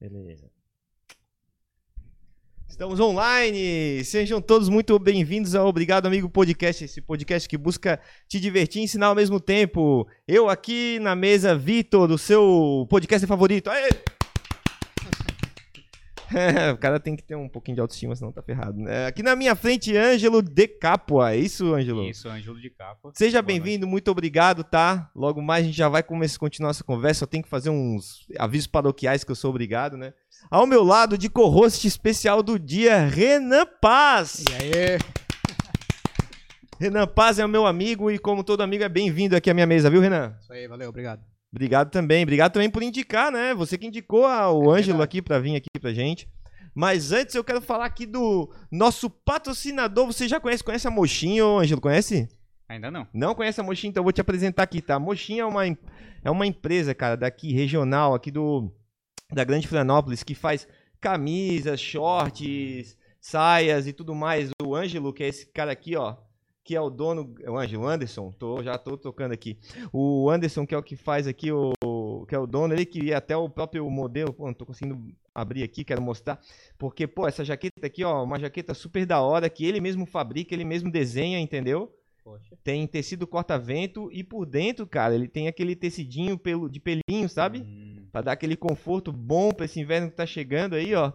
Beleza. Estamos online! Sejam todos muito bem-vindos ao Obrigado Amigo Podcast, esse podcast que busca te divertir e ensinar ao mesmo tempo. Eu aqui na mesa, Vitor, do seu podcast favorito. Aê! o cara tem que ter um pouquinho de autoestima, senão tá ferrado. Né? Aqui na minha frente, Ângelo de Capua. É isso, Ângelo? Isso, Ângelo de Capua. Seja bem-vindo, muito obrigado, tá? Logo mais a gente já vai começar, continuar nossa conversa. Eu tenho que fazer uns avisos paroquiais que eu sou obrigado, né? Ao meu lado, de co-host especial do dia, Renan Paz. E aí? Renan Paz é o meu amigo e, como todo amigo, é bem-vindo aqui à minha mesa, viu, Renan? Isso aí, valeu, obrigado. Obrigado também. Obrigado também por indicar, né? Você que indicou o é Ângelo aqui para vir aqui pra gente. Mas antes eu quero falar aqui do nosso patrocinador. Você já conhece? Conhece a Mochinho, Ângelo? Conhece? Ainda não. Não conhece a Mochinho? Então eu vou te apresentar aqui, tá? A Mochinho é uma, é uma empresa, cara, daqui, regional, aqui do da Grande Florianópolis, que faz camisas, shorts, saias e tudo mais. O Ângelo, que é esse cara aqui, ó, que é o dono, é o Ângelo Anderson, tô, já tô tocando aqui. O Anderson, que é o que faz aqui, o que é o dono, ele queria até o próprio modelo, pô, não tô conseguindo abrir aqui, quero mostrar, porque, pô, essa jaqueta aqui, ó, uma jaqueta super da hora, que ele mesmo fabrica, ele mesmo desenha, entendeu? Poxa. Tem tecido corta-vento e por dentro, cara, ele tem aquele tecidinho pelo, de pelinho, sabe? Hum. Pra dar aquele conforto bom pra esse inverno que tá chegando aí, ó.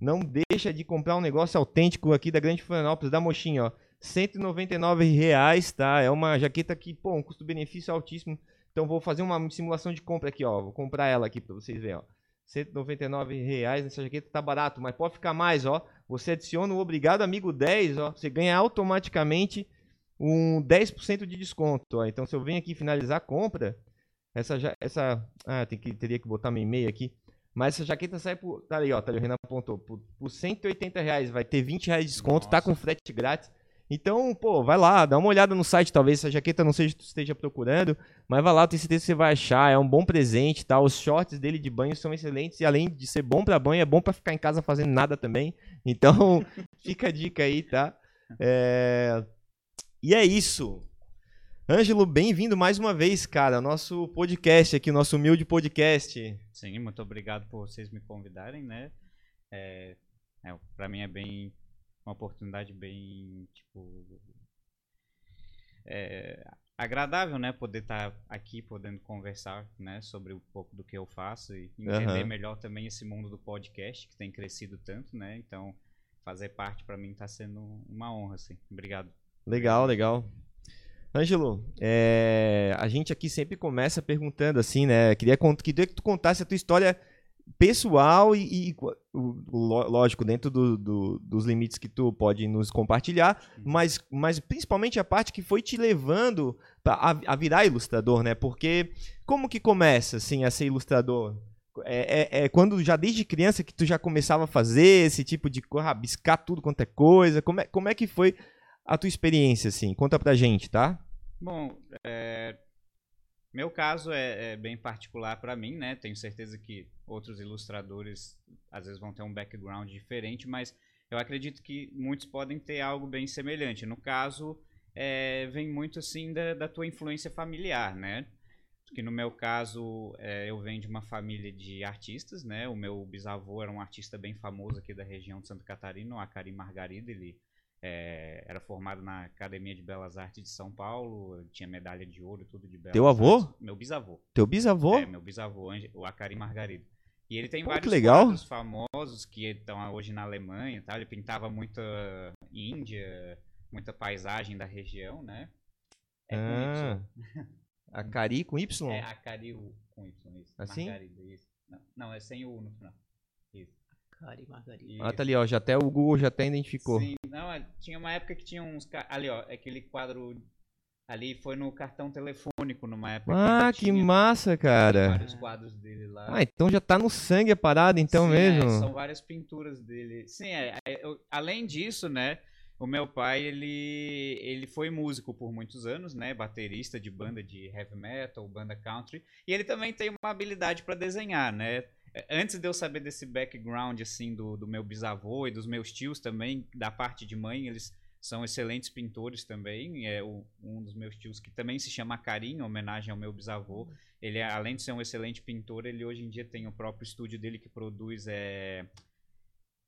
Não deixa de comprar um negócio autêntico aqui da Grande Florianópolis, da Mochinha, ó. 199 reais, tá? É uma jaqueta que, pô, um custo-benefício altíssimo. Então vou fazer uma simulação de compra aqui, ó. Vou comprar ela aqui pra vocês verem, ó. 199 reais nessa jaqueta tá barato, mas pode ficar mais, ó. Você adiciona o Obrigado Amigo 10, ó. Você ganha automaticamente um 10% de desconto. Ó. Então, se eu venho aqui finalizar a compra, essa já, essa, ah, tem que teria que botar meu e-mail aqui. Mas essa jaqueta sai por, tá aí, ó, tá ali, o Renan apontou, por, por 180 reais, vai ter 20 reais de desconto, Nossa. tá com frete grátis. Então, pô, vai lá, dá uma olhada no site, talvez essa jaqueta não seja que esteja procurando, mas vai lá, tenho certeza que você vai achar, é um bom presente, tá? Os shorts dele de banho são excelentes e além de ser bom para banho, é bom para ficar em casa fazendo nada também. Então, fica a dica aí, tá? É... E é isso. Ângelo, bem-vindo mais uma vez, cara, ao nosso podcast aqui, nosso humilde podcast. Sim, muito obrigado por vocês me convidarem, né? É, é, para mim é bem uma oportunidade bem, tipo, é, agradável, né? Poder estar tá aqui, podendo conversar, né? Sobre um pouco do que eu faço e entender uhum. melhor também esse mundo do podcast que tem crescido tanto, né? Então, fazer parte para mim está sendo uma honra, assim. Obrigado. Legal, legal. Ângelo, é, a gente aqui sempre começa perguntando assim, né? Queria, queria que tu contasse a tua história pessoal e, e lógico, dentro do, do, dos limites que tu pode nos compartilhar, uhum. mas, mas principalmente a parte que foi te levando a, a virar ilustrador, né? Porque como que começa, assim, a ser ilustrador? É, é, é, quando já desde criança que tu já começava a fazer esse tipo de rabiscar tudo quanto é coisa? Como é, como é que foi a tua experiência, assim? Conta pra gente, tá? Bom, é, meu caso é, é bem particular para mim, né? Tenho certeza que outros ilustradores às vezes vão ter um background diferente, mas eu acredito que muitos podem ter algo bem semelhante. No caso, é, vem muito assim da, da, tua influência familiar, né? Que no meu caso, é, eu venho de uma família de artistas, né? O meu bisavô era um artista bem famoso aqui da região de Santa Catarina, o Acari Margarida, ele é, era formado na Academia de Belas Artes de São Paulo, tinha medalha de ouro, tudo de Belas Teu avô? Artes. Meu bisavô. Teu bisavô? É, meu bisavô, o Acari Margarida. E ele tem Pô, vários quadros famosos que estão hoje na Alemanha, tá? Ele pintava muita Índia, muita paisagem da região, né? É ah, Acari com Y? É, Acari com Y, isso. Assim? Margarida, isso. Não, não, é sem U no final. Cari Margarida. Ah, tá ali, ó. Já até o Google já até identificou. Sim, não, é, tinha uma época que tinha uns. Ali, ó, aquele quadro. Ali foi no cartão telefônico numa época. Ah, que, que massa, cara. Vários quadros dele lá. Ah, então já tá no sangue a parada, então Sim, mesmo. É, são várias pinturas dele. Sim, é, é eu, além disso, né? O meu pai, ele, ele foi músico por muitos anos, né? Baterista de banda de heavy metal, banda country. E ele também tem uma habilidade para desenhar, né? Antes de eu saber desse background, assim, do, do meu bisavô e dos meus tios também, da parte de mãe, eles são excelentes pintores também. É o, um dos meus tios que também se chama Carinho, em homenagem ao meu bisavô. Ele, é, além de ser um excelente pintor, ele hoje em dia tem o próprio estúdio dele que produz é,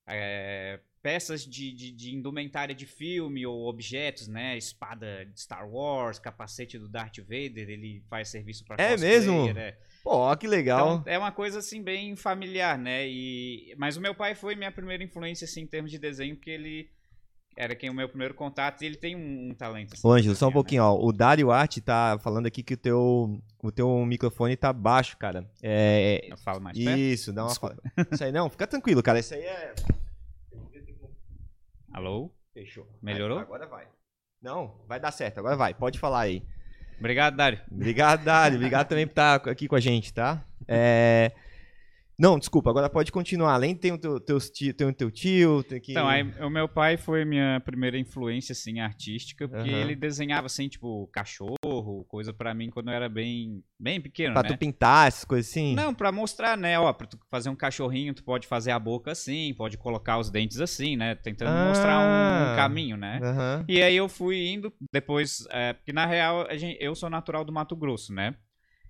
é, peças de, de, de, indumentária de filme ou objetos, né? Espada de Star Wars, capacete do Darth Vader, ele faz serviço para É mesmo? É. Pô, que legal. Então, é uma coisa assim bem familiar, né? E mas o meu pai foi minha primeira influência assim em termos de desenho, porque ele era quem o meu primeiro contato e ele tem um, um talento. Assim, Ô, Ângelo, só um né? pouquinho, né? ó. O Dário Art tá falando aqui que o teu, o teu microfone tá baixo, cara. É, Eu falo mais Isso, perto? dá uma. Isso aí não, fica tranquilo, cara. Isso aí é. Alô? Fechou. Melhorou? Agora vai. Não, vai dar certo, agora vai. Pode falar aí. Obrigado, Dário. Obrigado, Dário. Obrigado também por estar aqui com a gente, tá? É. Não, desculpa, agora pode continuar. Além ter o teu, teu, tio, tem o teu tio. Tem que... Então, aí, o meu pai foi minha primeira influência, assim, artística, porque uhum. ele desenhava, assim, tipo, cachorro, coisa para mim quando eu era bem, bem pequeno, pra né? tu pintar, essas coisas assim? Não, pra mostrar, né? Ó, pra tu fazer um cachorrinho, tu pode fazer a boca assim, pode colocar os dentes assim, né? Tentando ah, mostrar um, um, caminho, né? Uhum. E aí eu fui indo, depois, é, porque na real, gente, eu sou natural do Mato Grosso, né?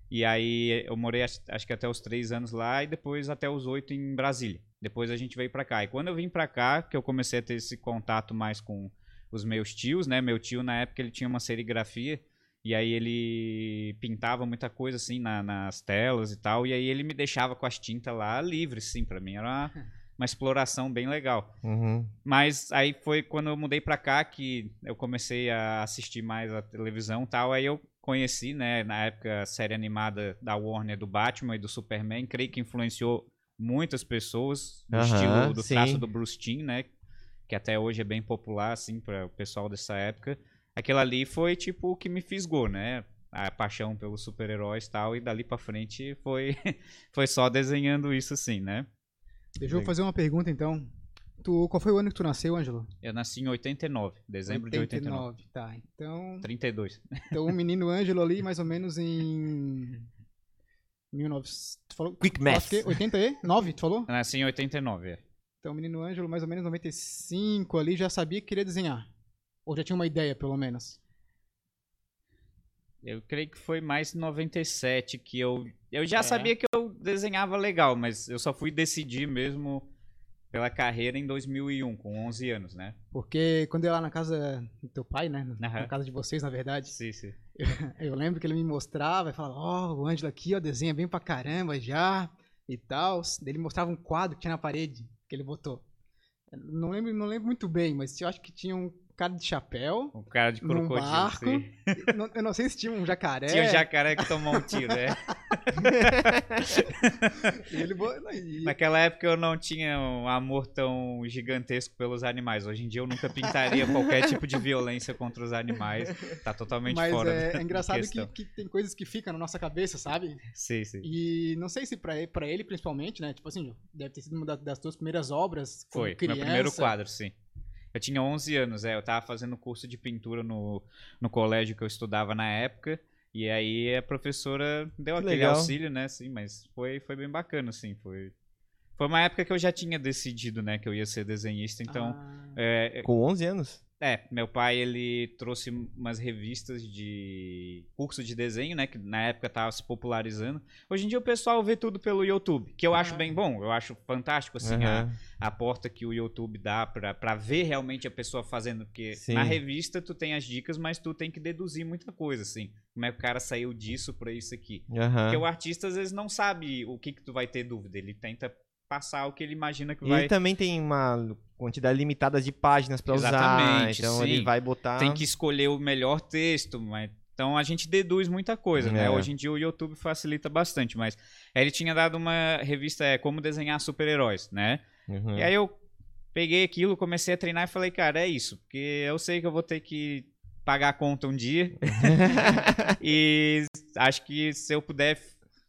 E aí eu morei acho que até os três anos lá e depois até os oito em Brasília. Depois a gente veio para cá. E quando eu vim para cá, que eu comecei a ter esse contato mais com os meus tios, né? Meu tio na época ele tinha uma serigrafia e aí ele pintava muita coisa assim na, nas telas e tal. E aí ele me deixava com as tintas lá livres, sim, para mim era uma, uma, exploração bem legal. Uhum. Mas aí foi quando eu mudei para cá que eu comecei a assistir mais a televisão e tal. Aí eu conheci, né, na época, a série animada da Warner do Batman e do Superman, creio que influenciou muitas pessoas do estilo do sim. traço do Bruce Timm, né, que até hoje é bem popular assim para o pessoal dessa época. Aquilo ali foi tipo o que me fisgou, né? A paixão pelos super-heróis e tal, e dali para frente foi foi só desenhando isso assim, né? Deixa eu fazer uma pergunta então. Tu, qual foi o ano que tu nasceu, Ângelo? Eu nasci em 89, dezembro 89, de 89. Tá, então. 32. Então o menino Ângelo ali, mais ou menos em. 19. Tu falou? Quick Math. 89, tu falou? Eu nasci em 89, é. Então o menino Ângelo, mais ou menos 95 ali, já sabia que queria desenhar. Ou já tinha uma ideia, pelo menos? Eu creio que foi mais 97 que eu. Eu já é. sabia que eu desenhava legal, mas eu só fui decidir mesmo pela carreira em 2001, com 11 anos, né? Porque quando eu ia lá na casa do teu pai, né? Na uhum. casa de vocês, na verdade. Sim, sim. Eu, eu lembro que ele me mostrava e falava, ó, oh, o Ângelo aqui, ó, desenha bem pra caramba já e tal. Ele mostrava um quadro que tinha na parede que ele botou. Não lembro, não lembro muito bem, mas eu acho que tinha um cara de chapéu. Um cara de crocodilo, num barco. eu não sei se tinha um jacaré. Tinha um jacaré que tomou um tiro, é. ele... Naquela época eu não tinha um amor tão gigantesco pelos animais. Hoje em dia eu nunca pintaria qualquer tipo de violência contra os animais. Tá totalmente Mas fora. É, é engraçado que, que, tem coisas que ficam na nossa cabeça, sabe? Sim, sim. E não sei se pra ele, pra ele principalmente, né? Tipo assim, deve ter sido uma das tuas primeiras obras. Foi, criança. meu primeiro quadro, sim. Eu tinha 11 anos, é, eu tava fazendo curso de pintura no, no colégio que eu estudava na época. E aí a professora deu que aquele legal. auxílio, né, assim, mas foi, foi bem bacana, assim, foi... Foi uma época que eu já tinha decidido, né, que eu ia ser desenhista, então... Ah. É, Com 11 anos? É, meu pai ele trouxe umas revistas de curso de desenho, né, que na época tava se popularizando. Hoje em dia o pessoal vê tudo pelo YouTube, que eu acho bem bom, eu acho fantástico assim a, a porta que o YouTube dá para ver realmente a pessoa fazendo, porque Sim. na revista tu tem as dicas, mas tu tem que deduzir muita coisa assim. Como é que o cara saiu disso para isso aqui? Porque o artista às vezes não sabe o que que tu vai ter dúvida, ele tenta passar o que ele imagina que e vai. Ele também tem uma quantidade limitada de páginas para usar, então sim. ele vai botar. Tem que escolher o melhor texto, mas então a gente deduz muita coisa, né? é. né? Hoje em dia o YouTube facilita bastante, mas ele tinha dado uma revista é como desenhar super-heróis, né? Uhum. E aí eu peguei aquilo, comecei a treinar e falei, cara, é isso, porque eu sei que eu vou ter que pagar a conta um dia. e acho que se eu puder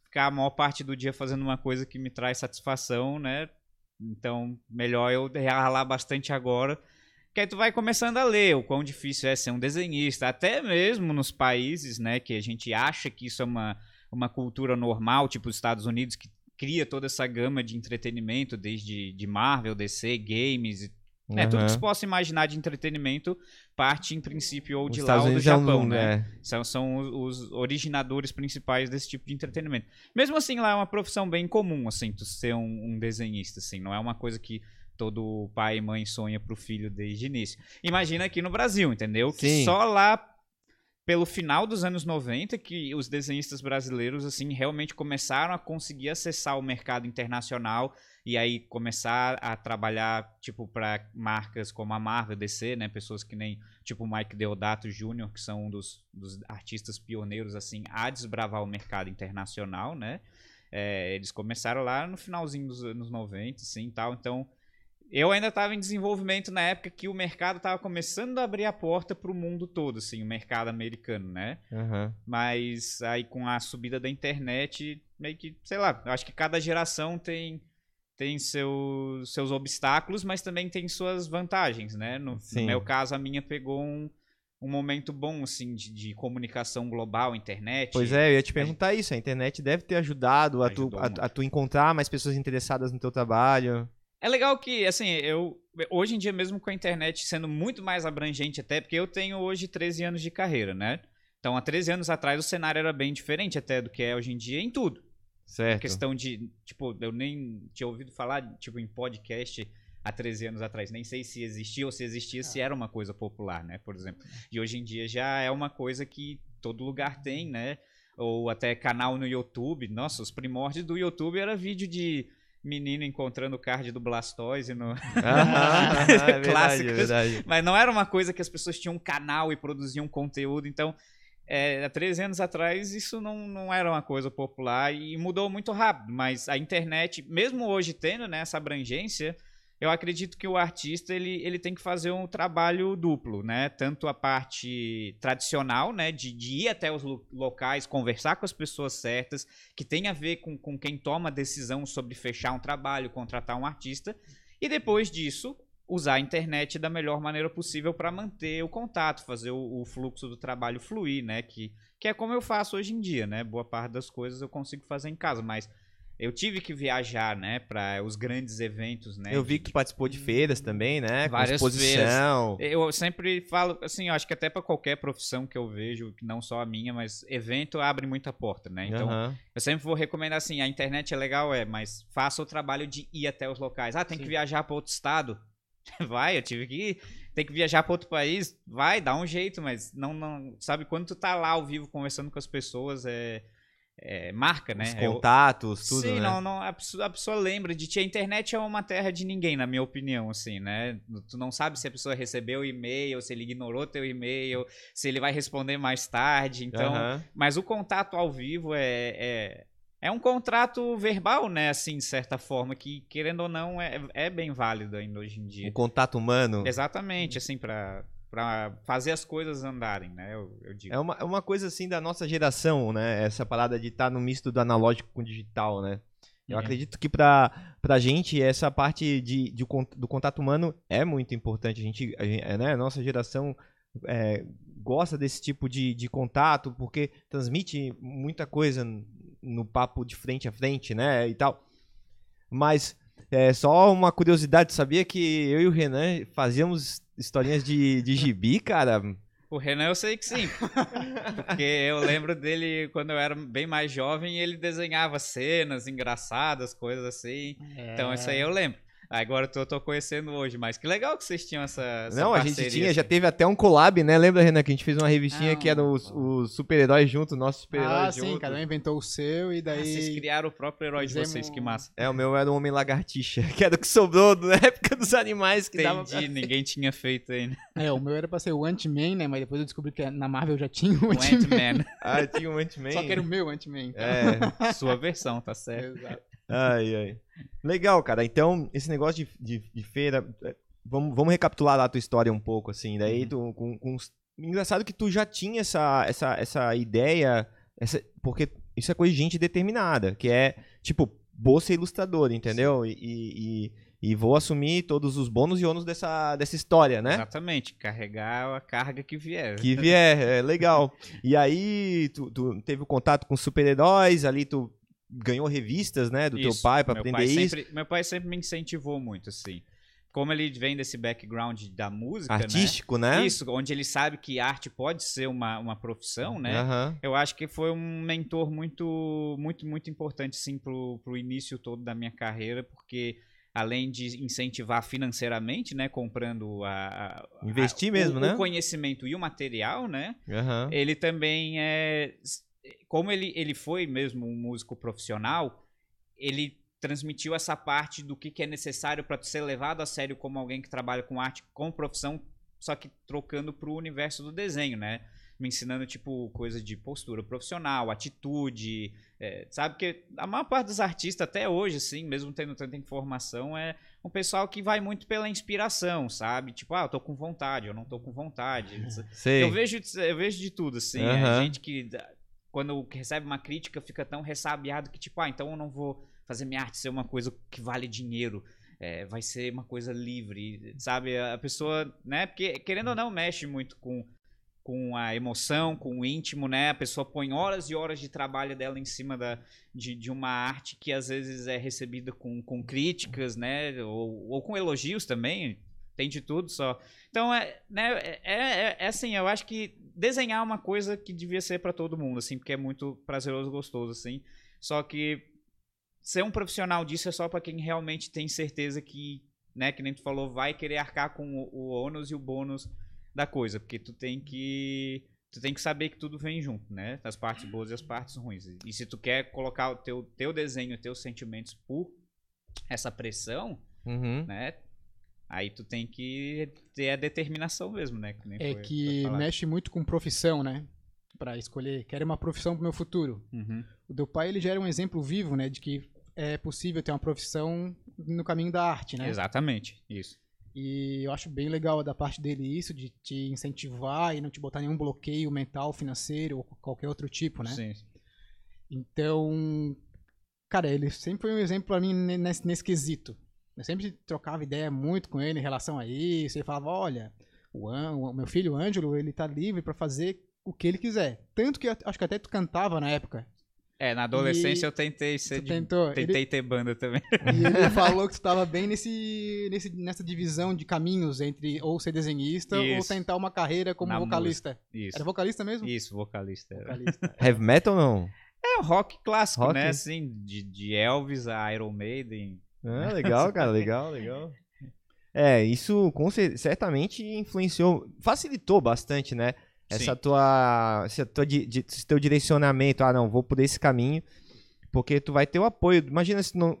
ficar a maior parte do dia fazendo uma coisa que me traz satisfação, né? Então, melhor eu ralar bastante agora. Que aí tu vai começando a ler o quão difícil é ser um desenhista. Até mesmo nos países, né, que a gente acha que isso é uma, uma cultura normal, tipo os Estados Unidos, que cria toda essa gama de entretenimento, desde de Marvel, DC, games, É, tudo que se possa imaginar de entretenimento parte, em princípio, ou Os de lá Estados ou do Unidos é um- Japão, né? é. São, são os, os originadores principais desse tipo de entretenimento. Mesmo assim, lá é uma profissão bem comum, assim, tu ser um, um desenhista, assim. Não é uma coisa que todo pai e mãe sonha pro filho desde o início. Imagina aqui no Brasil, entendeu? Que Sim. só lá pelo final dos anos 90 que os desenhistas brasileiros, assim, realmente começaram a conseguir acessar o mercado internacional e aí começar a trabalhar, tipo, para marcas como a Marvel, DC, né? Pessoas que nem, tipo, Mike Deodato Jr., que são um dos, dos artistas pioneiros, assim, a desbravar o mercado internacional, né? É, eles começaram lá no finalzinho dos anos 90, assim, tal. Então, eu ainda estava em desenvolvimento na época que o mercado estava começando a abrir a porta para o mundo todo, assim, o mercado americano, né? Aham. Mas aí com a subida da internet, meio que, sei lá, eu acho que cada geração tem tem seus, seus obstáculos, mas também tem suas vantagens, né? No, no meu caso, a minha pegou um, um momento bom, assim, de, de comunicação global, internet. Pois é, eu ia te perguntar isso. A internet deve ter ajudado a tu, a, a tu encontrar mais pessoas interessadas no teu trabalho. É legal que, assim, eu. Hoje em dia, mesmo com a internet sendo muito mais abrangente, até, porque eu tenho hoje 13 anos de carreira, né? Então, há 13 anos atrás, o cenário era bem diferente até do que é hoje em dia em tudo. Certo. questão de, tipo, eu nem tinha ouvido falar, tipo, em podcast há 13 anos atrás. Nem sei se existia ou se existia, se era uma coisa popular, né? Por exemplo. E hoje em dia já é uma coisa que todo lugar tem, né? Ou até canal no YouTube. Nossa, os primórdios do YouTube era vídeo de menino encontrando o card do Blastoise no... Aham, é verdade, é verdade. Mas não era uma coisa que as pessoas tinham um canal e produziam conteúdo. Então, é, há 13 anos atrás, isso não, não era uma coisa popular e mudou muito rápido. Mas a internet, mesmo hoje tendo né, essa abrangência, eu acredito que o artista ele, ele tem que fazer um trabalho duplo, né? Tanto a parte tradicional, né? De, de ir até os lo- locais, conversar com as pessoas certas, que tem a ver com, com quem toma a decisão sobre fechar um trabalho, contratar um artista. E depois disso, usar a internet da melhor maneira possível para manter o contato, fazer o, o fluxo do trabalho fluir, né? Que, que é como eu faço hoje em dia, né? Boa parte das coisas eu consigo fazer em casa, mas eu tive que viajar, né, para os grandes eventos, né? Eu vi que tu participou de feiras também, né? Com Várias exposição. eu sempre falo, assim, eu acho que até para qualquer profissão que eu vejo, que não só a minha, mas evento abre muita porta, né? Então, Aham. eu sempre vou recomendar assim, a internet é legal, é, mas faça o trabalho de ir até os locais. Ah, tem que Sim. viajar para outro estado. Vai, eu tive que ir. Tem que viajar para outro país. Vai, dá um jeito, mas não, não, sabe quando tu tá lá ao vivo conversando com as pessoas é, é marca, né? Os o- contatos, tudo, Sim, né? não, não, a, pessoa, a pessoa lembra de ti. A internet é uma terra de ninguém, na minha opinião, assim, né? Tu não sabe se a pessoa recebeu o e-mail, se ele ignorou teu e-mail, se ele vai responder mais tarde. Então, Aham. mas o contato ao vivo é, é, é um contrato verbal, né? Assim, de certa forma, que, querendo ou não, é, é bem válido ainda hoje em O dia. contato humano. Exatamente, assim, pra, pra fazer as coisas andarem, né? Eu, eu digo. É uma, é uma coisa assim da nossa geração, né? Essa parada de estar no misto do analógico com digital, né? Eu Uhum. acredito que pra, pra gente essa parte de, de do contato humano é muito importante. A gente, a, gente- é, né? a nossa geração é, gosta desse tipo de, de contato porque transmite muita coisa no papo de frente a frente, né? E tal. Mas é só uma curiosidade, sabia que eu e o Renan fazíamos historinhas de, de gibi, cara? O Renan eu sei que sim. Porque eu lembro dele quando eu era bem mais jovem, ele desenhava cenas engraçadas, coisas assim. Então isso aí eu lembro. Agora eu tô, tô conhecendo hoje, mas que legal que vocês tinham essa, essa Não, a gente tinha, já assim. teve até um collab, né? Lembra, Renan, que a gente fez uma revistinha Ah, que era os, os super-heróis juntos, nossos super-heróis Ah, sim, juntos. cada um inventou o seu e Ah, vocês daí. criaram o próprio herói de fizemos- vocês, que massa. É, o meu era o Homem Lagartixa, que era o que sobrou na época dos animais que dava pra... Entendi, ninguém tinha feito ainda. É, o meu era pra ser o Ant-Man, né? Mas depois eu descobri que na Marvel já tinha o O Ant-Man. Ant-Man. Ah, tinha um Ant-Man. Só que era o meu Ant-Man. É, Sua versão, tá certo. Exato. Ai, ai. Legal, cara. Então, esse negócio de, de, de feira... é, Vamos, vamos recapitular lá a tua história um pouco, assim. Daí, Uhum. tu, com, com Engraçado que tu já tinha essa, essa, essa ideia, essa... porque isso é coisa de gente determinada, que é, tipo, vou ser ilustrador, entendeu? E, e, e- e vou assumir todos os bônus e ônus dessa, dessa história, né? Exatamente, carregar a carga que vier. Que vier, é legal. E aí, tu, tu teve o contato com super-heróis, ali tu ganhou revistas, né, do teu Isso, pai pra meu aprender pai isso. Sempre, meu pai sempre me incentivou muito, assim. como ele vem desse background da música, né? Artístico, né? Isso, onde ele sabe que arte pode ser uma, uma profissão, né? Aham. Eu acho que foi um mentor muito, muito, muito importante, sim, pro, pro início todo da minha carreira, porque além de incentivar financeiramente, né, comprando a, a- Investir a- mesmo, o, né? o conhecimento e o material, né? Aham. Ele também é, como ele, ele foi mesmo um músico profissional, ele transmitiu essa parte do que, que é necessário para ser levado a sério como alguém que trabalha com arte, com profissão, só que trocando pro universo do desenho, né? Me ensinando, tipo, coisa de postura profissional, atitude, é, sabe? Porque a maior parte dos artistas, até hoje, assim, mesmo tendo tanta informação, é um pessoal que vai muito pela inspiração, sabe? Tipo, ah, eu tô com vontade, eu não tô com vontade. Sei. Eu vejo, eu vejo de tudo, assim. É Aham. gente que, quando recebe uma crítica, fica tão ressabiado que, tipo, ah, então eu não vou fazer minha arte ser uma coisa que vale dinheiro. É, vai ser uma coisa livre, sabe? A pessoa, né? Porque, querendo ou não, mexe muito com, com a emoção, com o íntimo, né? A pessoa põe horas e horas de trabalho dela em cima da, de, de uma arte que às vezes é recebida com, com críticas, né? Ou, ou com elogios também. Tem de tudo só. Então, é, né, é, é, é assim, eu acho que desenhar é uma coisa que devia ser pra todo mundo, assim, porque é muito prazeroso, gostoso, assim. Só que ser um profissional disso é só pra quem realmente tem certeza que, né, que nem tu falou, vai querer arcar com o, o ônus e o bônus da coisa, porque tu tem que tu tem que saber que tudo vem junto, né? As partes boas e as partes ruins. E se tu quer colocar o teu teu desenho, teus sentimentos por essa pressão, Uhum. né? Aí tu tem que ter a determinação mesmo, né? nem É foi- que foi mexe muito com profissão, né? Pra escolher, quero uma profissão pro meu futuro. Uhum. O teu pai, ele já era um exemplo vivo, né? De que é possível ter uma profissão no caminho da arte, né? Exatamente, isso. E eu acho bem legal da parte dele isso, de te incentivar e não te botar nenhum bloqueio mental, financeiro ou qualquer outro tipo, né? Sim. Então, cara, ele sempre foi um exemplo pra mim ne- nesse, nesse quesito. Eu sempre trocava ideia muito com ele em relação a isso. Ele falava, olha, o, An- o meu filho, o Ângelo, ele tá livre pra fazer o que ele quiser. Tanto que acho que até tu cantava na época. É, na adolescência E eu tentei ser Tu de... tentou. Ele- Tentei ter banda também. E ele falou que tu tava bem nesse, nesse, nessa divisão de caminhos entre ou ser desenhista ou Isso. tentar uma carreira como Na vocalista. Isso. Era vocalista mesmo? Isso, vocalista. Vocalista. Heavy metal não? É um rock clássico, Rock? né? Assim, de, de Elvis a Iron Maiden. Ah, legal, cara, legal, legal. É, isso com cer- certamente influenciou, facilitou bastante, né? Essa Sim. tua, esse, tua esse teu direcionamento, ah, não, vou por esse caminho, porque tu vai ter o apoio. Imagina se não,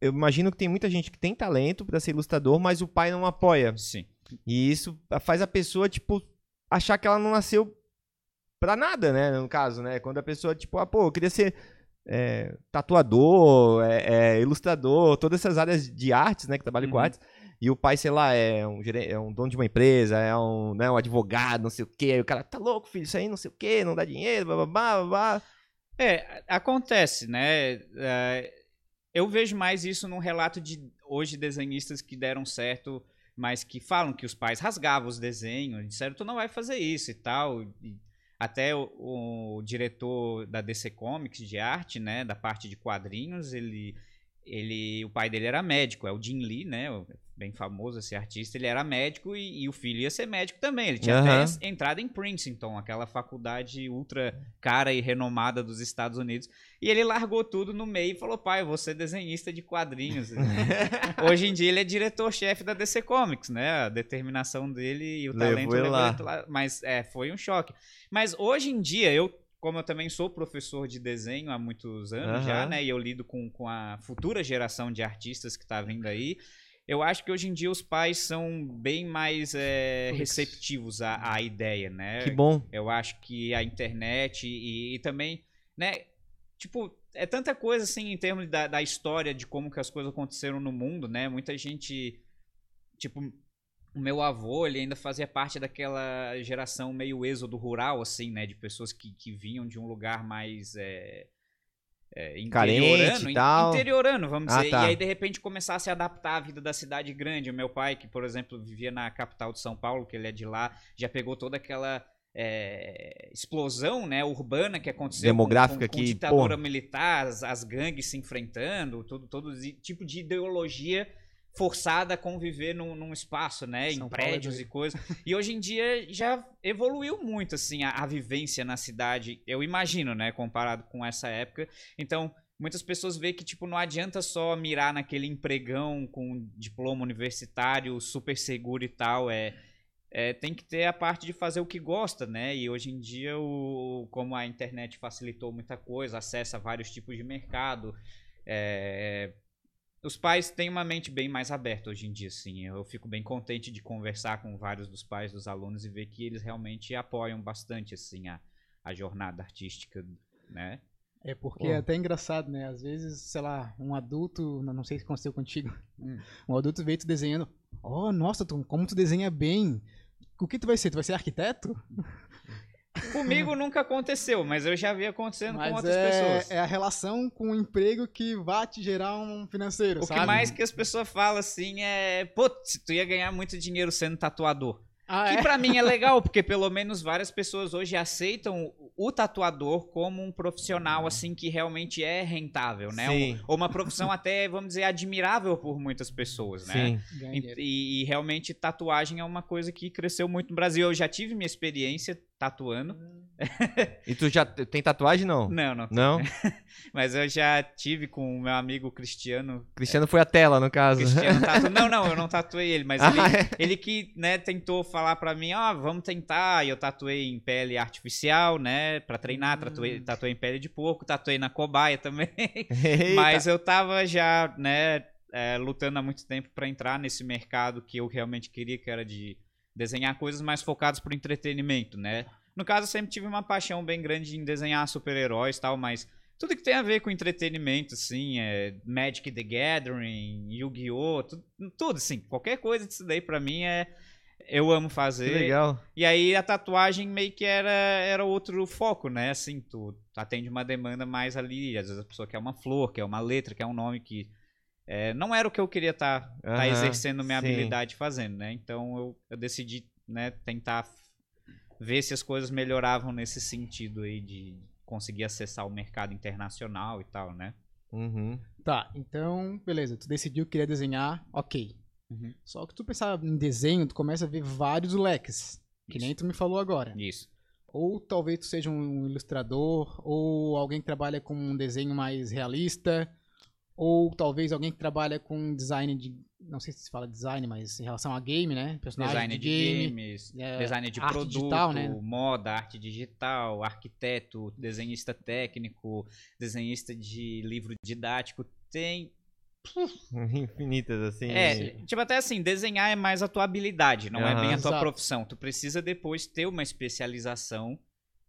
eu imagino que tem muita gente que tem talento pra ser ilustrador, mas o pai não apoia. Sim. E isso faz a pessoa, tipo, achar que ela não nasceu pra nada, né? No caso, né? Quando a pessoa, tipo, ah, pô, eu queria ser é, tatuador, é, é, ilustrador, todas essas áreas de artes, né? Que trabalham com Uhum. artes. E o pai, sei lá, é um, é um dono de uma empresa, é um, né, um advogado, não sei o quê. Aí o cara, tá louco, filho, isso aí não sei o quê, não dá dinheiro, blá, blá, blá, blá. É, acontece, né? É, eu vejo mais isso num relato de hoje desenhistas que deram certo, mas que falam que os pais rasgavam os desenhos, disseram, tu não vai fazer isso e tal. E até o, o diretor da DC Comics de arte, né, da parte de quadrinhos, ele, ele, o pai dele era médico, é o Jim Lee, né, bem famoso esse artista, ele era médico e, e o filho ia ser médico também. Ele tinha Aham. até entrado em Princeton, aquela faculdade ultra cara e renomada dos Estados Unidos. E ele largou tudo no meio e falou: pai, eu vou ser desenhista de quadrinhos. Hoje em dia ele é diretor-chefe da DC Comics, né? A determinação dele e o Levou talento ele levou lá. Mas é, foi um choque. Mas hoje em dia, eu, como eu também sou professor de desenho há muitos anos já, Aham. né? E eu lido com, com a futura geração de artistas que tá vindo aí. Eu acho que hoje em dia os pais são bem mais é, receptivos à, à ideia, né? Que bom. Eu acho que a internet e, e também, né? Tipo, é tanta coisa assim em termos da, da história de como que as coisas aconteceram no mundo, né? Muita gente, tipo, o meu avô, ele ainda fazia parte daquela geração meio êxodo rural, assim, né? De pessoas que, que vinham de um lugar mais é, é, Carente interiorano, e tal. interiorano, vamos Ah, dizer. tá. E aí, de repente, começar a se adaptar à vida da cidade grande. O meu pai, que, por exemplo, vivia na capital de São Paulo, que ele é de lá, já pegou toda aquela é, explosão né, urbana que aconteceu Demográfica com, com, com que, ditadura pô. militar, as, as gangues se enfrentando, todo, todo tipo de ideologia forçada a conviver num, num espaço, né? São em é prédios e coisas. E hoje em dia já evoluiu muito, assim, a, a vivência na cidade. Eu imagino, né? Comparado com essa época. Então, muitas pessoas veem que, tipo, não adianta só mirar naquele empregão com diploma universitário super seguro e tal. É, é, tem que ter a parte de fazer o que gosta, né? E hoje em dia, o, como a internet facilitou muita coisa, acessa vários tipos de mercado. é, os pais têm uma mente bem mais aberta hoje em dia, sim. Eu fico bem contente de conversar com vários dos pais dos alunos e ver que eles realmente apoiam bastante, assim, a, a jornada artística, né? É porque Pô. é até engraçado, né? Às vezes, sei lá, um adulto, não não sei se aconteceu contigo, Hum. um adulto veio tu desenhando. Oh, nossa, tu, como tu desenha bem. O que tu vai ser? Tu vai ser arquiteto? Comigo nunca aconteceu, mas eu já vi acontecendo Mas com outras é, pessoas. é a relação com o emprego que vai te gerar um financeiro, O sabe? que mais que as pessoas falam assim é, pô, tu ia ganhar muito dinheiro sendo tatuador. Ah, Que é? pra mim é legal, porque pelo menos várias pessoas hoje aceitam o tatuador como um profissional assim que realmente é rentável, né? Sim. Um- ou uma profissão até, vamos dizer, admirável por muitas pessoas, né? Sim. E, e- e realmente tatuagem é uma coisa que cresceu muito no Brasil. Eu já tive minha experiência tatuando. E tu já tem tatuagem, não? Não, não. Não? Mas eu já tive com o meu amigo Cristiano. Cristiano foi a tela, no caso. Cristiano tatu... Não, não, eu não tatuei ele, mas Ah, ele, é? ele que, né, tentou falar pra mim, ó, vamos tentar. E eu tatuei em pele artificial, né, pra treinar. Hum. Tatuei, tatuei em pele de porco, tatuei na cobaia também. Eita. Mas eu tava já, né, é, lutando há muito tempo pra entrar nesse mercado que eu realmente queria, que era de desenhar coisas mais focadas pro entretenimento, né? No caso, eu sempre tive uma paixão bem grande em desenhar super-heróis e tal, mas tudo que tem a ver com entretenimento, assim, é Magic the Gathering, Yu-Gi-Oh!, tudo, tudo, assim, qualquer coisa disso daí pra mim é. Eu amo Que fazer. legal. E aí a tatuagem meio que era, era outro foco, né? Assim, tu atende uma demanda mais ali. Às vezes a pessoa quer uma flor, quer uma letra, quer um nome que. é, não era o que eu queria estar Aham, exercendo minha sim. habilidade fazendo, né? Então eu, eu decidi né, tentar ver se as coisas melhoravam nesse sentido aí de conseguir acessar o mercado internacional e tal, né? Uhum. Tá, então, beleza. Tu decidiu que queria desenhar, ok. Uhum. Só que tu pensar em desenho, tu começa a ver vários leques. Que Isso. nem tu me falou agora. Isso. Ou talvez tu seja um ilustrador, ou alguém que trabalha com um desenho mais realista, ou talvez alguém que trabalha com design de. Não sei se se fala design, mas em relação a game, né? Personagem Design de, de game. games, é, design de produto, digital, né? moda, arte digital, arquiteto, desenhista técnico, desenhista de livro didático. Tem. Infinitas, assim. É, tipo, até assim, desenhar é mais a tua habilidade, não é Aham. bem a tua Exato. profissão. Tu precisa depois ter uma especialização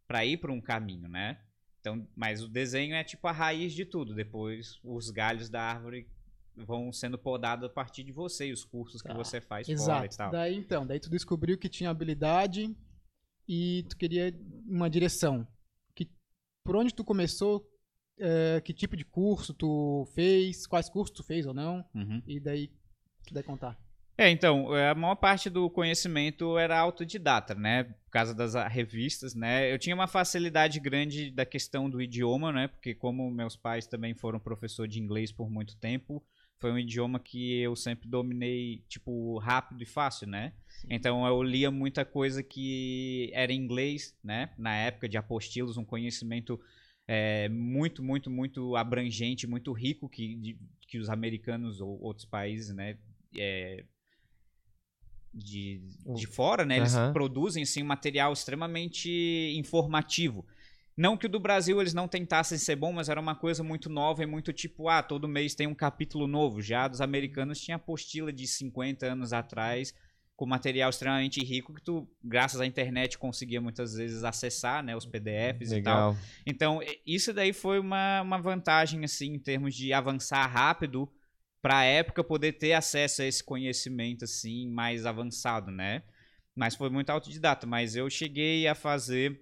pra ir pra um caminho, né? Então, mas o desenho é tipo a raiz de tudo. Depois os galhos da árvore vão sendo podados a partir de você e os cursos que Tá. você faz fora e Exato. tal. Daí então, daí tu descobriu que tinha habilidade e tu queria uma direção. Que, por onde tu começou, eh, que tipo de curso tu fez, quais cursos tu fez ou não, Uhum. e daí tu puder contar. É, então, a maior parte do conhecimento era autodidata, né? Por causa das ah, revistas, né? Eu tinha uma facilidade grande da questão do idioma, né? Porque como meus pais também foram professor de inglês por muito tempo, foi um idioma que eu sempre dominei, tipo, rápido e fácil, né? Então eu lia muita coisa que era em inglês, né? Na época de apostilos, um conhecimento é, muito, muito, muito abrangente, muito rico que, de- que os americanos ou outros países, né? é, de, de fora, né? Eles Aham. produzem assim, um material extremamente informativo. Não que o do Brasil eles não tentassem ser bom, mas era uma coisa muito nova e muito tipo, ah, todo mês tem um capítulo novo. Já dos americanos tinha apostila de 50 anos atrás, com material extremamente rico que tu, graças à internet, conseguia muitas vezes acessar, né, os PDFs e tal. Legal. Então, isso daí foi uma, uma vantagem, assim, em termos de avançar rápido para a época poder ter acesso a esse conhecimento, assim, mais avançado, né? Mas foi muito autodidata. Mas eu cheguei a fazer,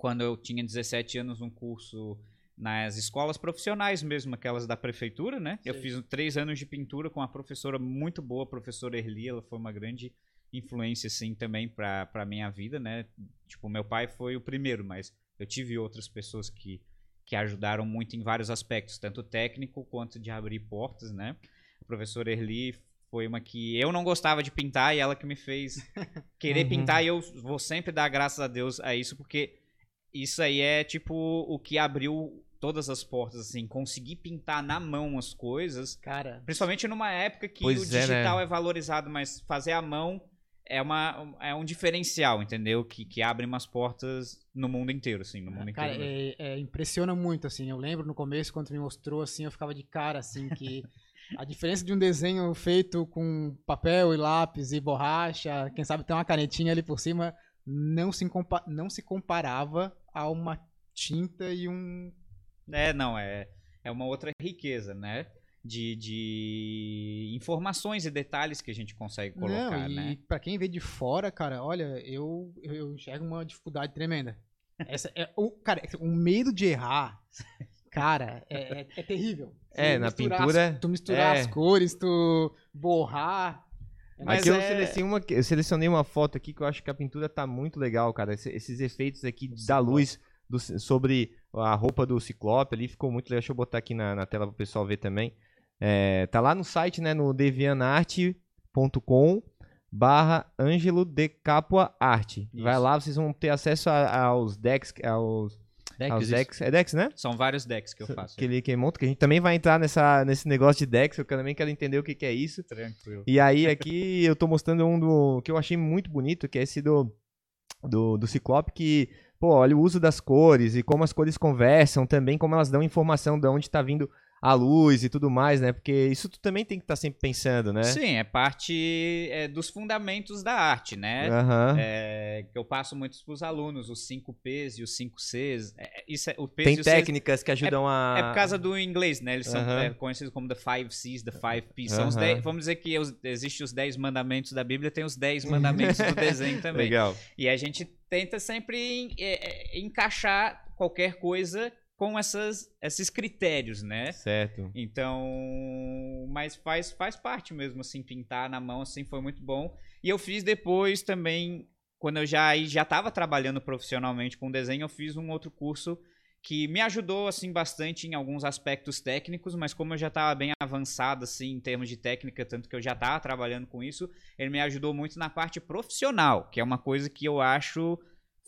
quando eu tinha 17 anos, um curso nas escolas profissionais mesmo, aquelas da prefeitura, né? Eu Sei. fiz três anos de pintura com uma professora muito boa, a professora Erli, ela foi uma grande influência, assim, também para pra minha vida, né? Tipo, meu pai foi o primeiro, mas eu tive outras pessoas que, que ajudaram muito em vários aspectos, tanto técnico quanto de abrir portas, né? A professora Erli foi uma que eu não gostava de pintar e ela que me fez querer Uhum. pintar e eu vou sempre dar graças a Deus a isso porque isso aí é tipo o que abriu todas as portas assim, conseguir pintar na mão as coisas, Cara, principalmente numa época que o é, né? digital é, valorizado, mas fazer à mão é uma é um diferencial, entendeu? Que, que abre umas portas no mundo inteiro, assim, no mundo cara, inteiro. é, é, impressiona muito, assim. Eu lembro no começo, quando me mostrou, assim, eu ficava de cara, assim, que a diferença de um desenho feito com papel e lápis e borracha, quem sabe tem uma canetinha ali por cima, não se, compa- não se comparava a uma tinta e um... É, não, é, é uma outra riqueza, né? De, de informações e detalhes que a gente consegue colocar, não, e né? pra quem vê de fora, cara, olha, eu, eu, enxergo uma dificuldade tremenda. Essa é o, cara, o medo de errar, cara, é, é, é terrível. É, Tu na pintura, as- tu misturar é. as cores, tu borrar. Mas aqui eu, é- selecionei uma, eu selecionei uma foto aqui que eu acho que a pintura tá muito legal, cara. Esse- esses efeitos aqui da luz do- sobre a roupa do Ciclope ali ficou muito legal. Deixa eu botar aqui na, na tela pro pessoal ver também. É, tá lá no site, né, no devianarte.com barra Ângelo de Capua Arte. Vai lá, vocês vão ter acesso a- aos decks, aos, aos decks. É decks, né? São vários decks que eu faço. Que ele que monta, que a gente também vai entrar nessa, nesse negócio de decks, eu também quero entender o que, que é isso. Tranquilo. E aí aqui eu tô mostrando um do que eu achei muito bonito, que é esse do do, do Ciclope que, pô, olha o uso das cores e como as cores conversam, também como elas dão informação de onde tá vindo a luz e tudo mais, né? Porque isso tu também tem que estar sempre pensando, né? Sim, é parte é, dos fundamentos da arte, né? Aham. É, que eu passo muitos para os alunos, os 5 P's e os 5 C's. É, isso é, o P's Tem e os C's técnicas que ajudam a É por causa do inglês, né? Eles são é, conhecidos como the five C's, the five P's. São os Aham. 10, vamos dizer que os, existe os 10 mandamentos da Bíblia, tem os 10 mandamentos do desenho também. Legal. E a gente tenta sempre en- é, é, encaixar qualquer coisa com essas, esses critérios, né? Certo. Então, mas faz, faz parte mesmo, assim, pintar na mão, assim, foi muito bom. E eu fiz depois também, quando eu já já estava trabalhando profissionalmente com desenho, eu fiz um outro curso que me ajudou, assim, bastante em alguns aspectos técnicos, mas como eu já estava bem avançado, assim, em termos de técnica, tanto que eu já estava trabalhando com isso, ele me ajudou muito na parte profissional, que é uma coisa que eu acho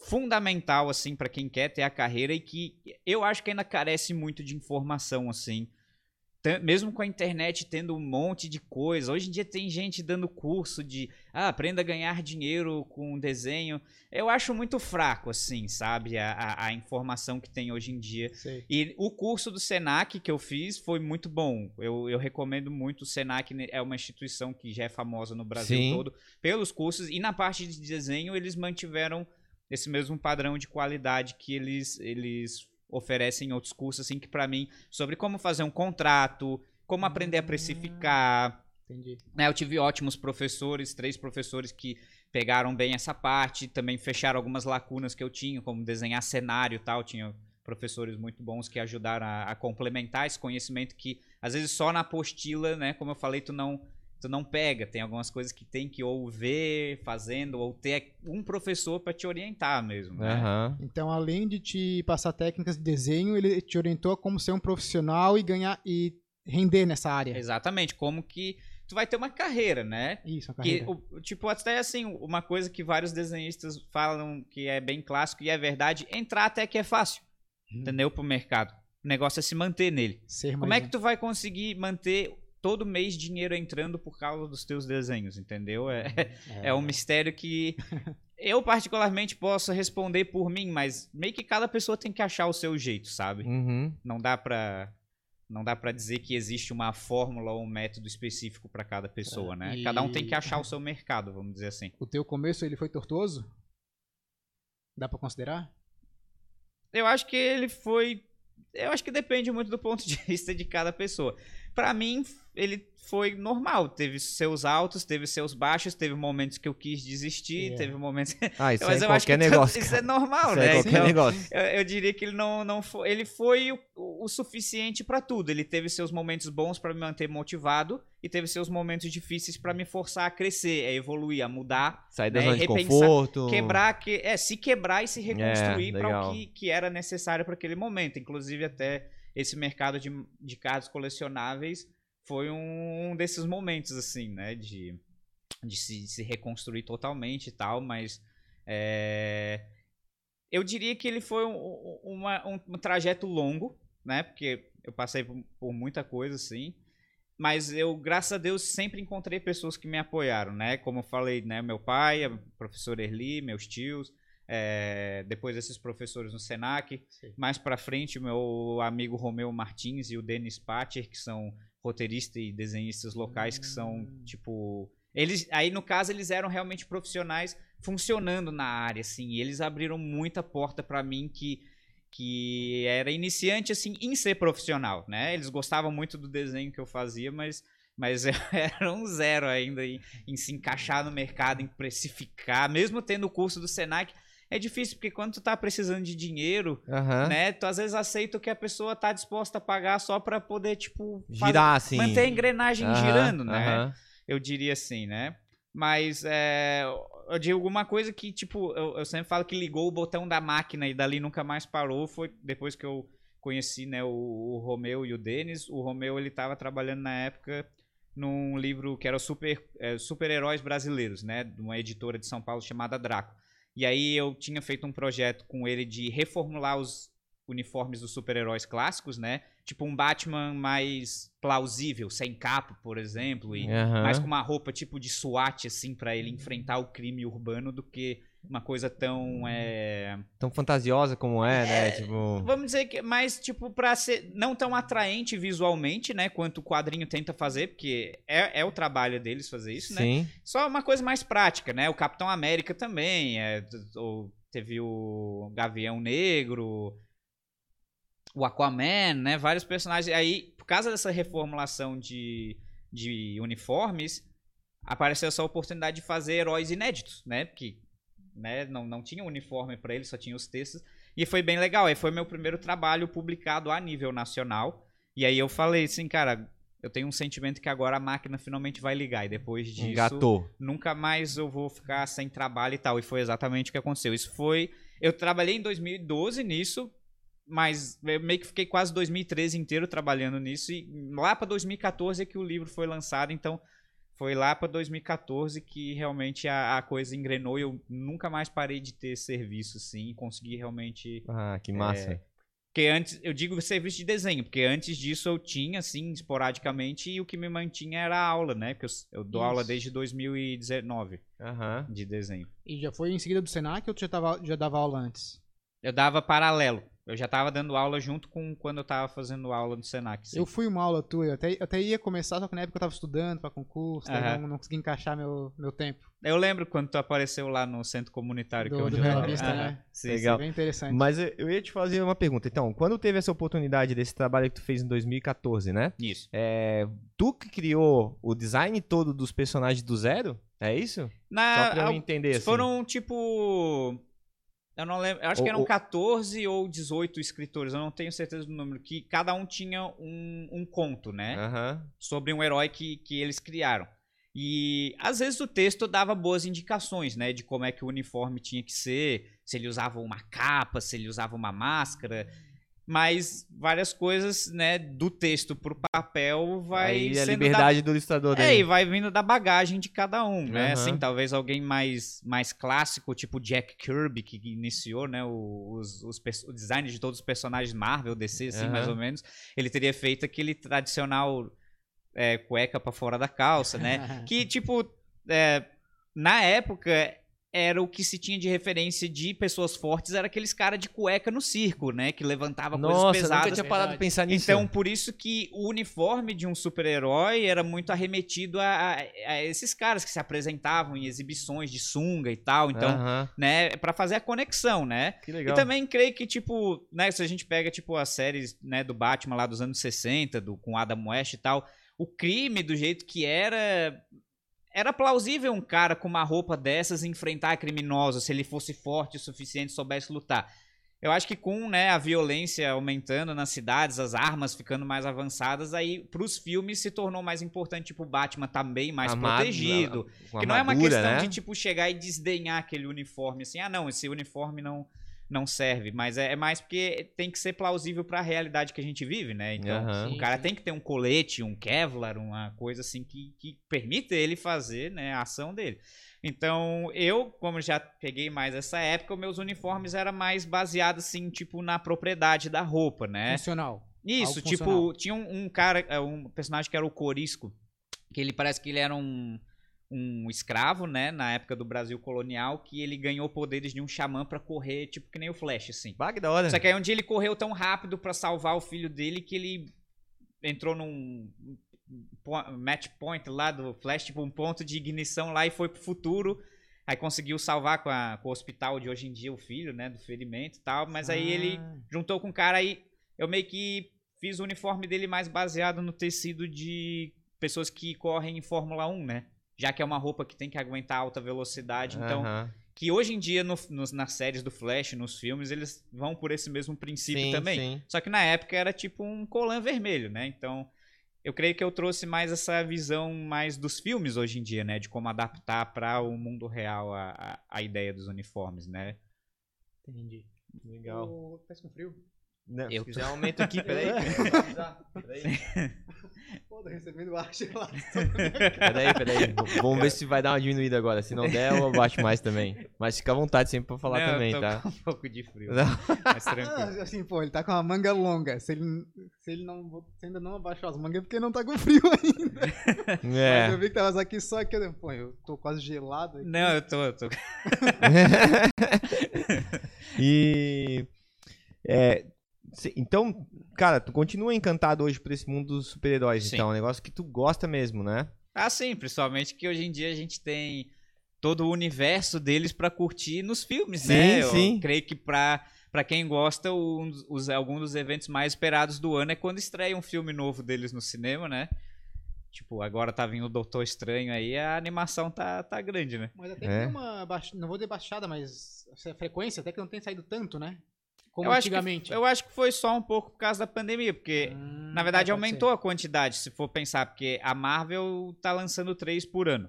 fundamental assim para quem quer ter a carreira e que eu acho que ainda carece muito de informação assim. Mesmo com a internet tendo um monte de coisa, hoje em dia tem gente dando curso de ah, aprenda a ganhar dinheiro com desenho. Eu acho muito fraco, assim, sabe? A, a, a informação que tem hoje em dia. Sei. E o curso do Senac que eu fiz foi muito bom. Eu, eu recomendo muito. O Senac né, é uma instituição que já é famosa no Brasil Sim. todo pelos cursos. E na parte de desenho, eles mantiveram esse mesmo padrão de qualidade que eles, eles oferecem em outros cursos, assim, que pra mim, sobre como fazer um contrato, como aprender a precificar, Entendi. né, eu tive ótimos professores, três professores que pegaram bem essa parte, também fecharam algumas lacunas que eu tinha, como desenhar cenário e tal. Tinha professores muito bons que ajudaram a, a complementar esse conhecimento que, às vezes, só na apostila, né, como eu falei, tu não, tu não pega. Tem algumas coisas que tem que ou ver fazendo, ou ter um professor para te orientar mesmo. Né? Aham. Então, além de te passar técnicas de desenho, ele te orientou a como ser um profissional e ganhar e render nessa área. Exatamente, como que tu vai ter uma carreira, né? Isso, a Que, carreira. o- tipo, até assim, uma coisa que vários desenhistas falam que é bem clássico e é verdade, entrar até que é fácil, Hum. entendeu? Pro mercado. O negócio é se manter nele. Ser Como é que tu vai conseguir manter todo mês dinheiro entrando por causa dos teus desenhos, entendeu? É, um- é um mistério que eu particularmente posso responder por mim, mas meio que cada pessoa tem que achar o seu jeito, sabe? Uhum. Não dá pra não dá para dizer que existe uma fórmula ou um método específico para cada pessoa, É, né? e- Cada um tem que achar o seu mercado, vamos dizer assim. O teu começo, ele foi tortuoso? Dá pra considerar? Eu acho que ele foi. Eu acho que depende muito do ponto de vista de cada pessoa. Pra mim, ele foi normal. Teve seus altos, teve seus baixos, teve momentos que eu quis desistir, É. teve momentos. Ah, isso Mas é eu acho que negócio. isso é normal, Isso né? é qualquer Então, negócio. eu, eu diria que ele não, não foi. Ele foi o, o suficiente pra tudo. Ele teve seus momentos bons pra me manter motivado e teve seus momentos difíceis pra me forçar a crescer, a evoluir, a mudar Sair da né, zona de repensar- conforto. quebrar, que, é, se quebrar e se reconstruir para legal. o que, que era necessário para aquele momento. Inclusive, até esse mercado de, de cards colecionáveis foi um desses momentos, assim, né? De, de se, se reconstruir totalmente e tal, mas. É, eu diria que ele foi um, uma, um, um trajeto longo, né? Porque eu passei por, por, muita coisa, assim. Mas eu, graças a Deus, sempre encontrei pessoas que me apoiaram, né? Como eu falei, né? Meu pai, a professora Erli, meus tios, é, depois esses professores no Senac. Sim. Mais para frente, meu amigo Romeu Martins e o Denis Pacher, que são roteiristas e desenhistas locais, que são, hum. tipo... Eles, aí, no caso, eles eram realmente profissionais funcionando na área, assim. E eles abriram muita porta para mim que que era iniciante assim em ser profissional, né? Eles gostavam muito do desenho que eu fazia, mas mas era um zero ainda em, em, se encaixar no mercado, em precificar, mesmo tendo o curso do Senac. É difícil, porque quando tu tá precisando de dinheiro, uhum. né? Tu às vezes aceita o que a pessoa tá disposta a pagar só para poder, tipo, girar, assim. Manter a engrenagem uhum. girando, né? Eu diria assim, né? Mas é, eu digo alguma coisa que, tipo, eu, eu, sempre falo que ligou o botão da máquina e dali nunca mais parou. Foi depois que eu conheci né, o, o Romeu e o Denis. O Romeu ele estava trabalhando na época num livro que era Super é, Super Heróis Brasileiros, né? De uma editora de São Paulo chamada Draco. E aí eu tinha feito um projeto com ele de reformular os uniformes dos super-heróis clássicos, né? Tipo um Batman mais plausível, sem capa, por exemplo, e uhum. mais com uma roupa tipo de SWAT, assim, para ele enfrentar o crime urbano do que uma coisa tão é... tão fantasiosa como é, né? é, né tipo vamos dizer que mais tipo para ser não tão atraente visualmente né quanto o quadrinho tenta fazer porque é, é o trabalho deles fazer isso né? Sim. né só uma coisa mais prática né o Capitão América também é, ou teve o Gavião Negro o Aquaman, né? Vários personagens. Aí, por causa dessa reformulação de, de uniformes, apareceu essa oportunidade de fazer heróis inéditos, né? Porque né, não, não tinha uniforme para eles, só tinha os textos. E foi bem legal. Aí foi meu primeiro trabalho publicado a nível nacional. E aí eu falei assim, cara, eu tenho um sentimento que agora a máquina finalmente vai ligar. E depois disso, Engatou. nunca mais eu vou ficar sem trabalho e tal. E foi exatamente o que aconteceu. Isso foi. Eu trabalhei em 2012 nisso, mas eu meio que fiquei quase 2013 inteiro trabalhando nisso e lá para 2014 é que o livro foi lançado, então foi lá para 2014 que realmente a, a, coisa engrenou e eu nunca mais parei de ter serviço assim, consegui realmente Ah, que massa. É, porque antes, eu digo serviço de desenho, porque antes disso eu tinha, assim, esporadicamente, e o que me mantinha era a aula, né? Porque eu, eu dou Isso. aula desde 2019 uhum. de desenho. E já foi em seguida do Senac ou tu já, tava, já dava aula antes? Eu dava paralelo. Eu já estava dando aula junto com quando eu estava fazendo aula no Senac. Sim. Eu fui uma aula tua, eu até, eu até ia começar, só que na época eu estava estudando para concurso, uhum. não, não consegui encaixar meu, meu tempo. Eu lembro quando tu apareceu lá no centro comunitário do, que eu do revista, uhum. né? Sim, Legal. bem interessante. Mas eu ia te fazer uma pergunta. Então, quando teve essa oportunidade desse trabalho que tu fez em 2014, né? Isso. É, tu que criou o design todo dos personagens do zero? É isso? Na, Só pra eu entender. Assim. Foram, tipo eu não lembro. Eu acho ou, que eram 14 ou 18 escritores, eu não tenho certeza do número, que cada um tinha um, um conto, né? Uhum. Sobre um herói que, que eles criaram. E às vezes o texto dava boas indicações, né? De como é que o uniforme tinha que ser, se ele usava uma capa, se ele usava uma máscara mas várias coisas, né, do texto pro papel vai Aí a liberdade da... do ilustrador É, e vai vindo da bagagem de cada um, né? Uhum. Assim, talvez alguém mais mais clássico, tipo Jack Kirby que iniciou, né, os, os, o design de todos os personagens Marvel, DC assim, uhum. mais ou menos, ele teria feito aquele tradicional é, cueca para fora da calça, né? que tipo é, na época era o que se tinha de referência de pessoas fortes, era aqueles caras de cueca no circo, né? Que levantava Nossa, coisas pesadas. Nunca tinha parado de pensar nisso. Então, por isso que o uniforme de um super-herói era muito arremetido a, a, a, esses caras que se apresentavam em exibições de sunga e tal. Então, uh -huh. né? para fazer a conexão, né? Que legal. E também creio que, tipo, né? Se a gente pega, tipo, as séries né, do Batman lá dos anos 60, do, com Adam West e tal, o crime do jeito que era era plausível um cara com uma roupa dessas enfrentar criminosos se ele fosse forte o suficiente e soubesse lutar. Eu acho que com né, a violência aumentando nas cidades, as armas ficando mais avançadas, aí pros filmes se tornou mais importante, tipo, o Batman também mais protegido. que não é uma questão né? de, tipo, chegar e desdenhar aquele uniforme, assim, ah, não, esse uniforme não, não serve, mas é, é mais porque tem que ser plausível para a realidade que a gente vive, né? Então, Aham. o cara tem que ter um colete, um Kevlar, uma coisa assim que, que permita ele fazer né, a ação dele. Então, eu, como já peguei mais essa época, meus uniformes eram mais baseados, assim, tipo, na propriedade da roupa, né? Funcional. Isso, Algo tipo, funcional. tinha um, um cara, é, um personagem que era o Corisco, que ele parece que ele era um, um escravo, né, na época do Brasil colonial, que ele ganhou poderes de um xamã pra correr, tipo, que nem o Flash, assim. Bah, que da hora. Só que aí um dia ele correu tão rápido pra salvar o filho dele que ele entrou num match point lá do Flash, tipo um ponto de ignição lá e foi pro futuro. Aí conseguiu salvar com, a- com o hospital de hoje em dia o filho, né, do ferimento e tal. Mas aí ele Ah. juntou com o cara aí eu meio que fiz o uniforme dele mais baseado no tecido de pessoas que correm em Fórmula 1, né? Já que é uma roupa que tem que aguentar alta velocidade, então que hoje em dia no- nos- nas séries do Flash, nos filmes, eles vão por esse mesmo princípio Sim, também. sim. Só que na época era tipo um colã vermelho, né? Então, eu creio que eu trouxe mais essa visão mais dos filmes hoje em dia, né? De como adaptar para o mundo real a, a, a ideia dos uniformes, né? Entendi. Legal. Ô, Tá com frio? Não, Eu quiser, aumenta aqui, peraí. peraí. Pô, tô recebendo ar gelado. Peraí, peraí. Vamos ver se vai dar uma diminuída agora. Se não der, eu abaixo mais também. Mas fica à vontade sempre pra falar Não, eu também, tô tá? com um pouco de frio, Não. mas tranquilo. Ah, assim, pô, ele tá com uma manga longa. Se ele, se ele não, se ainda não abaixou as mangas, é porque não tá com frio ainda. Mas É. eu vi que tava aqui só que, eu- pô, eu tô quase gelado aqui. Não, eu tô, eu tô. e. é, então, cara, tu continua encantado hoje por esse mundo dos super-heróis. Então, é um negócio que tu gosta mesmo, né? Ah, sim, principalmente que hoje em dia a gente tem todo o universo deles pra curtir nos filmes, Sim, né? Eu sim. creio que pra, pra quem gosta, um dos- os, algum dos eventos mais esperados do ano é quando estreia um filme novo deles no cinema, né? Tipo, agora tá vindo o Doutor Estranho aí, a animação tá, tá grande, né? Mas até É. que tem uma, não vou dizer baixada, mas essa frequência até que não tem saído tanto, né? Como eu acho, que, antigamente. eu acho que foi só um pouco por causa da pandemia, porque Hum, Na verdade, é, pode aumentou a quantidade, se for pensar, porque a Marvel tá lançando três por ano.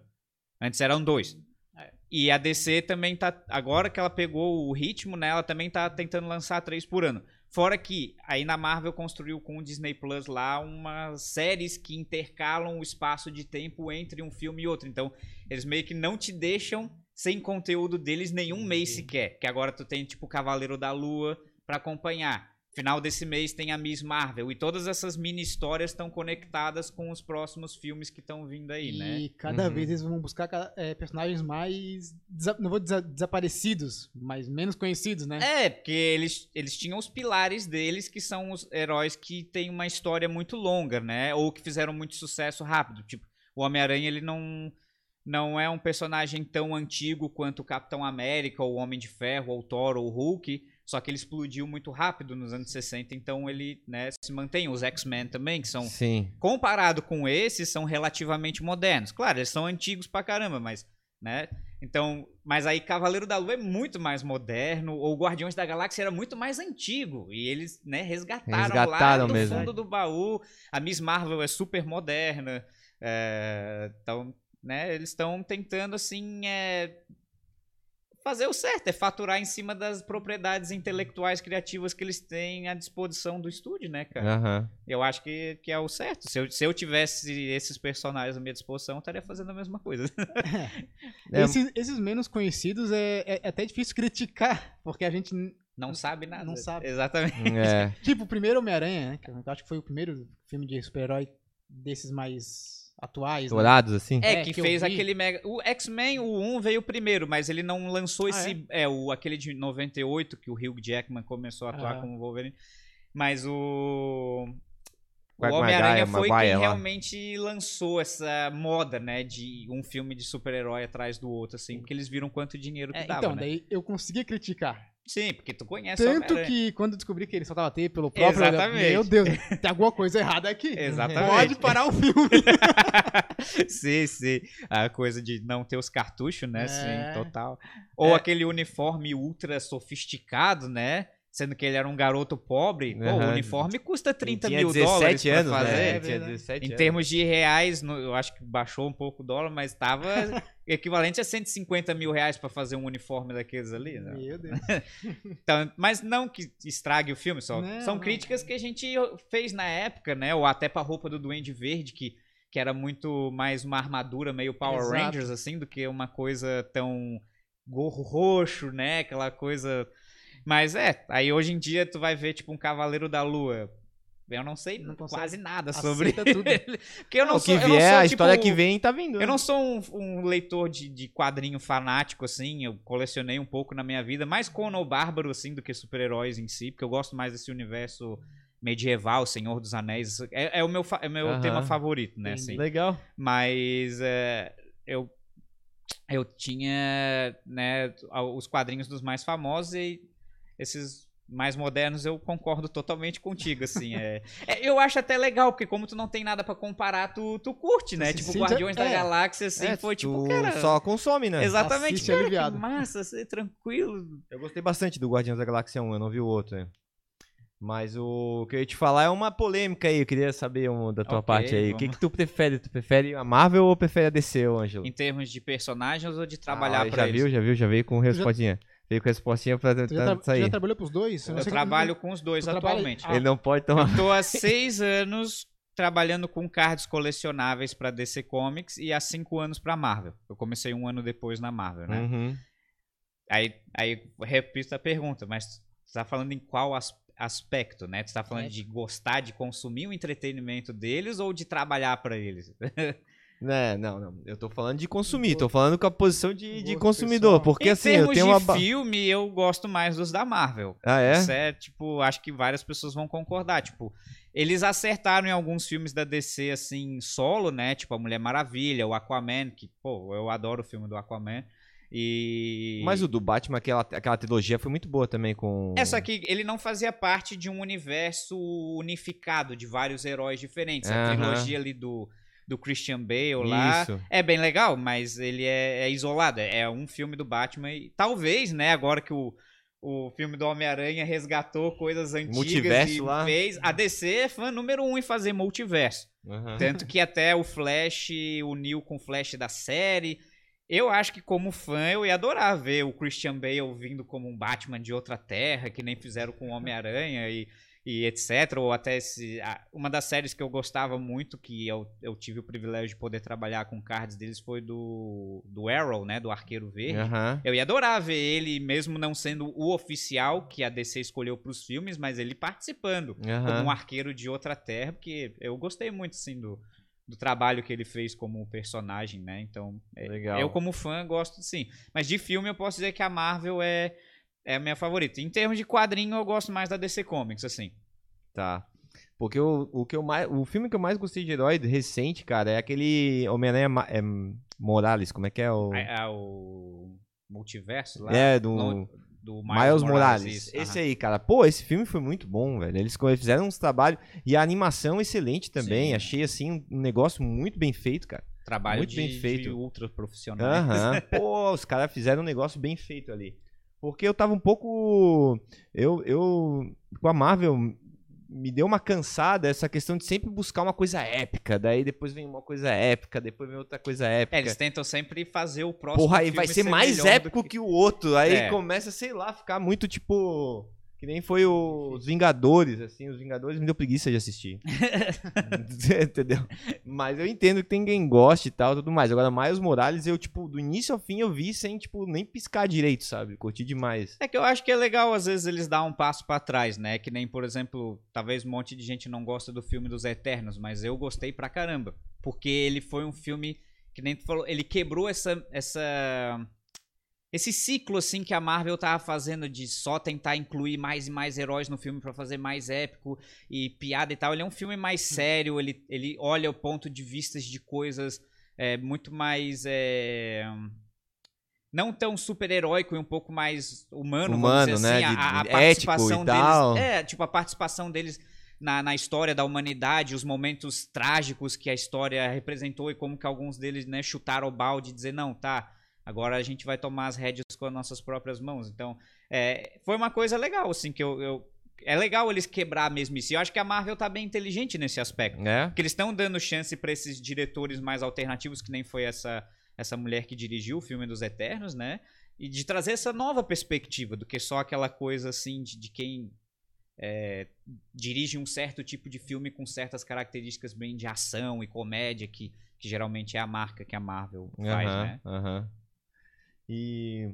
Antes eram dois. É. E a DC também tá. Agora que ela pegou o ritmo, né? Ela também tá tentando lançar três por ano. Fora que aí na Marvel construiu com o Disney Plus lá umas séries que intercalam o espaço de tempo entre um filme e outro. Então, eles meio que não te deixam sem conteúdo deles nenhum mês sequer. Que agora tu tem, tipo, Cavaleiro da Lua pra acompanhar. Final desse mês tem a Miss Marvel. E todas essas mini histórias estão conectadas com os próximos filmes que estão vindo aí, e né? cada Uhum. vez eles vão buscar ca- é, personagens mais. não vou dizer desaparecidos, mas menos conhecidos, né? É, porque eles, eles tinham os pilares deles, que são os heróis que têm uma história muito longa, né? Ou que fizeram muito sucesso rápido. Tipo, o Homem-Aranha, ele não, não é um personagem tão antigo quanto o Capitão América, ou o Homem de Ferro, ou o Thor, ou o Hulk. Só que ele explodiu muito rápido nos anos 60, então ele né, se mantém. Os X-Men também, que são Sim. comparado com esses, são relativamente modernos. Claro, eles são antigos pra caramba, mas, né? Então, mas aí Cavaleiro da Lua é muito mais moderno, ou Guardiões da Galáxia era muito mais antigo, e eles, né, resgataram, Resgataram lá do mesmo. fundo do baú. A Miss Marvel é super moderna, é, então, né, eles estão tentando, assim, é, fazer o certo, é faturar em cima das propriedades intelectuais criativas que eles têm à disposição do estúdio, né, cara? Aham. Eu acho que, que é o certo. Se eu, se eu tivesse esses personagens à minha disposição, eu estaria fazendo a mesma coisa. É, Esses, esses menos conhecidos é, é até difícil criticar, porque a gente. Não sabe nada. Não sabe. Exatamente. é. Tipo, o primeiro Homem-Aranha, né? Que eu acho que foi o primeiro filme de super-herói desses mais atuais. né? Dourados, assim? É, É, que, que fez aquele mega. O X-Men, o 1 veio primeiro, mas ele não lançou Ah, esse. é? o, aquele de 98, que o Hugh Jackman começou a atuar Aham. como Wolverine. Mas o. O Homem-Aranha foi quem lá. realmente lançou essa moda, né? De um filme de super-herói atrás do outro, assim, porque eles viram quanto dinheiro que É, dava. então, né? daí eu conseguia criticar. Sim, porque tu conhece o Tanto Homem-Aranha. que quando eu descobri que ele soltava T pelo próprio. Exatamente. Meu Deus, tem alguma coisa errada aqui. Exatamente. Pode parar o filme. sim, sim. A coisa de não ter os cartuchos, né? É. Sim, total. Ou É. aquele uniforme ultra sofisticado, né? sendo que ele era um garoto pobre, pô, o uniforme custa 30 Tinha mil 17 dólares pra anos, fazer. né? É Tinha verdade. 17 Em anos. termos de reais, eu acho que baixou um pouco o dólar, mas estava equivalente a 150 mil reais para fazer um uniforme daqueles ali. Né? Meu Deus. Então, mas não que estrague o filme, só Não, são não. críticas que a gente fez na época, né? Ou até pra roupa do Duende Verde, que, que era muito mais uma armadura meio Power Exato. Rangers, assim, do que uma coisa tão gorro roxo, né? Aquela coisa. Mas é, aí hoje em dia tu vai ver, tipo, um Cavaleiro da Lua. Eu não sei Não quase nada sobre tudo. ele. Porque eu não o sou, que eu não vier, sou, a história tipo, que vem tá vindo. eu não sou um, um leitor de, de quadrinho fanático, assim. Eu colecionei um pouco na minha vida, mais Conan o Bárbaro, assim, do que super-heróis em si, porque eu gosto mais desse universo medieval, Senhor dos Anéis. É, é o meu, é meu Aham. tema favorito, né? Assim. Legal. Mas é, eu, eu tinha né, os quadrinhos dos mais famosos e esses mais modernos eu concordo totalmente contigo, assim. É, É, eu acho até legal, porque como tu não tem nada pra comparar, tu, tu curte, né? se tipo, sente- Guardiões da é. Galáxia, assim, É, foi tipo, tu cara... só consome, né? Exatamente, Assiste cara, aliviado. que massa, ser tranquilo. Eu gostei bastante do Guardiões da Galáxia 1, eu não vi o outro. né? Mas o que eu ia te falar é uma polêmica aí, eu queria saber um, da tua Ok, parte aí. O que, que tu prefere? Tu prefere a Marvel ou prefere a DC, ô Ângelo? Em termos de personagens ou de trabalhar ah, pra Já eles? viu, já viu, já veio com respostinha. Veio com respostinha pra tentar sair. já trabalhou pros dois? Eu sei trabalho com os dois atualmente. Ah, Ele não pode tomar. Tô há seis anos trabalhando com cards colecionáveis pra DC Comics e há cinco anos pra Marvel. Eu comecei um ano depois na Marvel, né? Uhum. Aí, aí repito a pergunta, mas você tá falando em qual as- aspecto, né? Tu tá falando É. de gostar de consumir o entretenimento deles ou de trabalhar pra eles? Né, não, não. Eu tô falando de consumir, tô falando com a posição de, de consumidor. pessoal. Porque em assim, eu termos tenho de uma. ba- filme, eu gosto mais dos da Marvel. Ah, é? Isso é, tipo, acho que várias pessoas vão concordar. Tipo, eles acertaram em alguns filmes da DC, assim, solo, né? Tipo, a Mulher Maravilha, o Aquaman, que, pô, eu adoro o filme do Aquaman. E. Mas o do Batman, aquela, aquela trilogia foi muito boa também com. É, só que ele não fazia parte de um universo unificado de vários heróis diferentes. A Aham. trilogia ali do, do Christian Bale lá. Isso. É bem legal, mas ele é, é isolado. É um filme do Batman e talvez, né, agora que o, o filme do Homem-Aranha resgatou coisas antigas Multiverso e lá. fez. A DC é fã número um em fazer multiverso. Aham. Tanto que até o Flash uniu com o Flash da série. Eu acho que como fã eu ia adorar ver o Christian Bale vindo como um Batman de outra terra, que nem fizeram com o Homem-Aranha e, e etc. Ou até esse, uma das séries que eu gostava muito, que eu, eu tive o privilégio de poder trabalhar com cards deles, foi do, do Arrow, né? Do Arqueiro Verde. Aham. Eu ia adorar ver ele, mesmo não sendo o oficial que a DC escolheu para os filmes, mas ele participando como Aham. um arqueiro de outra terra, porque eu gostei muito, assim, do, do trabalho que ele fez como personagem, né? Então, é, Legal. eu como fã gosto, sim. Mas de filme eu posso dizer que a Marvel é, é a minha favorita. Em termos de quadrinho, eu gosto mais da DC Comics, assim. Tá. Porque o, o, que eu mais, o filme que eu mais gostei de herói recente, cara, é aquele Homem-Aranha Ma- é, Morales, como é que é o. A- a- o multiverso lá É, do no- do Miles, Morales. isso, Esse aham. aí, cara. Pô, esse filme foi muito bom, velho. Eles fizeram uns trabalhos. E a animação excelente também. Sim. Achei, assim, um- negócio muito bem feito, cara. Trabalho muito de, bem feito. ultra profissional. Aham. Pô, os caras fizeram um negócio bem feito ali. Porque eu tava um pouco. Eu, eu. Com a Marvel, me deu uma cansada essa questão de sempre buscar uma coisa épica. Daí depois vem uma coisa épica, depois vem outra coisa épica. É, eles tentam sempre fazer o próximo Porra, aí vai ser mais melhor do épico que... o outro. Aí É. começa, sei lá, a ficar muito tipo. Que nem foi o- os Vingadores, assim. Os Vingadores me deu preguiça de assistir. Entendeu? Mas eu entendo que tem quem goste e tal, tudo mais. Agora, Miles Morales, eu, tipo, do início ao fim eu vi sem, tipo, nem piscar direito, sabe? Curti demais. É que eu acho que é legal, às vezes, eles dar um passo pra trás, né? Que nem, por exemplo, talvez um monte de gente não gosta do filme dos Eternos, mas eu gostei pra caramba. Porque ele foi um filme, que nem tu falou, ele quebrou essa. essa esse ciclo, assim, que a Marvel tava fazendo de só tentar incluir mais e mais heróis no filme pra fazer mais épico e piada e tal. Ele é um filme mais sério, ele, ele olha o ponto de vista de coisas é, muito mais. é, não tão super-heróico e um pouco mais humano, Humano, vamos dizer né? assim. De- a, a participação deles. É, tipo, a participação deles na, na história da humanidade, os momentos trágicos que a história representou e como que alguns deles, né, chutaram o balde e dizer, não, tá, Agora a gente vai tomar as rédeas com as nossas próprias mãos. Então, é, foi uma coisa legal, assim, que eu, eu- É legal eles quebrar mesmo isso. Eu acho que a Marvel tá bem inteligente nesse aspecto. É? Porque eles estão dando chance pra esses diretores mais alternativos, que nem foi essa, essa mulher que dirigiu o filme dos Eternos, né? E de trazer essa nova perspectiva do que só aquela coisa assim de, de quem é, dirige um certo tipo de filme com certas características bem de ação e comédia, que, que geralmente é a marca que a Marvel faz, né? aham. E,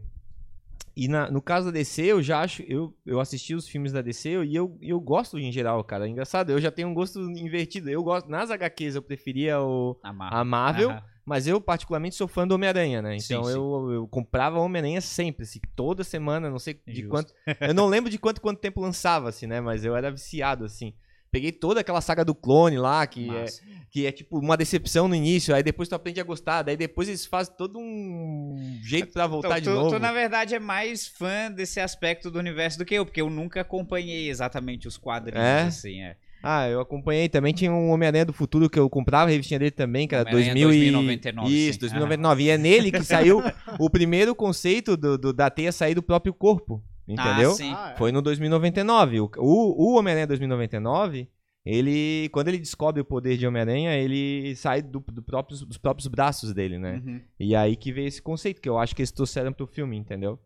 e na- no caso da DC, eu já acho. Eu, eu assisti os filmes da DC e eu, eu gosto em geral, cara. É engraçado, eu já tenho um gosto invertido. Eu gosto. Nas HQs eu preferia o, A Marvel. a Marvel, Aham. mas eu particularmente sou fã do Homem-Aranha, né? Sim, Então sim. Eu, eu comprava Homem-Aranha sempre, assim, toda semana, não sei de Justo. quanto. Eu não lembro de quanto quanto tempo lançava, assim, né? Mas eu era viciado, assim. Peguei toda aquela saga do clone lá, que é, que é tipo uma decepção no início, aí depois tu aprende a gostar, daí depois eles fazem todo um jeito pra voltar Então, de tu, novo. tu, na verdade, é mais fã desse aspecto do universo do que eu, porque eu nunca acompanhei exatamente os quadrinhos, É? assim, é. Ah, eu acompanhei também, tinha um Homem-Aranha do Futuro que eu comprava a revistinha dele também, que era Homem-Aranha 2000 e... 2099, Isso, sim. 2099. E é nele que saiu o primeiro conceito do, do- da teia sair do próprio corpo, entendeu? Ah, sim. Ah, é. Foi no 2099. O, o, o Homem-Aranha 2099, ele, quando ele descobre o poder de Homem-Aranha, ele sai do, do próprios, dos próprios braços dele, né? Uhum. E aí que veio esse conceito, que eu acho que eles trouxeram pro filme, entendeu?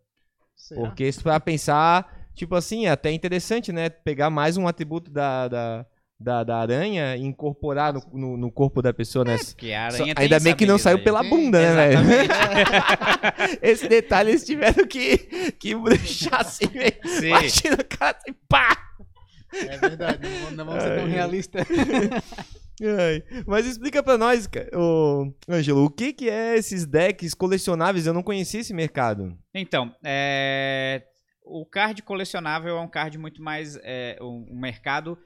Será? Porque se pra pensar, tipo assim, é até interessante, né? Pegar mais um atributo da, da, da, da aranha e incorporar no, no, no corpo da pessoa, né? Só- aranha tem ainda bem que não saiu aí. pela Tem, bunda, né, velho? Esse detalhe eles tiveram que, que bruxar assim, velho. Imagina o cara assim, pá! É verdade, não vamos- ser tão realistas. Ai, Mas explica pra nós, ô, Ângelo, o que que é esses decks colecionáveis? Eu não conhecia esse mercado. Então, é, o card colecionável é um card muito mais. É, um, um mercado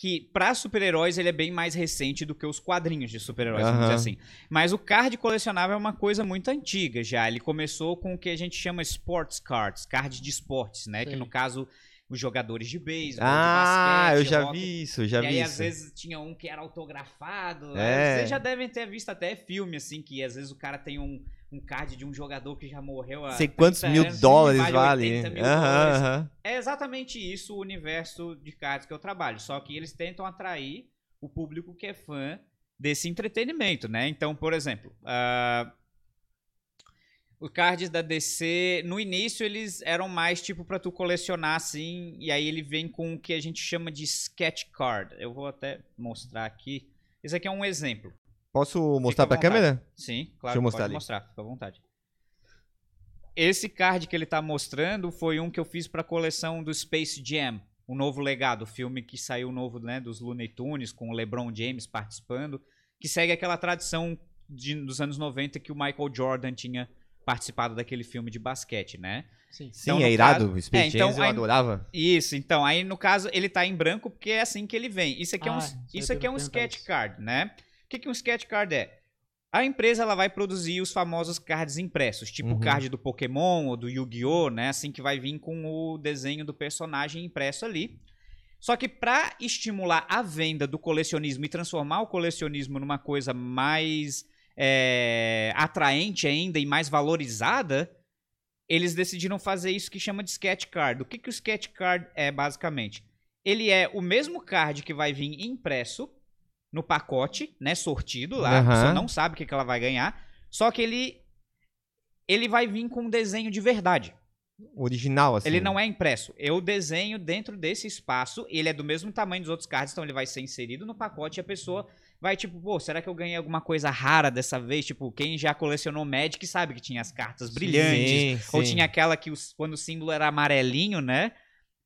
que, para super-heróis, ele é bem mais recente do que os quadrinhos de super-heróis, vamos dizer assim. Mas o card colecionável é uma coisa muito antiga já. Ele começou com o que a gente chama sports cards, cards de esportes, né? Que Sei. no caso, os jogadores de beisebol, Ah, de basquete, eu já hóquei. vi isso, já e vi aí, isso. às vezes, tinha um que era autografado. É. Vocês já devem ter visto até filme, assim, que às vezes o cara tem um, um card de um jogador que já morreu há. Sei quantos 30 mil anos e dólares vale vale. 80 mil dólares. É exatamente isso o universo de cards que eu trabalho. Só que eles tentam atrair o público que é fã desse entretenimento, né? Então, por exemplo, ah, os cards da DC, no início eles eram mais tipo pra tu colecionar assim, e aí ele vem com o que a gente chama de sketch card. Eu vou até mostrar aqui. Esse aqui é um exemplo. Posso mostrar pra vontade. câmera? Sim, Deixa claro. eu mostrar pode ali. mostrar, fica à vontade. Esse card que ele tá mostrando foi um que eu fiz pra coleção do Space Jam, o novo legado, o filme que saiu novo, né, dos Looney Tunes com o LeBron James participando, que segue aquela tradição de- dos anos 90 que o Michael Jordan tinha participado daquele filme de basquete, né? Sim. Sim, Então, é no irado. caso- o Space é, então, Jam eu aí- adorava. Isso, então, aí no caso ele tá em branco porque é assim que ele vem. Isso aqui é Ah, um, isso aí isso aqui é um sketch isso. card, né? O que, que um sketch card é? A empresa ela vai produzir os famosos cards impressos, tipo Uhum. o card do Pokémon ou do Yu-Gi-Oh, né? Assim que vai vir com o desenho do personagem impresso ali. Só que para estimular a venda do colecionismo e transformar o colecionismo numa coisa mais é, atraente ainda e mais valorizada, eles decidiram fazer isso que chama de sketch card. O que, que o sketch card é, basicamente? Ele é o mesmo card que vai vir impresso no pacote, né, sortido lá, a Aham. pessoa não sabe o que, que ela vai ganhar, só que ele ele vai vir com um desenho de verdade. Original, assim. Ele não é impresso. Eu desenho dentro desse espaço, ele é do mesmo tamanho dos outros cards, então ele vai ser inserido no pacote e a pessoa vai tipo, pô, será que eu ganhei alguma coisa rara dessa vez? Tipo, quem já colecionou Magic sabe que tinha as cartas brilhantes, Sim, ou sim. tinha aquela que os- quando o símbolo era amarelinho, né?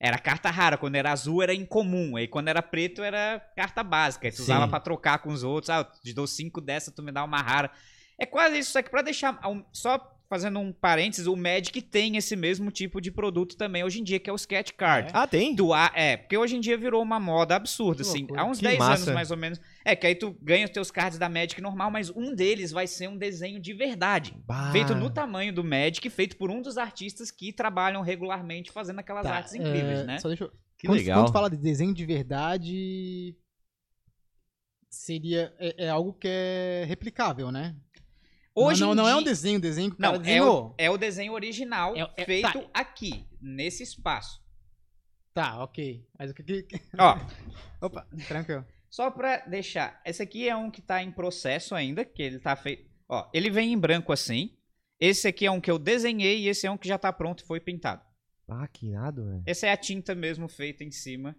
Era carta rara, quando era azul era incomum, aí quando era preto era carta básica, aí tu Sim. usava pra trocar com os outros, ah, eu te dou cinco dessa, tu me dá uma rara. É quase isso, só que pra deixar, só fazendo um parênteses, o Magic tem esse mesmo tipo de produto também hoje em dia, que é o Sketch Card. Ah, tem? Doar, é, porque hoje em dia virou uma moda absurda, Que assim. loucura. Há uns Que 10 massa. anos, mais ou menos. É, que aí tu ganha os teus cards da Magic normal, mas um deles vai ser um desenho de verdade. Bah. Feito no tamanho do Magic, feito por um dos artistas que trabalham regularmente fazendo aquelas Tá, artes incríveis, é, né? Só deixa eu... Que quando, legal. quando fala de desenho de verdade, seria... É, é algo que é replicável, né? Hoje não, não é um dia- desenho, desenho que Não, é o, é o desenho original É- é- feito tá. aqui, nesse espaço. Tá, ok. Mas o que que... Ó, Opa, tranquilo. Só pra deixar, esse aqui é um que tá em processo ainda, que ele tá feito. Ó, ele vem em branco assim. Esse aqui é um que eu desenhei e esse é um que já tá pronto e foi pintado. Ah, que irado, velho. Essa é a tinta mesmo feita em cima.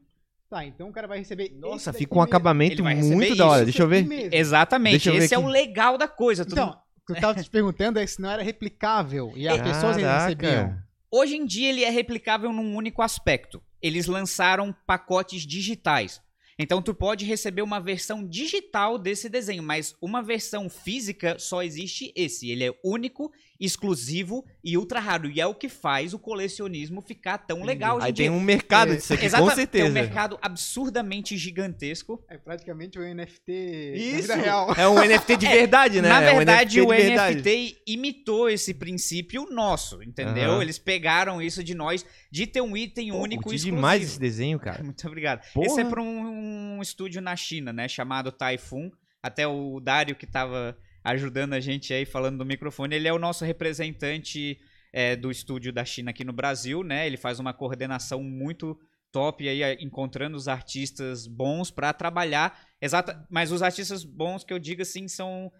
Tá, então o cara vai receber Nossa, fica um mesmo. acabamento muito da hora. isso, Deixa eu ver. mesmo. Exatamente, Deixa eu ver esse é aqui. o legal da coisa. tu não- Então, o que eu tava te perguntando é se não era replicável e as pessoas Caraca. recebiam. Hoje em dia ele é replicável num único aspecto. Eles lançaram pacotes digitais. Então tu pode receber uma versão digital desse desenho, mas uma versão física só existe esse. Ele é único, exclusivo e ultra raro. E é o que faz o colecionismo ficar tão legal hoje Aí em dia. tem um mercado É, disso aqui, com Tem certeza. um mercado absurdamente gigantesco. É praticamente um NFT Isso! real. É um NFT de verdade, né? Na É um verdade, o verdade. NFT imitou esse princípio nosso, entendeu? Aham. Eles pegaram isso de nós, de ter um item Pô, único e exclusivo. demais esse desenho, cara. Muito obrigado. Porra. Esse é para um, um estúdio na China, né? Chamado Typhoon. Até o Dário que tava ajudando a gente aí falando do microfone, ele é o nosso representante é, do estúdio da China aqui no Brasil, né? Ele faz uma coordenação muito top aí, encontrando os artistas bons para trabalhar. Exata, mas os artistas bons que eu digo assim são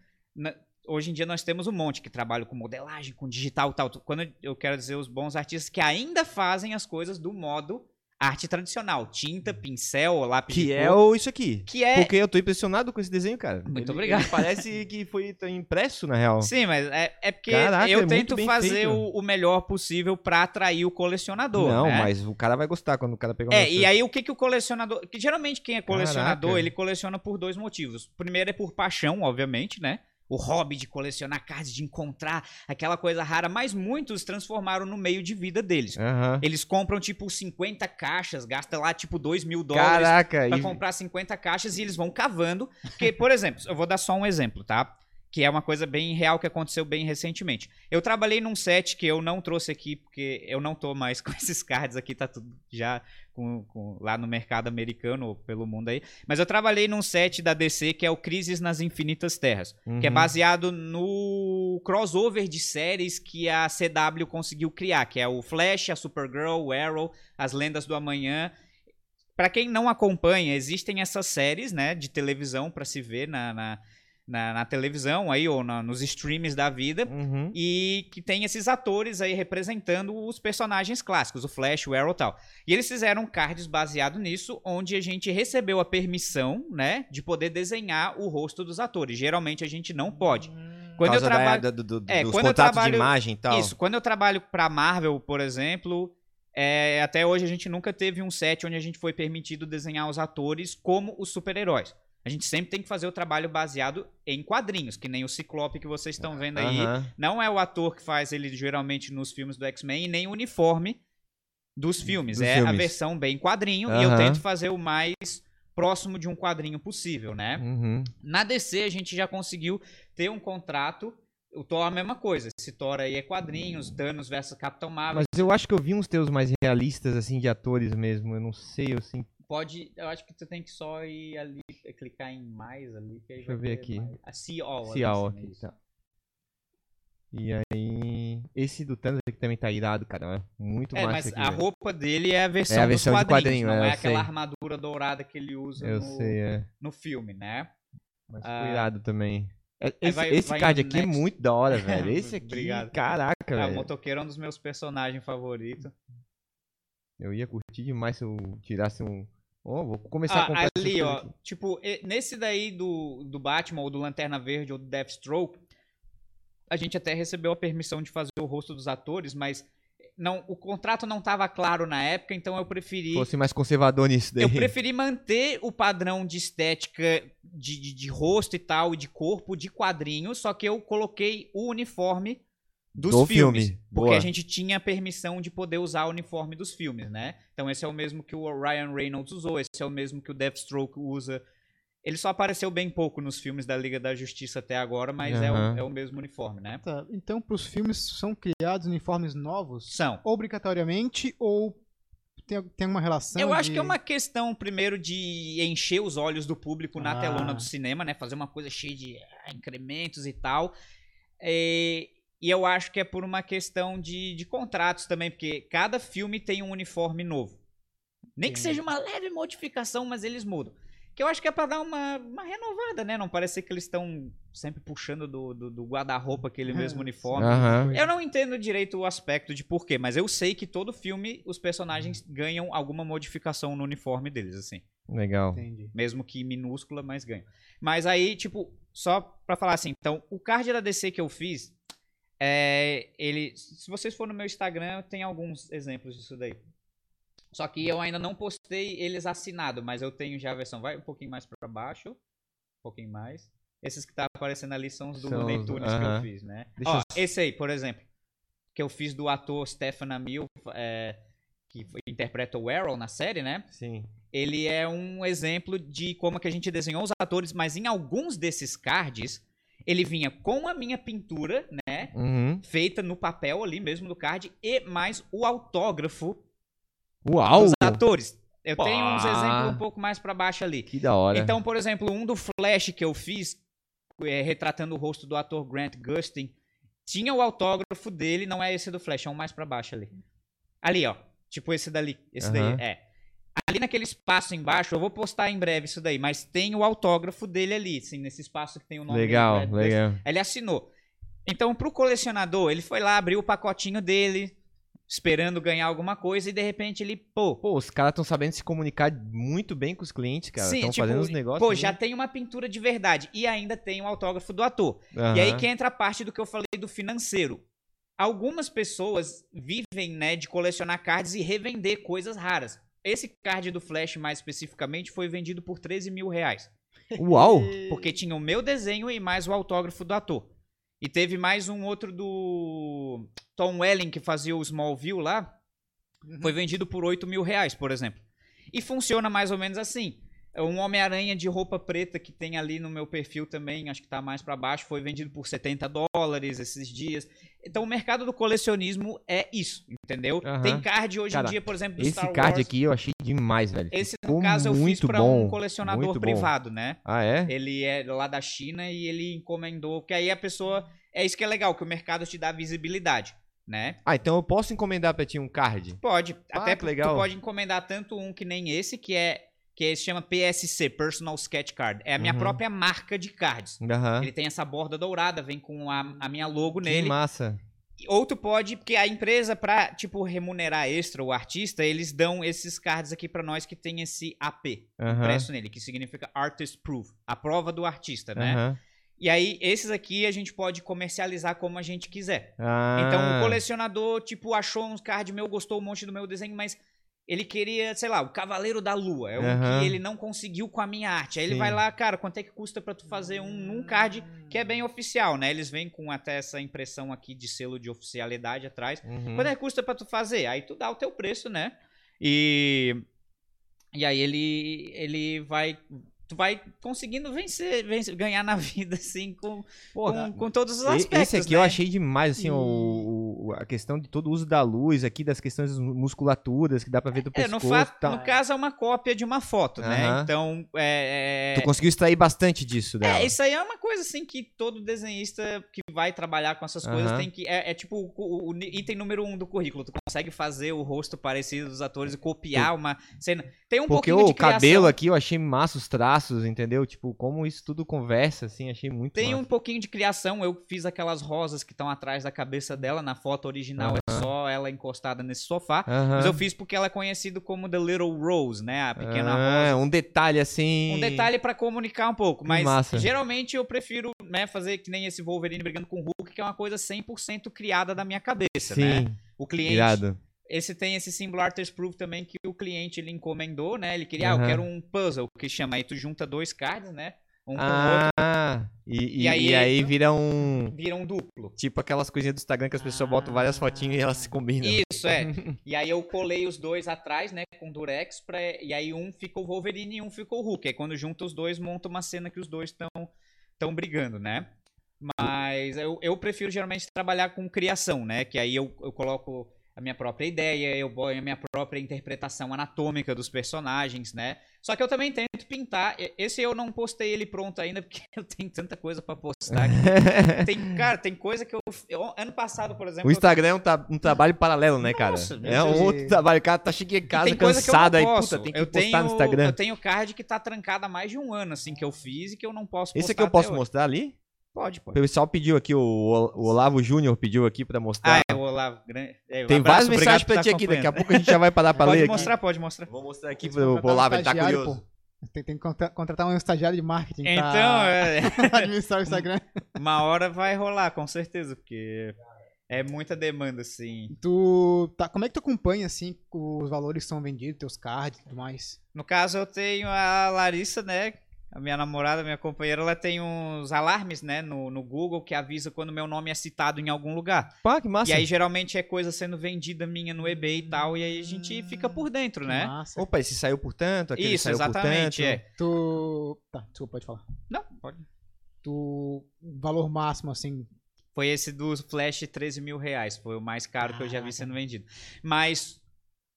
Hoje em dia nós temos um monte que trabalham com modelagem, com digital e tal. Quando eu quero dizer os bons artistas que ainda fazem as coisas do modo arte tradicional. Tinta, pincel, lápis Que de é cor. o, isso aqui. Que é... Porque eu tô impressionado com esse desenho, cara. Muito Ele- obrigado. ele parece que foi impresso, na real. Sim, mas é, é porque Caraca, é eu muito tento fazer o, o melhor possível pra atrair o colecionador. Não, né? mas o cara vai gostar quando o cara pegar um É, e aí o que, que o colecionador. Que geralmente quem é colecionador, Caraca. ele coleciona por dois motivos. O primeiro é por paixão, obviamente, né? O hobby de colecionar cards, de encontrar aquela coisa rara, mas muitos transformaram no meio de vida deles. Aham. Eles compram, tipo, 50 caixas, gastam lá, tipo, 2 mil dólares Caraca, pra e- comprar 50 caixas e eles vão cavando. Porque, por exemplo, eu vou dar só um exemplo, tá? Que é uma coisa bem real que aconteceu bem recentemente. Eu trabalhei num set que eu não trouxe aqui, porque eu não tô mais com esses cards aqui, tá tudo já com- com- lá no mercado americano ou pelo mundo aí. Mas eu trabalhei num set da DC que é o Crises nas Infinitas Terras que é Uhum. baseado no crossover de séries que a CW conseguiu criar, que é o Flash, a Supergirl, o Arrow, as Lendas do Amanhã. Pra quem não acompanha, existem essas séries, né, de televisão pra se ver na, na, na- na televisão aí ou na- nos streams da vida. Uhum. E que tem esses atores aí representando os personagens clássicos, o Flash, o Arrow e tal. E eles fizeram cards baseado nisso, onde a gente recebeu a permissão, né, de poder desenhar o rosto dos atores. Geralmente a gente não pode. Por Quando eu trabalho. da- do- do- É, dos quando eu contratos trabalho- de imagem e tal. Isso, quando eu trabalho pra Marvel, por exemplo, é, até hoje a gente nunca teve um set onde a gente foi permitido desenhar os atores como os super-heróis. A gente sempre tem que fazer o trabalho baseado em quadrinhos, que nem o Ciclope que vocês estão vendo aí. Aham. Não é o ator que faz ele geralmente nos filmes do X-Men e nem o uniforme dos filmes. Dos é a filmes. versão bem quadrinho e eu tento fazer o mais próximo de um quadrinho possível, né? Uhum. Na DC a gente já conseguiu ter um contrato. O Thor é a mesma coisa. Esse Thor aí é quadrinhos, Thanos versus Capitão Marvel. Mas eu acho que eu vi uns teus mais realistas, assim, de atores mesmo. Eu não sei, assim. Pode. Eu acho que tu tem que só ir ali, clicar em mais ali. Que aí Deixa eu ver aqui. mais. A See All. Se all ali, aqui, isso. tá. E aí. Esse do Thanos aqui também tá irado, cara. É muito É, massa mas aqui, a velho. roupa dele é a versão, É a versão quadrinhos, quadrinho, não é, é aquela sei. armadura dourada que ele usa Eu no, sei, é. no filme, né? Mas Ah. ficou irado também. É, Esse, vai- esse vai card aqui é next. muito da hora, velho. Esse aqui, Obrigado. caraca, Ah, o velho. motoqueiro é um dos meus personagens favoritos. Eu ia curtir demais se eu tirasse um. Ó, vou começar a Ah, comprar essas ali, ó. aqui. Tipo, nesse daí do, do Batman, ou do Lanterna Verde, ou do Deathstroke, a gente até recebeu a permissão de fazer o rosto dos atores, mas não, o contrato não estava claro na época, então eu preferi. Fosse mais conservador nisso daí. Eu preferi manter o padrão de estética de, de, de rosto e tal, e de corpo, de quadrinhos, só que eu coloquei o uniforme dos Do filmes. filme. Porque Boa. a gente tinha permissão de poder usar o uniforme dos filmes, né? Então esse é o mesmo que o Ryan Reynolds usou, esse é o mesmo que o Deathstroke usa. Ele só apareceu bem pouco nos filmes da Liga da Justiça até agora, mas é, o, é o mesmo uniforme, né? Tá, Então, pros filmes são criados uniformes novos? São. Obrigatoriamente ou tem, tem uma relação? Eu acho de- que é uma questão, primeiro, de encher os olhos do público na Ah. telona do cinema, né? Fazer uma coisa cheia de ah, incrementos e tal. E, e eu acho que é por uma questão de, de contratos também, porque cada filme tem um uniforme novo. Nem que seja uma leve modificação, mas eles mudam. Que eu acho que é pra dar uma, uma renovada, né? Não parecer que eles estão sempre puxando do, do, do guarda-roupa aquele mesmo uniforme. Aham. Eu não entendo direito o aspecto de porquê, mas eu sei que todo filme os personagens ganham alguma modificação no uniforme deles, assim. Legal. Entendi. Mesmo que minúscula, mas ganham. Mas aí, tipo, só pra falar assim, então, o card da DC que eu fiz, é, ele, se vocês forem no meu Instagram, tem alguns exemplos disso daí. Só que eu ainda não postei eles assinado, mas eu tenho já a versão. Vai um pouquinho mais pra baixo, um pouquinho mais. Esses que tá aparecendo ali são os do Looney os- Tunes que eu fiz, né? Deixa Ó, eu- esse aí, por exemplo, que eu fiz do ator Stephen Amell, é, que interpreta o Arrow na série, né? Sim. ele é um exemplo de como que a gente desenhou os atores, mas em alguns desses cards, ele vinha com a minha pintura, né? Uhum. Feita no papel ali mesmo do card, e mais o autógrafo Uau! dos atores. Eu tenho uns exemplos um pouco mais pra baixo ali. Que da hora. Então, por exemplo, um do Flash que eu fiz, é, retratando o rosto do ator Grant Gustin, tinha o autógrafo dele, não é esse do Flash, é um mais pra baixo ali. Ali, ó. Tipo esse dali. Esse Aham. daí, é. Ali naquele espaço embaixo, eu vou postar em breve isso daí, mas tem o autógrafo dele ali, assim, nesse espaço que tem o nome legal, dele. Grant Gustin. legal. Ele assinou. Então, pro colecionador, ele foi lá, abriu o pacotinho dele, esperando ganhar alguma coisa, e de repente ele, pô, Pô, os caras estão sabendo se comunicar muito bem com os clientes, cara. Estão tipo, fazendo os negócios. pô, né? já tem uma pintura de verdade. E ainda tem o autógrafo do ator. Aham. E aí que entra a parte do que eu falei do financeiro. Algumas pessoas vivem, né, de colecionar cards e revender coisas raras. Esse card do Flash, mais especificamente, foi vendido por 13 mil reais. Uau! Porque tinha o meu desenho e mais o autógrafo do ator. E teve mais um outro do Tom Welling, que fazia o Smallville lá. Foi vendido por 8 mil reais, por exemplo. E funciona mais ou menos assim. Um Homem-Aranha de roupa preta que tem ali no meu perfil também, acho que tá mais pra baixo, foi vendido por 70 dólares esses dias. Então o mercado do colecionismo é isso, entendeu? Aham. Tem card hoje Cara, em dia, por exemplo, do Esse Star card Wars. aqui eu achei demais, velho. Esse, no Ficou caso, eu fiz bom, um colecionador privado, né? Ah, é? Ele é lá da China e ele encomendou, que aí a pessoa. É isso que é legal, que o mercado te dá visibilidade, né? Ah, então eu posso encomendar pra ti um card? Pode. Ah, até que legal. tu pode encomendar tanto um que nem esse, que é. Que se chama PSC, Personal Sketch Card. É a minha Uhum. própria marca de cards. Aham. Ele tem essa borda dourada, vem com a, a minha logo Que nele. massa. Ou tu pode, porque a empresa, pra, tipo, remunerar extra o artista, eles dão esses cards aqui pra nós que tem esse AP Aham. impresso nele, que significa Artist Proof, a prova do artista, né? E aí, esses aqui a gente pode comercializar como a gente quiser. Ah. Então, o colecionador, tipo, achou uns cards meu, gostou um monte do meu desenho, mas ele queria, sei lá, o Cavaleiro da Lua. É um Aham. que ele não conseguiu com a minha arte. Aí ele Sim. vai lá, cara, quanto é que custa pra tu fazer um num card que é bem oficial, né? Eles vêm com até essa impressão aqui de selo de oficialidade atrás. Uhum. Quanto é que custa pra tu fazer? Aí tu dá o teu preço, né? E e aí ele ele vai tu vai conseguindo vencer, vencer ganhar na vida assim com, Pô, com, com todos os aspectos, Esse aqui né? eu achei demais, assim, E- o, o- a questão de todo o uso da luz aqui, das questões musculaturas que dá pra ver do É, no, pescoço e tal. no caso é uma cópia de uma foto, né? Então, é, é- Tu conseguiu extrair bastante disso dela. É, isso aí é uma coisa assim que todo desenhista que vai trabalhar com essas coisas Aham. tem que. É, é tipo o, o item número um do currículo. Tu consegue fazer o rosto parecido dos atores e copiar uma cena. Tem um Porque pouquinho o de criação. cabelo aqui eu achei massa, os traços, entendeu? Tipo, como isso tudo conversa, assim, achei muito Tem um massa. pouquinho de criação. Eu fiz aquelas rosas que estão atrás da cabeça dela. Na foto original é só ela encostada nesse sofá. Aham. Mas eu fiz porque ela é conhecida como The Little Rose, né? A pequena Ah, rosa. um detalhe assim. Um detalhe pra comunicar um pouco, mas massa. geralmente eu prefiro né, fazer que nem esse Wolverine brigando com o Hulk, que é uma coisa 100% criada da minha cabeça, né? Sim, O cliente, irado. esse tem esse símbolo Artist Proof também que o cliente ele encomendou, né? Ele queria, ah, Aham. eu quero um puzzle, que chama aí tu junta dois cards, né? Um com o outro, Ah, e, e, E aí- e aí vira um. vira um duplo. Tipo aquelas coisinhas do Instagram que as pessoas botam várias fotinhas e elas se combinam. Isso, é. e aí eu colei os dois atrás, né, com durex, pra... e aí um ficou o Wolverine e um ficou o Hulk. Aí quando junta os dois, monta uma cena que os dois estão tão brigando, né? Mas eu, eu prefiro geralmente trabalhar com criação, né? Que aí eu, eu coloco a minha própria ideia, eu ponho a minha própria interpretação anatômica dos personagens, né? Só que eu também tento pintar. Esse eu não postei ele pronto ainda, porque eu tenho tanta coisa pra postar aqui. Tem, cara, tem coisa que eu, eu- Ano passado, por exemplo. O eu- Instagram é um, tra- um trabalho paralelo, né, cara? Nossa, é um outro trabalho. O cara tá em casa que eu cansado aí, puta, tem que eu postar tenho, no Instagram. Eu tenho card que tá trancado há mais de um ano, assim, que eu fiz e que eu não posso postar. Esse aqui eu posso hoje. mostrar ali? Pode, O pode. pessoal pediu aqui, o, o Olavo Júnior pediu aqui pra mostrar. Ah, é o Olavo. Grande, é, um Tem abraço, várias mensagens pra ti aqui, daqui a pouco a gente já vai parar pra Pode ler mostrar, aqui. pode mostrar. Vou mostrar aqui pro, Olavo, um ele tá curioso. pô. Tem, tem que contra- contratar um estagiário de marketing Então, pra é, administrar o Instagram. uma hora vai rolar, com certeza, porque é muita demanda, assim. Tu, tá, como é que tu acompanha, assim, os valores que são vendidos, teus cards e tudo mais? No caso, eu tenho a Larissa, né? A minha namorada, minha companheira, ela tem uns alarmes, né, no, no Google que avisa quando meu nome é citado em algum lugar. Pá, que massa. E aí, geralmente, é coisa sendo vendida minha no eBay e tal, e aí a gente fica por dentro, né? Massa. Opa, esse saiu por tanto, aquele Isso, saiu exatamente, por tanto. é. Tu. Tá, desculpa, pode falar. Não, pode. Tu. Valor máximo, assim. Foi esse do Flash 13 mil reais. Foi o mais caro que eu já vi sendo vendido. Mas,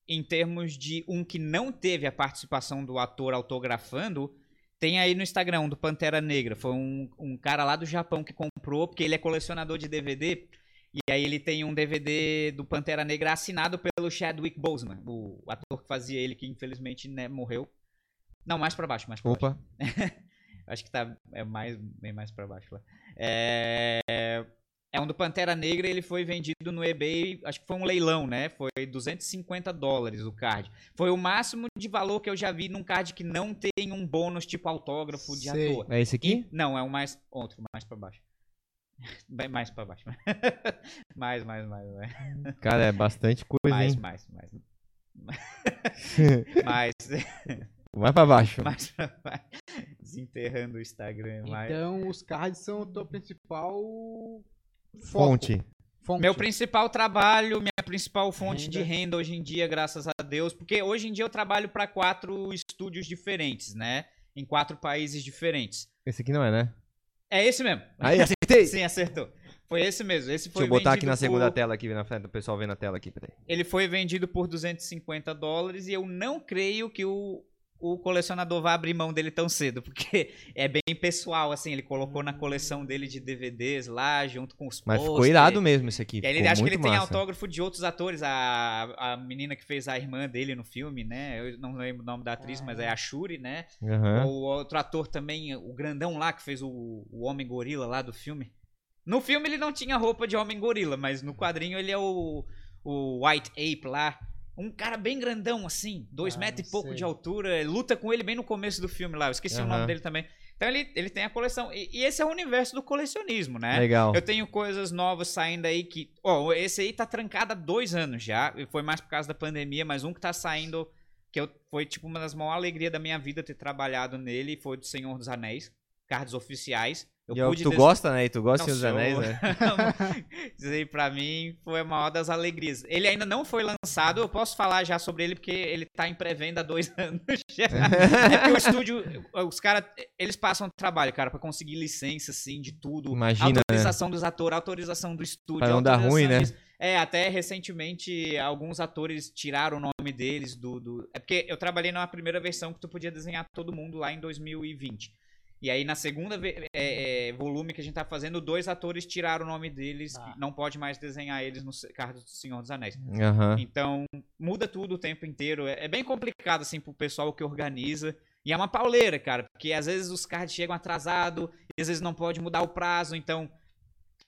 em termos de um que não teve a participação do ator autografando, tem aí no Instagram, um do Pantera Negra. Foi um, um cara lá do Japão que comprou, porque ele é colecionador de DVD. E aí ele tem um DVD do Pantera Negra assinado pelo Chadwick Boseman, o ator que fazia ele, que infelizmente né, morreu. Não, mais pra baixo, mais pra baixo. Opa, Acho que tá é mais, bem mais pra baixo lá. É, é um do Pantera Negra, ele foi vendido no eBay, acho que foi um leilão, né? Foi 250 dólares o card. Foi o máximo de valor que eu já vi num card que não tem um bônus tipo autógrafo de Sei. ator. é esse aqui? E- não, é o mais outro, mais pra baixo. Bem mais pra baixo. mais, mais, mais, mais. Cara, é bastante coisa, Mais, hein? mais, mais. Mais, Vai pra baixo. mais pra baixo. Desenterrando o Instagram. mais. Então, os cards são a tua principal. Foco, Fonte. fonte. Meu principal trabalho, minha principal fonte de Renda. renda hoje em dia, graças a Deus, porque hoje em dia eu trabalho para quatro estúdios diferentes, né? Em quatro países diferentes. Esse aqui não é, né? É esse mesmo. Aí, acertei! Sim, acertou. Foi esse mesmo. Esse Deixa foi eu botar aqui na segunda por- tela aqui, na frente, o pessoal vê na tela aqui, peraí. Ele foi vendido por 250 dólares e eu não creio que o, o colecionador vá abrir mão dele tão cedo, porque é bem pessoal, assim, ele colocou na coleção dele de DVDs lá, junto com os Mas ficou irado mesmo esse aqui. E ele acho que ele tem massa. autógrafo de outros atores. A, a menina que fez a irmã dele no filme, né? Eu não lembro o nome da atriz, mas é a Shuri, né? Aham. O outro ator também, o grandão lá que fez o, o Homem Gorila lá do filme. No filme ele não tinha roupa de Homem Gorila, mas no quadrinho ele é o, o White Ape lá. Um cara bem grandão, assim, dois Ah, metros e pouco sei. de altura. Luta com ele bem no começo do filme lá. Eu esqueci o nome dele também. Então ele, ele tem a coleção. E, e esse é o universo do colecionismo, né? Legal. Eu tenho coisas novas saindo aí que. Ó, esse aí tá trancado há dois anos já. E Foi mais por causa da pandemia, mas um que tá saindo. Que eu, foi tipo uma das maiores alegrias da minha vida ter trabalhado nele. Foi do Senhor dos Anéis. Cards oficiais. Eu E é pude tu gosta, né? E tu gosta Não, dos. Anéis, né? Aí pra mim foi a maior das alegrias. Ele ainda não foi lançado, eu posso falar já sobre ele porque ele tá em pré-venda há dois anos já. É porque o estúdio, os caras, eles passam trabalho, cara, pra conseguir licença, assim, de tudo. Imagina, né? Autorização dos atores, autorização do estúdio. Pra não dar ruim, né? É, até recentemente alguns atores tiraram o nome deles do, do... É porque eu trabalhei numa primeira versão que tu podia desenhar todo mundo lá em 2020. E aí na segunda é, é, volume que a gente tá fazendo, dois atores tiraram o nome deles, Ah. não pode mais desenhar eles no carro do Senhor dos Anéis. Aham. Então, muda tudo o tempo inteiro. É, é bem complicado, assim, pro pessoal que organiza. E é uma pauleira, cara, porque às vezes os cards chegam atrasados, e às vezes não pode mudar o prazo, então.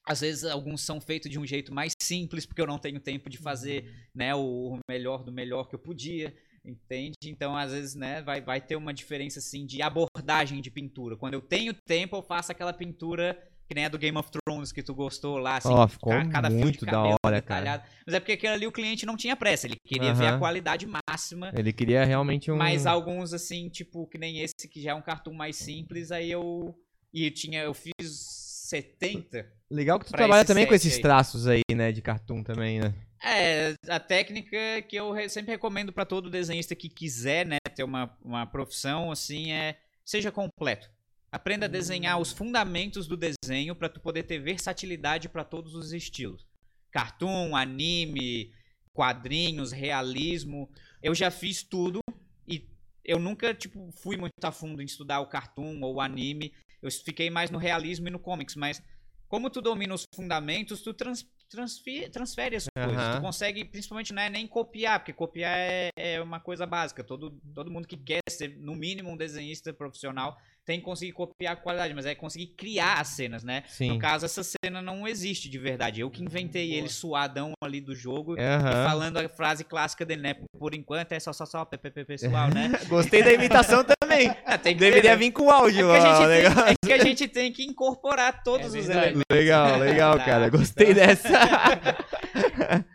Às vezes alguns são feitos de um jeito mais simples, porque eu não tenho tempo de fazer né, o melhor do melhor que eu podia. Entende? Então, às vezes, né, vai, vai ter uma diferença assim de abordagem de pintura. Quando eu tenho tempo, eu faço aquela pintura que nem a do Game of Thrones que tu gostou lá, assim, Ó, ficou ca- cada muito da hora, cara. detalhado. Mas é porque aquele ali o cliente não tinha pressa, ele queria ver a qualidade máxima. Ele queria realmente um. Mas alguns, assim, tipo, que nem esse, que já é um cartoon mais simples, aí eu. E tinha. Eu fiz 70. Legal que tu trabalha também com esses aí. traços aí, né? De cartoon também, né? É, a técnica que eu re- sempre recomendo pra todo desenhista que quiser, né, ter uma, uma profissão, assim, é. Seja completo. Aprenda a desenhar os fundamentos do desenho pra tu poder ter versatilidade pra todos os estilos. Cartoon, anime, quadrinhos, realismo. Eu já fiz tudo e eu nunca, tipo, fui muito a fundo em estudar o cartoon ou o anime. Eu fiquei mais no realismo e no comics, mas como tu domina os fundamentos, tu trans, transfere, transfere as coisas. Aham. Tu consegue, principalmente, não é nem copiar, porque copiar é, é uma coisa básica. Todo, todo mundo que quer ser, no mínimo, um desenhista profissional tem que conseguir copiar a qualidade, mas é conseguir criar as cenas, né? Sim. No caso, essa cena não existe de verdade. Eu que inventei ele suadão ali do jogo Aham. falando a frase clássica dele, né? Por enquanto é só, só, só, PPP pessoal, né? Gostei da imitação também. Ah, tem que Deveria ter, né? vir com áudio. É ó, legal. tem, é que a gente tem que incorporar todos É os elementos. Legal, legal, Tá, cara. Gostei então- dessa.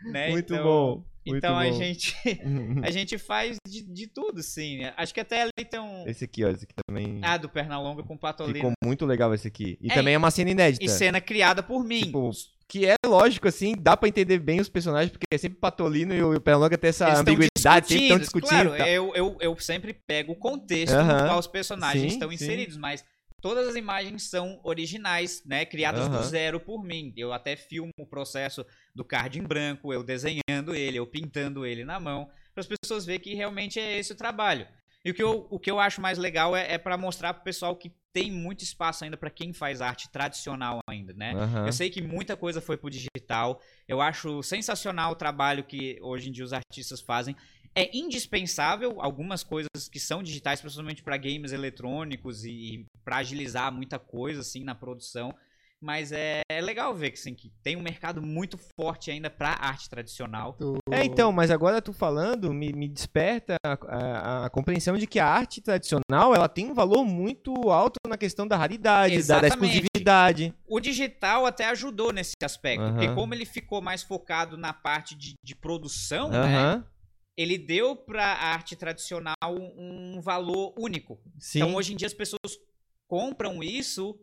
né? Muito Então- bom. Então a gente a gente faz de, de tudo, sim. né? Acho que até ali tem um. Esse aqui, ó. Esse aqui também. Ah, do Pernalonga com Patolino. Ficou muito legal esse aqui. E É, também é uma cena inédita. E cena criada por mim. Tipo, que é lógico, assim, dá pra entender bem os personagens, porque é sempre Patolino e o Pernalonga tem essa Eles tão ambiguidade, sempre estão discutindo. Claro, eu, eu, eu sempre pego o contexto Aham. no qual os personagens Sim, estão sim. inseridos, mas todas as imagens são originais, né? Criadas do Aham. zero por mim. Eu até filmo o processo do card em branco, eu desenhando ele, eu pintando ele na mão, para as pessoas verem que realmente é esse o trabalho. E o que eu, o que eu acho mais legal é, é para mostrar pro pessoal que tem muito espaço ainda para quem faz arte tradicional ainda, né? Aham. Eu sei que muita coisa foi pro digital. Eu acho sensacional o trabalho que hoje em dia os artistas fazem. É indispensável algumas coisas que são digitais, principalmente para games eletrônicos e, e para agilizar muita coisa assim na produção. Mas é, é legal ver que, assim, que tem um mercado muito forte ainda para arte tradicional. É, então, mas agora tu falando, me, me desperta a, a- a compreensão de que a arte tradicional, ela tem um valor muito alto na questão da raridade, da, da exclusividade. O digital até ajudou nesse aspecto, porque Aham. como ele ficou mais focado na parte de, de produção, né? Ele deu pra arte tradicional um valor único. sim. Então, hoje em dia, as pessoas compram isso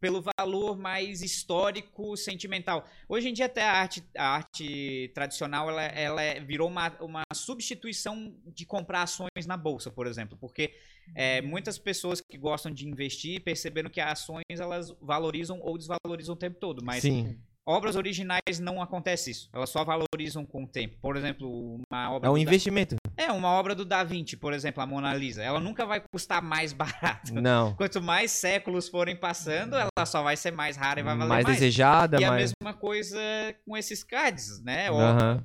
pelo valor mais histórico, sentimental. Hoje em dia, até a arte, a arte tradicional ela, ela é- virou uma, uma substituição de comprar ações na bolsa, por exemplo. Porque é, muitas pessoas que gostam de investir perceberam que as ações elas valorizam ou desvalorizam o tempo todo. Mas Sim. Obras originais não acontece isso. Elas só valorizam com o tempo. Por exemplo, uma obra É um do Da- investimento. é, uma obra do Da Vinci, por exemplo, a Mona Lisa. Ela nunca vai custar mais barato. Não. Quanto mais séculos forem passando, ela só vai ser mais rara e vai valer mais. mais desejada, E a mais. mesma coisa com esses cards, né? Aham.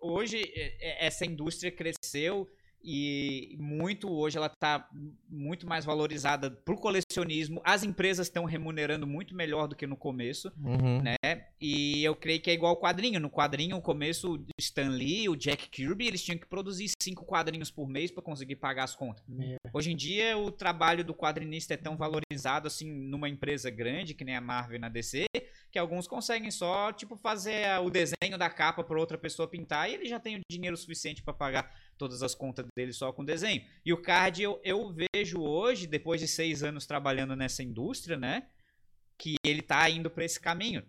Hoje, é- é- essa indústria cresceu e muito hoje ela está muito mais valorizada pro colecionismo. As empresas estão remunerando muito melhor do que no começo, Uhum. né? E eu creio que é igual o quadrinho. No quadrinho, no começo, o Stan Lee, o Jack Kirby, eles tinham que produzir cinco quadrinhos por mês para conseguir pagar as contas. É. Hoje em dia, o trabalho do quadrinista é tão valorizado assim numa empresa grande, que nem a Marvel na DC, que alguns conseguem só, tipo, fazer o desenho da capa para outra pessoa pintar e ele já tem o dinheiro suficiente para pagar todas as contas dele só com desenho. E o card eu, eu vejo hoje, depois de seis anos trabalhando nessa indústria, né, que ele tá indo para esse caminho.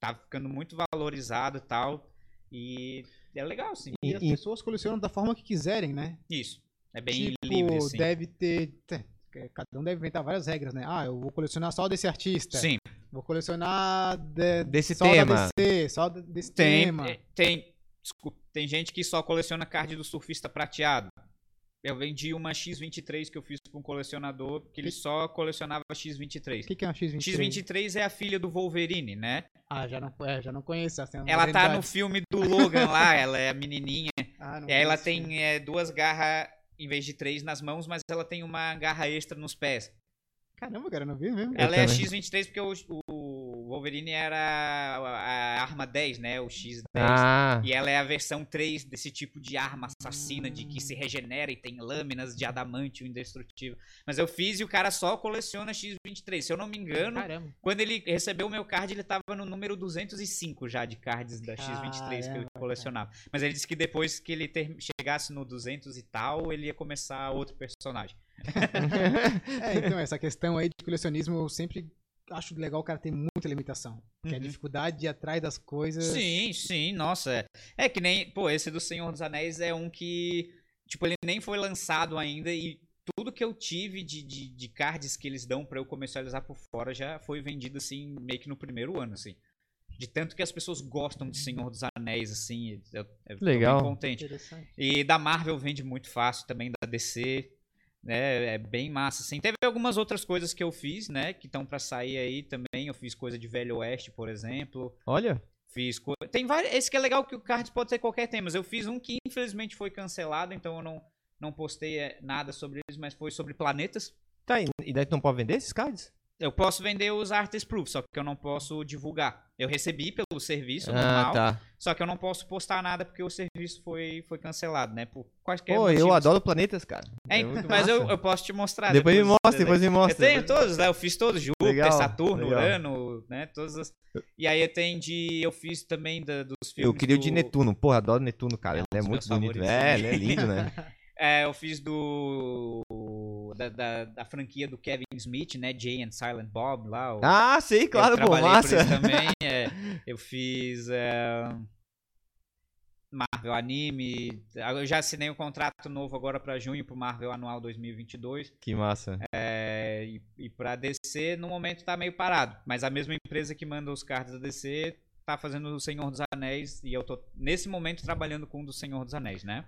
Tá ficando muito valorizado e tal. E é legal, sim. E E- as e- pessoas colecionam da forma que quiserem, né? Isso. É bem tipo, livre, assim. deve ter. te- Cada um deve inventar várias regras, né? Ah, eu vou colecionar só desse artista. Sim. Vou colecionar de- Desse só tema. da DC, só desse Tem, tema. é, tem, desculpa, tem gente que só coleciona card do surfista prateado. Eu vendi uma X23 que eu fiz pra um colecionador que ele só colecionava O X23. que, que é uma X23? X23 é a filha do Wolverine, né? Ah, já não, é, já não conheço essa Ela tá no filme do Logan lá, ela é a menininha. Ah, não E aí ela tem é, duas garras em vez de três nas mãos, mas ela tem uma garra extra nos pés. Caramba, cara, eu não vi mesmo. Ela é a também. X23 porque o, o Wolverine era a, a arma 10, né? O X10. Ah, E ela é a versão 3 desse tipo de arma assassina, de que se regenera e tem lâminas de adamantio indestrutível. Mas eu fiz e o cara só coleciona X23. Se eu não me engano, Caramba. quando ele recebeu o meu card, ele tava no número 205 já de cards da X23 que ele colecionava. Mas ele disse que depois que ele ter- chegasse no 200 e tal, ele ia começar outro personagem. É, então, essa questão aí de colecionismo, eu sempre acho legal o cara ter muita limitação. Que a Uhum. dificuldade de ir atrás das coisas. Sim, sim, nossa. É. é que nem, pô, esse do Senhor dos Anéis é um que, tipo, ele nem foi lançado ainda e tudo que eu tive de, de, de cards que eles dão pra eu comercializar por fora já foi vendido, assim, meio que no primeiro ano, assim. De tanto que as pessoas gostam de Senhor dos Anéis, assim. Eu, eu tô Legal. bem contente. Interessante. E da Marvel vende muito fácil também, da DC. Né, é bem massa, assim. Teve algumas outras coisas que eu fiz, né? Que estão pra sair aí também. Eu fiz coisa de Velho Oeste, por exemplo. Olha, Fiz co... Tem vários. Esse que é legal que o Cards pode ser qualquer tema. Mas eu fiz um que infelizmente foi cancelado, então eu não, não postei eh, nada sobre eles, mas foi sobre planetas. tá. E daí tu não pode vender esses cards? Eu posso vender os artist proof, só que eu não posso divulgar. Eu recebi pelo serviço Ah, normal, tá. só que eu não posso postar nada porque o serviço foi, foi cancelado, né? Por quaisquer Pô, eu motivos. adoro planetas, cara. É, É mas eu, eu posso te mostrar. Depois me mostra, depois me Eu mostra. tenho todos, né? Eu fiz todos, Júpiter, Legal, Saturno, legal. Urano, né? Todas as... E aí eu tenho de. Eu fiz também da- dos filmes. Eu queria o de Netuno. Porra, adoro Netuno, cara. É um Ele é muito bonito. favoritos É, ele é lindo, né? É, eu fiz do. Da, da, da franquia do Kevin Smith, né? Jay and Silent Bob lá. o- Ah, sei, claro, eu pô, massa. também. é. eu fiz. é, Marvel Anime. Eu já assinei um contrato novo agora pra junho pro Marvel Anual 2022. Que massa. É, e, e pra DC, no momento tá meio parado. Mas a mesma empresa que manda os cards da DC tá fazendo o Senhor dos Anéis. E eu tô, nesse momento, trabalhando com o do Senhor dos Anéis, né?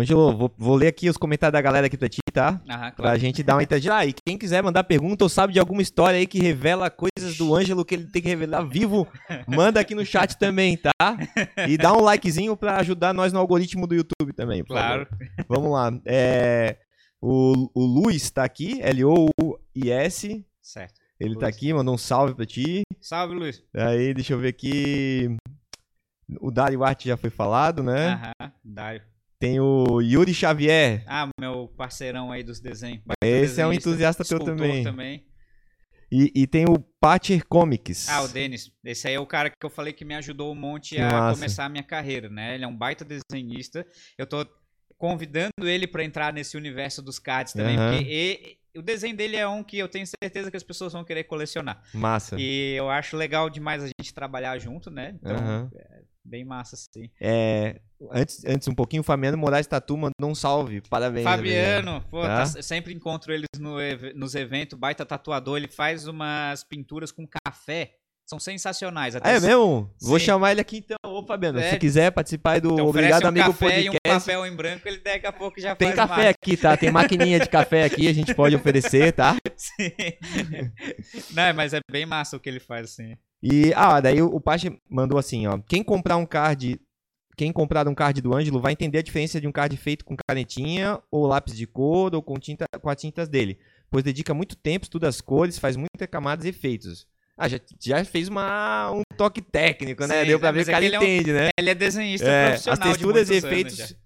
Ângelo, vou, vou ler aqui os comentários da galera aqui pra ti, tá? Aham, Pra claro. gente dar uma interagida. Ah, e quem quiser mandar pergunta ou sabe de alguma história aí que revela coisas do Ângelo que ele tem que revelar vivo, manda aqui no chat também, tá? E dá um likezinho pra ajudar nós no algoritmo do YouTube também, Claro. favor. Vamos lá. É, o, o Luiz tá aqui, L-O-U-I-S. Certo. Ele tá Luiz. aqui, mandou um salve pra ti. Salve, Luiz. Aí, deixa eu ver aqui. O Dario Arte já foi falado, né? Aham, Dário. Tem o Yuri Xavier. Ah, meu parceirão aí dos desenhos. Esse é um entusiasta teu escultor também. E, e tem o Patcher Comics. Ah, o Denis. Esse aí é o cara que eu falei que me ajudou um monte Que a massa. começar a minha carreira, né? Ele é um baita desenhista. Eu tô convidando ele pra entrar nesse universo dos cards também, Aham. porque e- o desenho dele é um que eu tenho certeza que as pessoas vão querer colecionar. Massa. E eu acho legal demais a gente trabalhar junto, né? Então, Aham. Bem massa, sim. É, antes, antes um pouquinho, o Fabiano Moraes Tatu mandou um salve. Parabéns. Fabiano, pô, Tá? tá- sempre encontro eles no nos eventos, baita tatuador, ele faz umas pinturas com café, são sensacionais. Até Ah, é se- mesmo? Vou Sim. chamar ele aqui então. Ô, Fabiano, se É. quiser participar do Então, Obrigado um Amigo café e um Podcast. papel em branco, ele daqui a pouco já Tem café mais. aqui, tá? Tem maquininha de café aqui, a gente pode oferecer, tá? Sim. Não, mas é bem massa o que ele faz, assim. E, ah, daí o, Pache mandou assim, ó. Quem comprar um card. Quem comprar um card do Ângelo vai entender a diferença de um card feito com canetinha, ou lápis de cor, ou com, tinta, com as tintas dele. Pois dedica muito tempo, estuda as cores, faz muitas camadas e efeitos. Ah, já, já fez uma, um toque técnico, né? Sim, Deu pra é, ver que é que ele é um- entende, né? Ele é desenhista É, as profissional texturas e efeitos.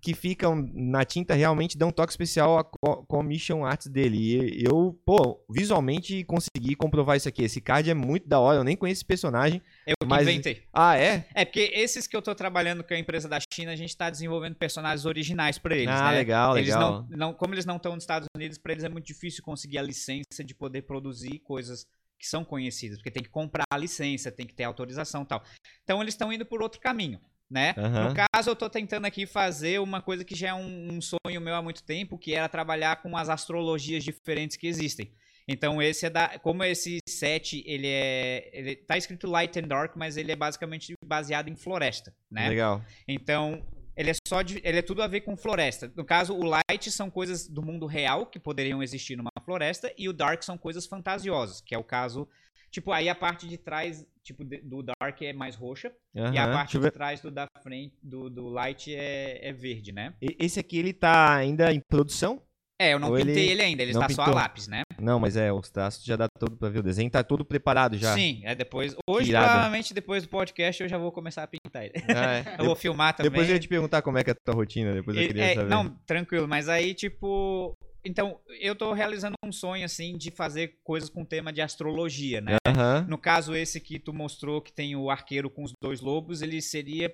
Que ficam na tinta realmente dão um toque especial à co- commission arts dele. E eu, pô, visualmente consegui comprovar isso aqui. Esse card é muito da hora, eu nem conheço esse personagem. Eu Mas- inventei. Ah, é? É, porque esses que eu tô trabalhando com a empresa da China, a gente tá desenvolvendo personagens originais pra eles, ah, né? legal, Eles legal. não, não, como eles não estão nos Estados Unidos, pra eles é muito difícil conseguir a licença de poder produzir coisas que são conhecidas, porque tem que comprar a licença, tem que ter autorização e tal. Então eles estão indo por outro caminho, né? Aham. No caso, eu tô tentando aqui fazer uma coisa que já é um, um sonho meu há muito tempo, que era trabalhar com as astrologias diferentes que existem. Então esse é da, como esse set, ele é, ele tá escrito Light and Dark, mas ele é basicamente baseado em floresta, né? Legal. Então, ele é só de, ele é tudo a ver com floresta. No caso, o light são coisas do mundo real que poderiam existir numa floresta e o dark são coisas fantasiosas, que é o caso, tipo, aí a parte de trás, tipo, do dark é mais roxa e a parte de trás do da frente do, do light é, é verde, né? E- Esse aqui, ele tá ainda em produção? É, eu não Ou ele pintei ele, ainda, ele está só a pintou. lápis, né? Não, mas é, os traços já dá todo pra ver. O desenho tá todo preparado já. Sim, é depois. Hoje, irado. provavelmente, depois do podcast, eu já vou começar a pintar ele. Ah, é. Eu vou filmar também. Depois eu ia te perguntar como é que é a tua rotina, depois eu queria é, saber. Não, tranquilo, mas aí, tipo. Então, eu tô realizando um sonho, assim, de fazer coisas com tema de astrologia, né? Aham. No caso, esse que tu mostrou, que tem o arqueiro com os dois lobos, ele seria.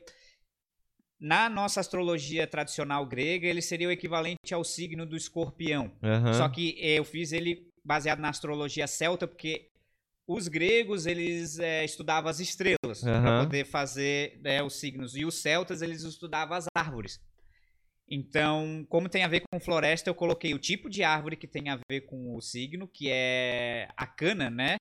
Na nossa astrologia tradicional grega, ele seria o equivalente ao signo do escorpião. Aham. Só que eh, eu fiz ele baseado na astrologia celta, porque os gregos, eles eh, estudavam as estrelas para Aham. poder fazer né, os signos. E os celtas, eles estudavam as árvores. Então, como tem a ver com floresta, eu coloquei o tipo de árvore que tem a ver com o signo, que é a cana, né?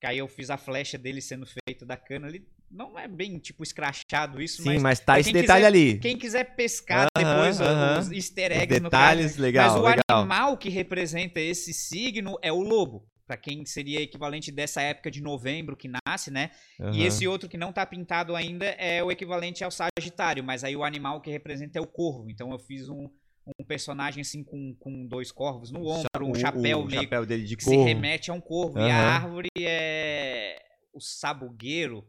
Que aí eu fiz a flecha dele sendo feita da cana ali. Não é bem, tipo, escrachado isso, Sim, mas mas tá esse detalhe quiser- ali. quem quiser pescar Aham, depois aham. os easter Os eggs no detalhes, legal, mas o legal. animal que representa esse signo é o lobo. Pra quem seria equivalente dessa época de novembro que nasce, né? E Aham. esse outro que não tá pintado ainda é o equivalente ao Sagitário, mas aí o animal que representa é o corvo. Então eu fiz um, um personagem assim com, com dois corvos no ombro, um chapéu o meio chapéu dele de que corvo. se remete a um corvo. E a árvore é o sabugueiro.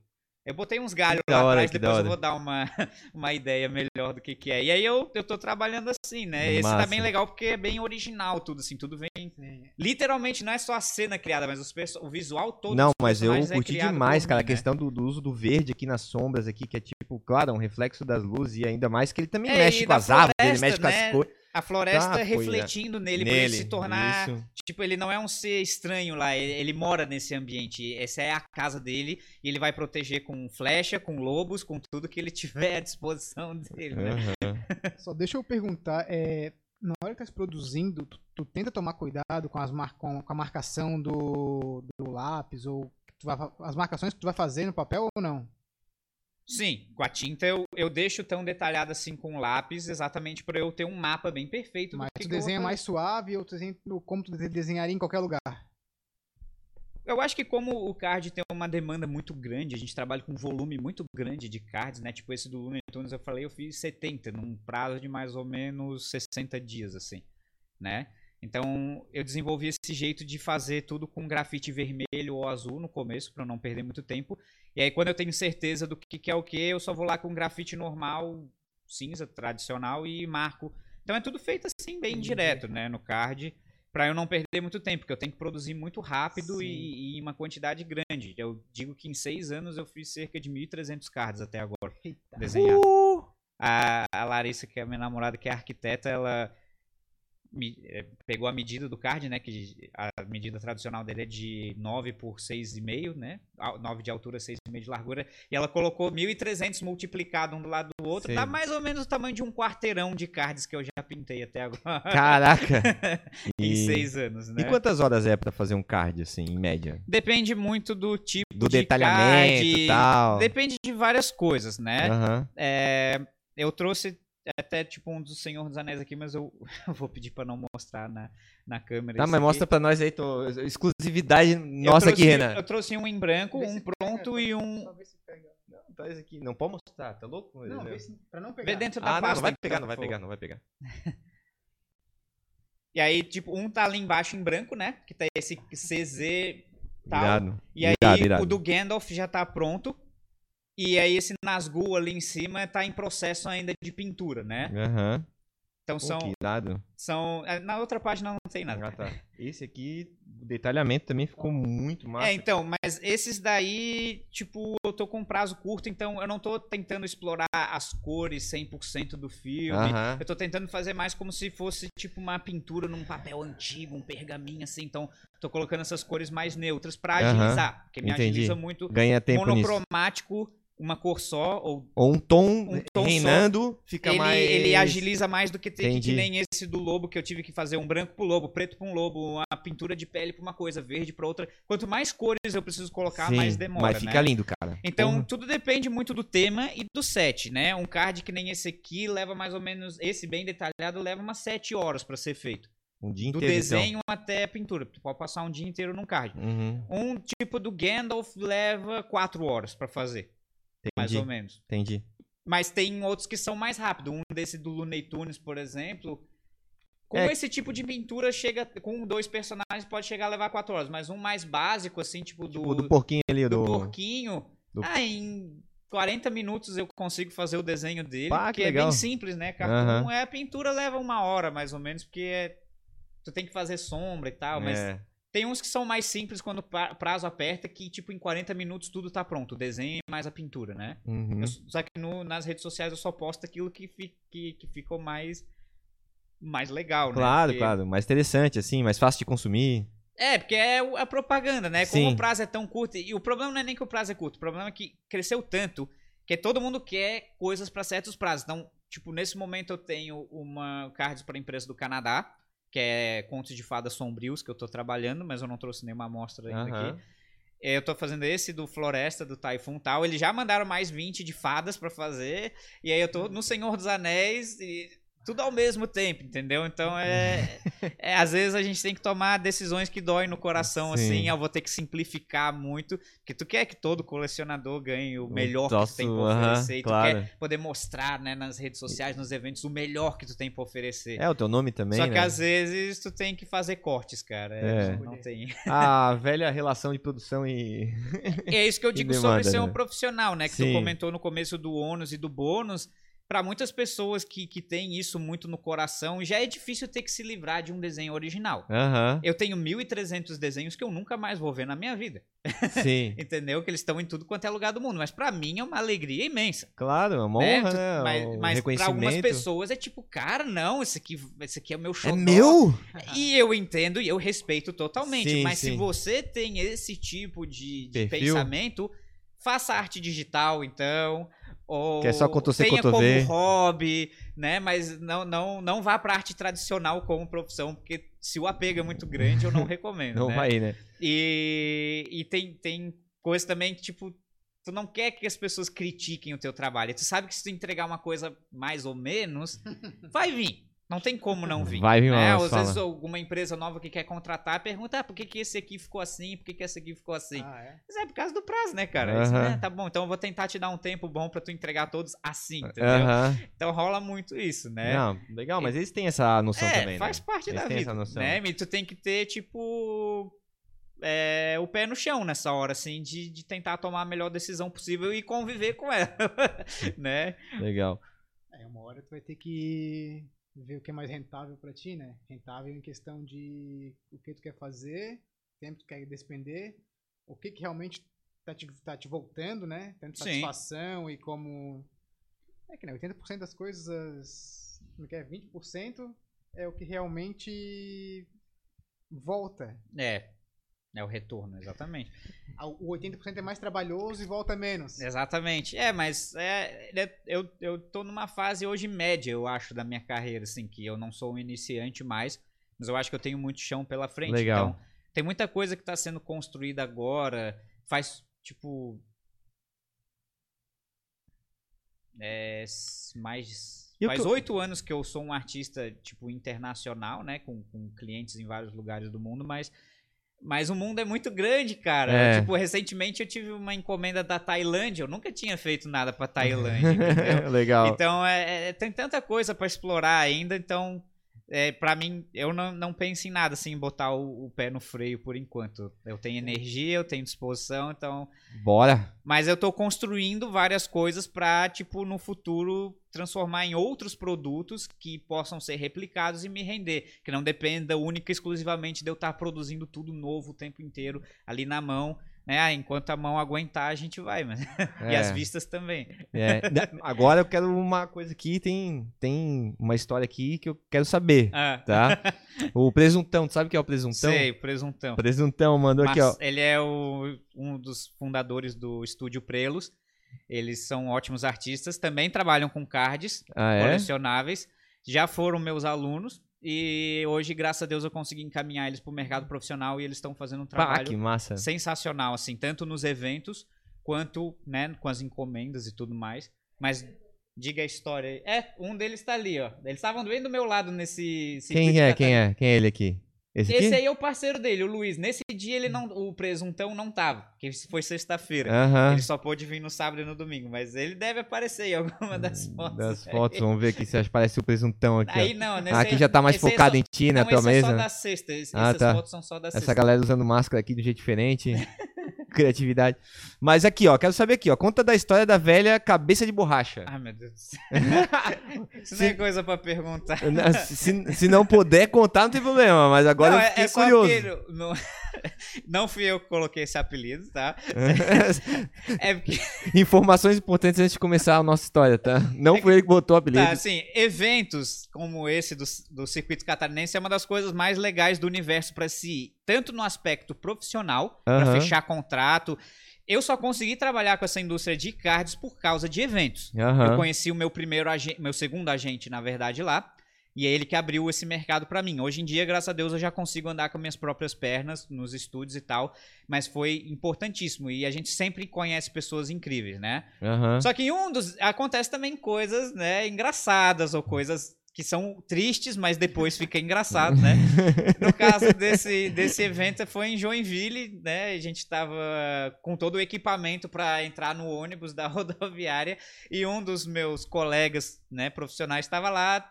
Eu botei uns galhos lá hora, atrás, depois eu vou dar uma, uma ideia melhor do que, que é. E aí eu, eu tô trabalhando assim, né? Esse Massa. tá bem legal porque é bem original tudo, assim, tudo vem. Sim. Literalmente, não é só a cena criada, mas os perso- o visual todo. Não, mas eu é curti criado demais, cara, a mim, né? questão do, do uso do verde aqui nas sombras aqui, que é tipo, claro, um reflexo das luzes e ainda mais que ele também É, mexe com as árvores, ele mexe com as né? A floresta Tá, refletindo nele, pra ele se tornar. isso. Tipo, ele não é um ser estranho lá, ele, ele mora nesse ambiente. Essa é a casa dele e ele vai proteger com flecha, com lobos, com tudo que ele tiver à disposição dele, né? Aham. Só deixa eu perguntar, é, na hora que tá se produzindo, tu, tu tenta tomar cuidado com, as mar, com, com a marcação do, do lápis ou tu vai as marcações que tu vai fazer no papel ou não? Sim, com a tinta eu, eu deixo tão detalhado assim com o lápis, exatamente para eu ter um mapa bem perfeito. Mas desenha fazer. mais suave ou tu desenha como tu de- desenharia em qualquer lugar? Eu acho que como o card tem uma demanda muito grande, a gente trabalha com um volume muito grande de cards, né? Tipo esse do Looney Tunes, eu falei, eu fiz 70 num prazo de mais ou menos 60 dias, assim, né? Então, eu desenvolvi esse jeito de fazer tudo com grafite vermelho azul no começo, para não perder muito tempo. E aí, quando eu tenho certeza do que, que é o que, eu só vou lá com grafite normal, cinza, tradicional, e marco. Então, é tudo feito assim, bem direto, né? No card, para eu não perder muito tempo, porque eu tenho que produzir muito rápido e, e em uma quantidade grande. Eu digo que em seis anos eu fiz cerca de 1.300 cards até agora, Eita. desenhar. Uh! A, a Larissa, que é a minha namorada, que é arquiteta, ela pegou a medida do card, né? Que a medida tradicional dele é de 9 por 6,5, né? a- 9 de altura, 6,5 de largura. E ela colocou 1.300 multiplicado um do lado do outro. Sei. Dá mais ou menos o tamanho de um quarteirão de cards que eu já pintei até agora. Caraca! em E- seis anos, né? E quantas horas é pra fazer um card, assim, em média? Depende muito do tipo Do de detalhamento card. e tal. Depende de várias coisas, né? Aham. É, eu trouxe até tipo um do Senhor dos Anéis aqui, mas eu, eu vou pedir pra não mostrar na, na câmera. Tá, esse mas aqui. mostra pra nós aí, tô... exclusividade nossa aqui, Renan. Eu trouxe um em branco, um pronto pega, e um. Não, traz aqui. Não pode mostrar, tá louco? Não, vê se, pra não pegar. Vê dentro da Ah, não, pasta. não vai então, pegar, não vai pegar, não vai pegar. E aí, tipo, um tá ali embaixo em branco, né? Que tá esse CZ tal. Irado. E aí irado, irado. o do Gandalf já tá pronto. E aí esse Nazgûl ali em cima tá em processo ainda de pintura, né? Aham. Então Pô, são, que irado. são. é, Na outra página não tem nada. Ah, tá. Esse aqui, o detalhamento também ficou muito massa. É, então, mas esses daí, tipo, eu tô com um prazo curto, então eu não tô tentando explorar as cores 100% do filme. Aham. Eu tô tentando fazer mais como se fosse, tipo, uma pintura num papel antigo, um pergaminho, assim. Então, tô colocando essas cores mais neutras pra agilizar. Porque me Entendi. agiliza muito Ganha tempo nisso. Uma cor só, ou Ou um tom, Um tom reinando, fica ele, mais... ele agiliza mais do que ter que, nem esse do lobo que eu tive que fazer um branco pro lobo, preto pra um lobo, uma pintura de pele pra uma coisa, verde pra outra. Quanto mais cores eu preciso colocar, Sim, mais demora, Mas fica né? lindo, cara. Então, Porra. tudo depende muito do tema e do set, né? Um card que nem esse aqui leva mais ou menos, esse bem detalhado leva umas 7 horas pra ser feito. um dia Do inteiro, desenho até a pintura. Tu pode passar um dia inteiro num card. então. Uhum. Um tipo do Gandalf leva 4 horas pra fazer, mais ou menos. entendi. Mas tem outros que são mais rápidos. Um desse do Looney Tunes, por exemplo. Com É. esse tipo de pintura, chega com dois personagens, pode chegar a levar 4 horas. Mas um mais básico, assim, tipo do, O do porquinho ali, do do... porquinho. do- Ah, em 40 minutos eu consigo fazer o desenho dele. Pá, que porque é bem simples, né? Cartoon Aham. é a pintura leva uma hora, mais ou menos, porque é- tu tem que fazer sombra e tal. Mas É. tem uns que são mais simples quando o pra- prazo aperta, que tipo em 40 minutos tudo tá pronto. O desenho mais a pintura, né? Uhum. Eu- só que no- nas redes sociais eu só posto aquilo que, fi- que, que ficou mais, mais legal, né? Claro, Porque- claro. Mais interessante, assim, mais fácil de consumir. É, porque é a propaganda, né? Como Sim. o prazo é tão curto. E o problema não é nem que o prazo é curto, o problema é que cresceu tanto que todo mundo quer coisas para certos prazos. Então, tipo, nesse momento eu tenho uma cards para empresa do Canadá, que é Contos de Fadas Sombrios, que eu tô trabalhando, mas eu não trouxe nenhuma amostra ainda Aham. aqui. Eu tô fazendo esse do Floresta, do Typhoon tal. Eles já mandaram mais 20 de fadas pra fazer. E aí eu tô no Senhor dos Anéis e tudo ao mesmo tempo, entendeu? Então é, é às vezes a gente tem que tomar decisões que doem no coração, Sim. assim. Eu vou ter que simplificar muito, porque tu quer que todo colecionador ganhe o melhor que tu tem pra troço, aham, oferecer. e tu claro. quer poder mostrar, né, nas redes sociais, nos eventos, o melhor que tu tem pra oferecer. É o teu nome também, Só né? que às vezes tu tem que fazer cortes, cara. É. É, Não tem. A velha relação de produção e... E é isso que eu digo demanda, sobre ser um né? profissional, né? Que Sim. tu comentou no começo do ônus e do bônus. Pra muitas pessoas que, que têm isso muito no coração, já é difícil ter que se livrar de um desenho original. Aham, Eu tenho 1.300 desenhos que eu nunca mais vou ver na minha vida. sim. Entendeu? Que eles estão em tudo quanto é lugar do mundo. Mas pra mim é uma alegria imensa. Claro, é uma né? honra, né? Mas, mas pra algumas pessoas é tipo, cara, não, esse aqui, esse aqui é o meu show. É meu? E eu entendo e eu respeito totalmente. Sim, mas se sim. você tem esse tipo de, de pensamento, faça arte digital, então. Ou Que é só tenha como hobby, né? Mas não, não, não vá pra arte tradicional como profissão, porque se o apego é muito grande, eu não recomendo. Não né? vai, né? E, e tem, tem coisa também que, tipo, tu não quer que as pessoas critiquem o teu trabalho. Tu sabe que se tu entregar uma coisa mais ou menos, vai vir. Não tem como não vir. Vai vir né? uma, Às fala. vezes alguma empresa nova que quer contratar pergunta, ah, por que, que esse aqui ficou assim? Por que, que esse aqui ficou assim? Ah, é? Mas é por causa do prazo, né, cara? Isso, Aham. né? Tá bom, então eu vou tentar te dar um tempo bom pra tu entregar todos assim, entendeu? Então rola muito isso, né? Não, legal, mas eles têm essa noção é, também, faz né? parte Eles da vida, essa noção. né? E tu tem que ter, tipo, é, o pé no chão nessa hora, assim, de, de tentar tomar a melhor decisão possível e conviver com ela, né? Legal. É, uma hora tu vai ter que ver o que é mais rentável pra ti, né? Rentável em questão de o que tu quer fazer, tempo que tu quer despender, o que, que realmente tá te, tá te voltando, né? Tanto Sim. satisfação e como. É que né, 80% das coisas. Como que é? 20% é o que realmente volta. É, é o retorno, exatamente. O 80% é mais trabalhoso e volta menos. Exatamente. É, mas é, é, eu, eu tô numa fase hoje média, eu acho, da minha carreira, assim, que eu não sou um iniciante mais, mas eu acho que eu tenho muito chão pela frente. Legal. Então, tem muita coisa que tá sendo construída agora, faz, tipo... É, mais... Faz oito anos que eu sou um artista, tipo, internacional, né? Com, com clientes em vários lugares do mundo, mas... Mas o mundo é muito grande, cara. É. Tipo, recentemente eu tive uma encomenda da Tailândia. Eu nunca tinha feito nada pra Tailândia, legal. Então, é, é- tem tanta coisa pra explorar ainda, então, é, para mim, eu não, não penso em nada, assim, em botar o, o pé no freio por enquanto. Eu tenho energia, eu tenho disposição, então... Bora. Mas eu tô construindo várias coisas pra, tipo, no futuro, transformar em outros produtos que possam ser replicados e me render. Que não dependa única e exclusivamente de eu estar produzindo tudo novo o tempo inteiro, ali na mão, né? Ah, Enquanto a mão aguentar, a gente vai, mas... e É, as vistas também. é. Da- Agora eu quero uma coisa aqui, tem, tem uma história aqui que eu quero saber, Ah, tá? O presuntão, tu sabe o que é o presuntão? sei, presuntão. Presuntão mandou aqui, ó. Mas ele é o- um dos fundadores do estúdio Prelos. Eles são ótimos artistas, também trabalham com cards Ah, é? colecionáveis. Já foram meus alunos e hoje, graças a Deus, eu consegui encaminhar eles para o mercado profissional e eles estão fazendo um Pá, trabalho massa. sensacional, assim, tanto nos eventos quanto, né, com as encomendas e tudo mais. Mas diga a história aí. É, um deles tá ali, ó. Eles estavam bem do meu lado nesse. Quem é? Quem é? Quem é ele aqui? Esse? Esse aí é o parceiro dele, o Luiz. Nesse dia ele não, o presuntão não tava, que foi sexta-feira. Aham. Ele só pôde vir no sábado e no domingo, mas ele deve aparecer em alguma das fotos. Hum, Das aí. fotos, vamos ver aqui se acho que parece o presuntão aqui. ó. Aí não, nesse Ah, aqui já tá mais focado só- em ti, tua esse é só da sexta. esse- Ah, essas tá. fotos são só da Essa sexta. galera usando máscara aqui de um jeito diferente. Criatividade. Mas aqui, ó, quero saber aqui, ó. Conta da história da velha cabeça de borracha. Ai, meu Deus do céu. Isso não é coisa pra perguntar. se, se não puder contar, não tem problema, mas agora não, eu é, fiquei é só curioso. porque não, não fui eu que coloquei esse apelido, tá? É porque, Informações importantes antes de começar a nossa história, tá? Não foi ele que botou o apelido. tá, assim, eventos como esse do, do circuito catarinense é uma das coisas mais legais do universo pra se ir, tanto no aspecto profissional, pra Aham. fechar contrato. Eu só consegui trabalhar com essa indústria de cards por causa de eventos. Aham. Eu conheci o meu primeiro agente, meu segundo agente, na verdade, lá. E é ele que abriu esse mercado pra mim. Hoje em dia, graças a Deus, eu já consigo andar com minhas próprias pernas nos estúdios e tal. Mas foi importantíssimo. E a gente sempre conhece pessoas incríveis, né? Aham. Só que em um dos. Acontece também coisas, né, engraçadas ou coisas que são tristes, mas depois fica engraçado, né? No caso desse, desse evento foi em Joinville, né? A gente tava com todo o equipamento para entrar no ônibus da rodoviária e um dos meus colegas, né, profissionais estava lá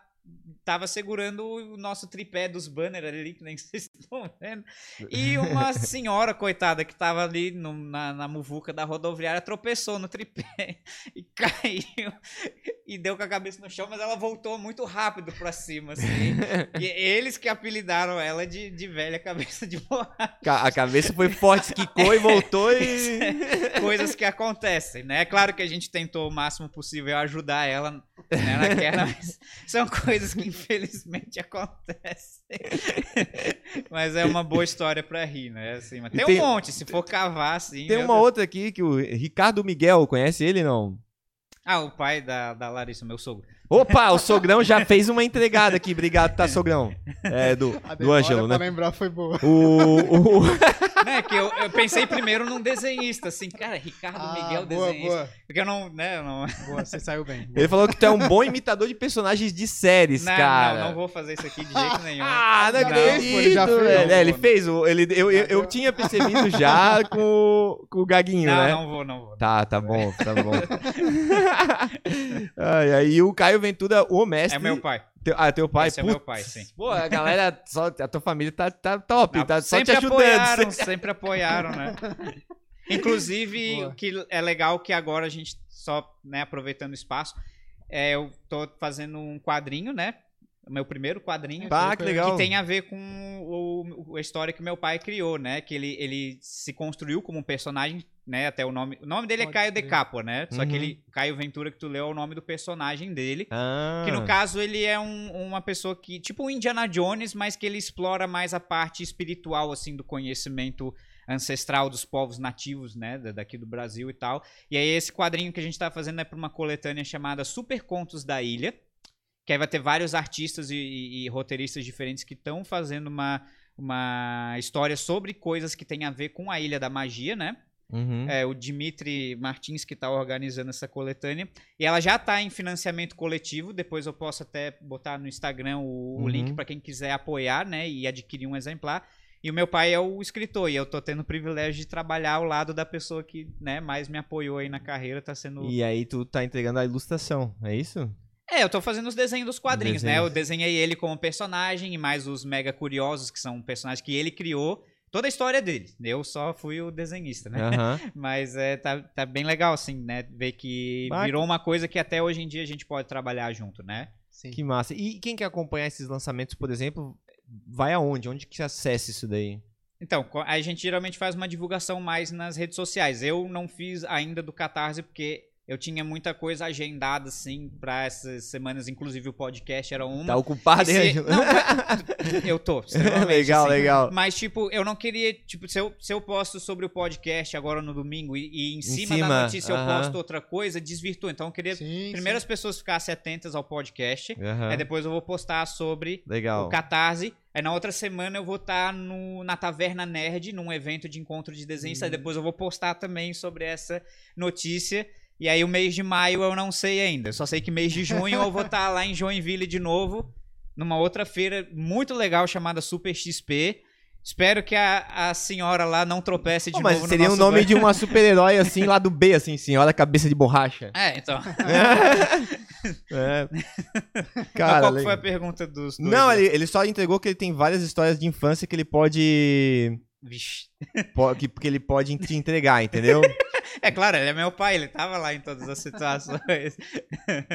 tava segurando o nosso tripé dos banners ali, que nem vocês estão vendo. E uma senhora, coitada, que tava ali no- na, na muvuca da rodoviária, tropeçou no tripé e caiu. E deu com a cabeça no chão, mas ela voltou muito rápido pra cima, assim. E eles que apelidaram ela de, de velha cabeça de borracha. A cabeça foi forte, quicou e voltou e. Coisas que acontecem, né? É claro que a gente tentou o máximo possível ajudar ela né, na queda, mas são coisas que infelizmente acontecem. mas é uma boa história pra rir, né? Assim, mas tem, tem- um monte, se for cavar, assim. Tem uma Deus. outra aqui que o Ricardo Miguel, conhece ele não? Ah, o pai da, da Larissa, meu sogro. Opa, o sogrão já fez uma entregada aqui. Obrigado, tá, sogrão? É, do, A do Ângelo, pra né? lembrar foi boa. O, o- né, que eu, eu pensei primeiro num desenhista, assim, cara, Ricardo Ah, Miguel boa, desenhista. boa, Porque eu não, né, eu não... boa, você saiu bem. ele falou que tu é um bom imitador de personagens de séries, Não, cara. não, não vou fazer isso aqui de jeito nenhum. Ah, não Não, acredito, pô, ele já fez, velho. não, É, ele fez. O, ele, eu, eu, eu tinha percebido já com, o- com o Gaguinho, não, né? não vou, não vou. Tá, tá bom, tá bom. Ai, aí o Caio Ventura, o mestre. É meu pai. Teu- ah, teu pai? Esse é meu Putz. pai, sim. Pô, a galera, só, a tua família tá, tá top, Não, tá só te sempre ajudando. apoiaram, sempre apoiaram, né? Inclusive, Boa. o que é legal que agora a gente só, né, aproveitando o espaço, é, eu tô fazendo um quadrinho, né? Meu primeiro quadrinho. Pá, que legal. Que tem a ver com o- o- a história que meu pai criou, né? Que ele, ele se construiu como um personagem, né? Até o nome. O nome dele é Pode Caio crer. de Capua, né? Só Uhum. que ele. Caio Ventura, que tu leu, é o nome do personagem dele. Ah, Que no caso ele é um- uma pessoa que, tipo o Indiana Jones, mas que ele explora mais a parte espiritual, assim, do conhecimento ancestral dos povos nativos, né, da- daqui do Brasil e tal. E aí esse quadrinho que a gente tá fazendo é para uma coletânea chamada Super Contos da Ilha, que aí vai ter vários artistas e, e- e roteiristas diferentes que estão fazendo uma, uma história sobre coisas que tem a ver com a Ilha da Magia, né? Uhum. É o Dimitri Martins que está organizando essa coletânea. E ela já está em financiamento coletivo. Depois eu posso até botar no Instagram o, o Uhum. link para quem quiser apoiar, né? E adquirir um exemplar. E o meu pai é o escritor. E eu tô tendo o privilégio de trabalhar ao lado da pessoa que né, mais me apoiou aí na carreira. Tá sendo. E aí tu tá entregando a ilustração, é isso? É, eu tô fazendo os desenhos dos quadrinhos, né? Desenhos. Eu desenhei ele como personagem e mais os mega curiosos, que são personagens que ele criou. Toda a história dele. Eu só fui o desenhista, né? Aham. Mas é, tá, tá bem legal, assim, né? Ver que virou uma coisa que até hoje em dia a gente pode trabalhar junto, né? Sim. Que massa. E quem quer acompanhar esses lançamentos, por exemplo, vai aonde? Onde que acessa isso daí? Então, a gente geralmente faz uma divulgação mais nas redes sociais. Eu não fiz ainda do Catarse porque eu tinha muita coisa agendada, assim, pra essas semanas. Inclusive o podcast era uma. Tá ocupado, hein, se-? Não, eu tô. legal, assim. legal. Mas, tipo, eu não queria. Tipo, se eu, se eu posto sobre o podcast agora no domingo e, e em, cima, cima, da notícia eu aham. posto outra coisa, desvirtua. Então eu queria Sim, primeiro sim. as pessoas ficassem atentas ao podcast. Aham. Aí depois eu vou postar sobre Legal. o Catarse. Aí na outra semana eu vou estar no, na Taverna Nerd, num evento de encontro de desenhos. Aí Uhum. depois eu vou postar também sobre essa notícia. E aí o mês de maio eu não sei ainda. Só sei que mês de junho eu vou estar lá em Joinville de novo, numa outra feira muito legal chamada Super XP. Espero que a, a senhora lá não tropece de Pô, mas novo seria no o nome banco. de uma super-herói assim, lá do B, assim, senhora cabeça de borracha. É, então. É. Mas Cara, qual foi a pergunta dos dois? Não, né? ele, ele só entregou que ele tem várias histórias de infância que ele pode. Vixe. po- que, que ele pode te entregar, entendeu? É claro, ele é meu pai, ele tava lá em todas as situações.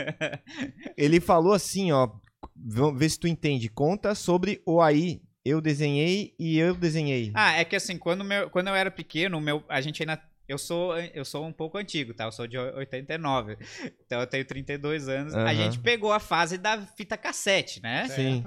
ele falou assim, ó. Vamos ver se tu entende. Conta sobre o aí. Eu desenhei e eu desenhei. ah, é que assim, quando, meu, quando eu era pequeno, meu, a gente ainda. Eu sou, eu sou um pouco antigo, tá? Eu sou de 89. Então eu tenho 32 anos. A Aham. gente pegou a fase da fita cassete, né? Sim.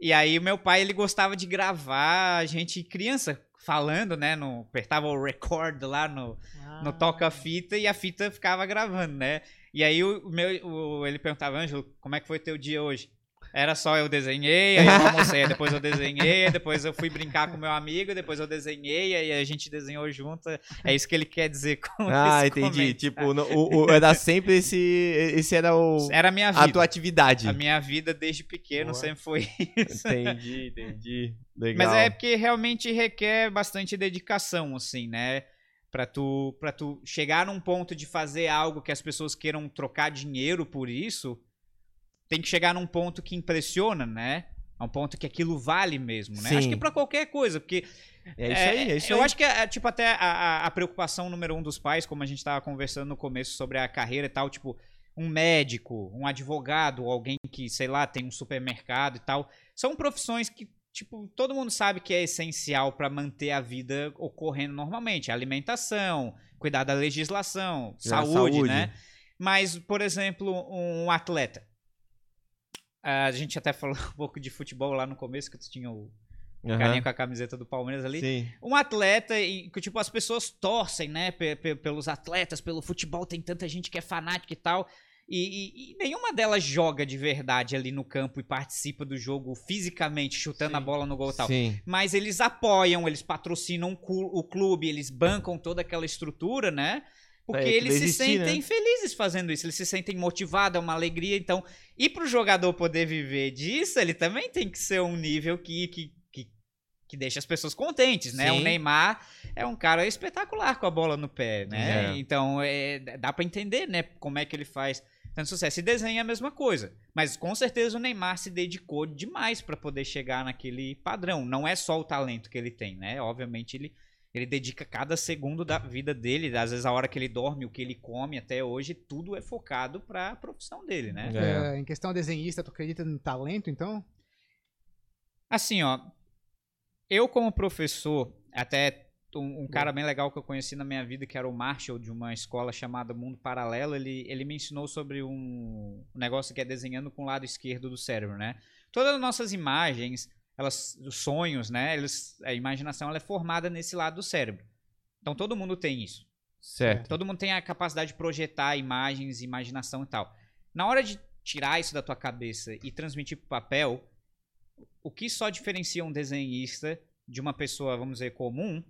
E aí o meu pai, ele gostava de gravar a gente criança falando, né? No, apertava o record lá no, no Ah, toca-fita e a fita ficava gravando, né? E aí o meu, o- ele perguntava, Ângelo, como é que foi teu dia hoje? Era só eu desenhei, aí eu almocei, depois eu desenhei, depois eu fui brincar com meu amigo, depois eu desenhei, aí a gente desenhou junto. É isso que ele quer dizer com Ah, esse entendi. comentário. Tipo, no- o, o- era sempre esse. Esse era o. Era a minha A vida. tua atividade. A minha vida desde pequeno Boa. sempre foi isso. Entendi, entendi. Legal. Mas é porque realmente requer bastante dedicação, assim, né? Pra tu, pra tu chegar num ponto de fazer algo que as pessoas queiram trocar dinheiro por isso, tem que chegar num ponto que impressiona, né? A um ponto que aquilo vale mesmo, né? Acho Sim. que pra qualquer coisa, porque É isso aí, é isso eu aí. acho que, é, tipo, até a, a- preocupação número um dos pais, como a gente tava conversando no começo sobre a carreira e tal, tipo, um médico, um advogado, alguém que, sei lá, tem um supermercado e tal, são profissões que, tipo, todo mundo sabe que é essencial pra manter a vida ocorrendo normalmente. Alimentação, cuidar da legislação, É, saúde, saúde. né? Mas, por exemplo, um atleta. A gente até falou um pouco de futebol lá no começo, que tu tinha o Aham. carinha com a camiseta do Palmeiras ali Sim. um atleta e que tipo as pessoas torcem, né, pe- pe- pelos atletas, pelo futebol, tem tanta gente que é fanática e tal. E, e- e nenhuma delas joga de verdade ali no campo e participa do jogo fisicamente, chutando a Sim. bola no gol e tal. Sim. Mas eles apoiam, eles patrocinam o o clube, eles bancam toda aquela estrutura, né? Porque É, eles se existir, sentem né? felizes fazendo isso, eles se sentem motivados, é uma alegria. Então, e pro jogador poder viver disso, ele também tem que ser um nível que, que, que, que deixa as pessoas contentes, né? Sim. O Neymar é um cara espetacular com a bola no pé, né? É. Então, é, dá pra entender, né, como é que ele faz tanto sucesso. E desenha a mesma coisa. Mas com certeza o Neymar se dedicou demais pra poder chegar naquele padrão. Não é só o talento que ele tem, né? Obviamente ele, ele dedica cada segundo da vida dele, às vezes a hora que ele dorme, o que ele come até hoje, tudo é focado pra profissão dele, né? É. É, em questão desenhista, tu acredita no talento, então? Assim, ó, eu como professor, até um, um cara bem legal que eu conheci na minha vida, que era o Marshall, de uma escola chamada Mundo Paralelo, ele, ele me ensinou sobre um negócio que é desenhando com o lado esquerdo do cérebro, né? Todas as nossas imagens, elas, os sonhos, né? Eles, a imaginação ela é formada nesse lado do cérebro. Então todo mundo tem isso. Certo. Todo mundo tem a capacidade de projetar imagens, imaginação e tal. Na hora de tirar isso da tua cabeça e transmitir pro papel, o que só diferencia um desenhista de uma pessoa, vamos dizer, comum,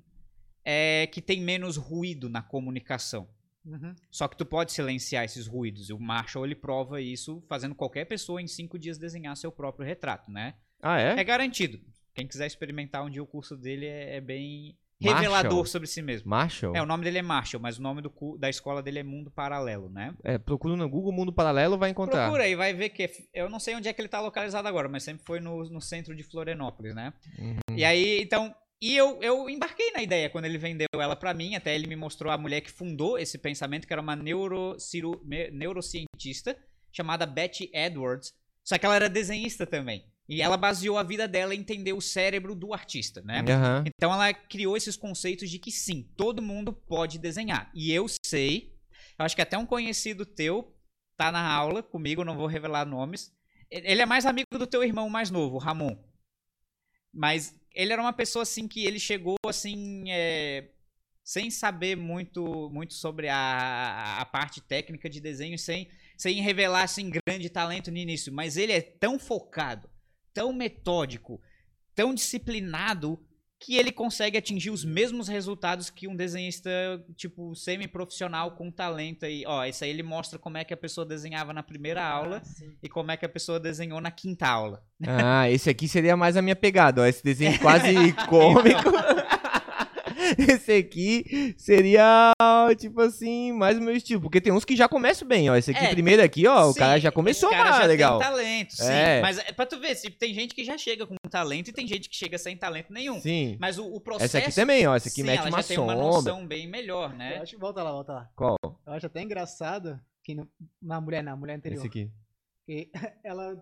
é que tem menos ruído na comunicação. Uhum. Só que tu pode silenciar esses ruídos. E o Marshall, ele prova isso fazendo qualquer pessoa em cinco dias desenhar seu próprio retrato, né? Ah, é? É garantido. Quem quiser experimentar um dia o curso dele é, é bem Marshall? revelador sobre si mesmo. Marshall? É, o nome dele é Marshall, mas o nome do da escola dele é Mundo Paralelo, né? É, procura no Google Mundo Paralelo vai encontrar. Procura aí, vai ver que. Eu não sei onde é que ele tá localizado agora, mas sempre foi no, no centro de Florianópolis, né? Uhum. E aí, então. E eu, eu embarquei na ideia quando ele vendeu ela pra mim, até ele me mostrou a mulher que fundou esse pensamento, que era uma neurociru, neurocientista chamada Betty Edwards. Só que ela era desenhista também. E ela baseou a vida dela em entender o cérebro do artista, né? Aham. Então ela criou esses conceitos de que sim, todo mundo pode desenhar. E eu sei, eu acho que até um conhecido teu tá na aula comigo, não vou revelar nomes. Ele é mais amigo do teu irmão mais novo, Ramon. Mas ele era uma pessoa assim que ele chegou assim, é, sem saber muito, muito sobre a, a parte técnica de desenho, sem, sem revelar assim grande talento no início. Mas ele é tão focado, tão metódico, tão disciplinado que ele consegue atingir os mesmos resultados que um desenhista, tipo, semi-profissional com talento aí. Ó, esse aí ele mostra como é que a pessoa desenhava na primeira aula e como é que a pessoa desenhou na quinta aula. Ah, esse aqui seria mais a minha pegada, ó. Esse desenho quase cômico. Esse aqui seria, tipo assim, mais o meu estilo. Porque tem uns que já começam bem, ó. Esse aqui É, primeiro aqui, ó. o Sim, cara já começou cara já legal. tem talento, sim. É. Mas é pra tu ver, se tem gente que já chega com talento e tem gente que chega sem talento nenhum. Sim. Mas o, o processo... Essa aqui também, ó. Essa aqui sim, mete ela uma já tem uma sombra. noção bem melhor, Eu né? acho, volta lá, volta lá. Qual? Eu acho até engraçado que no- na mulher, na mulher anterior. Esse aqui. que ela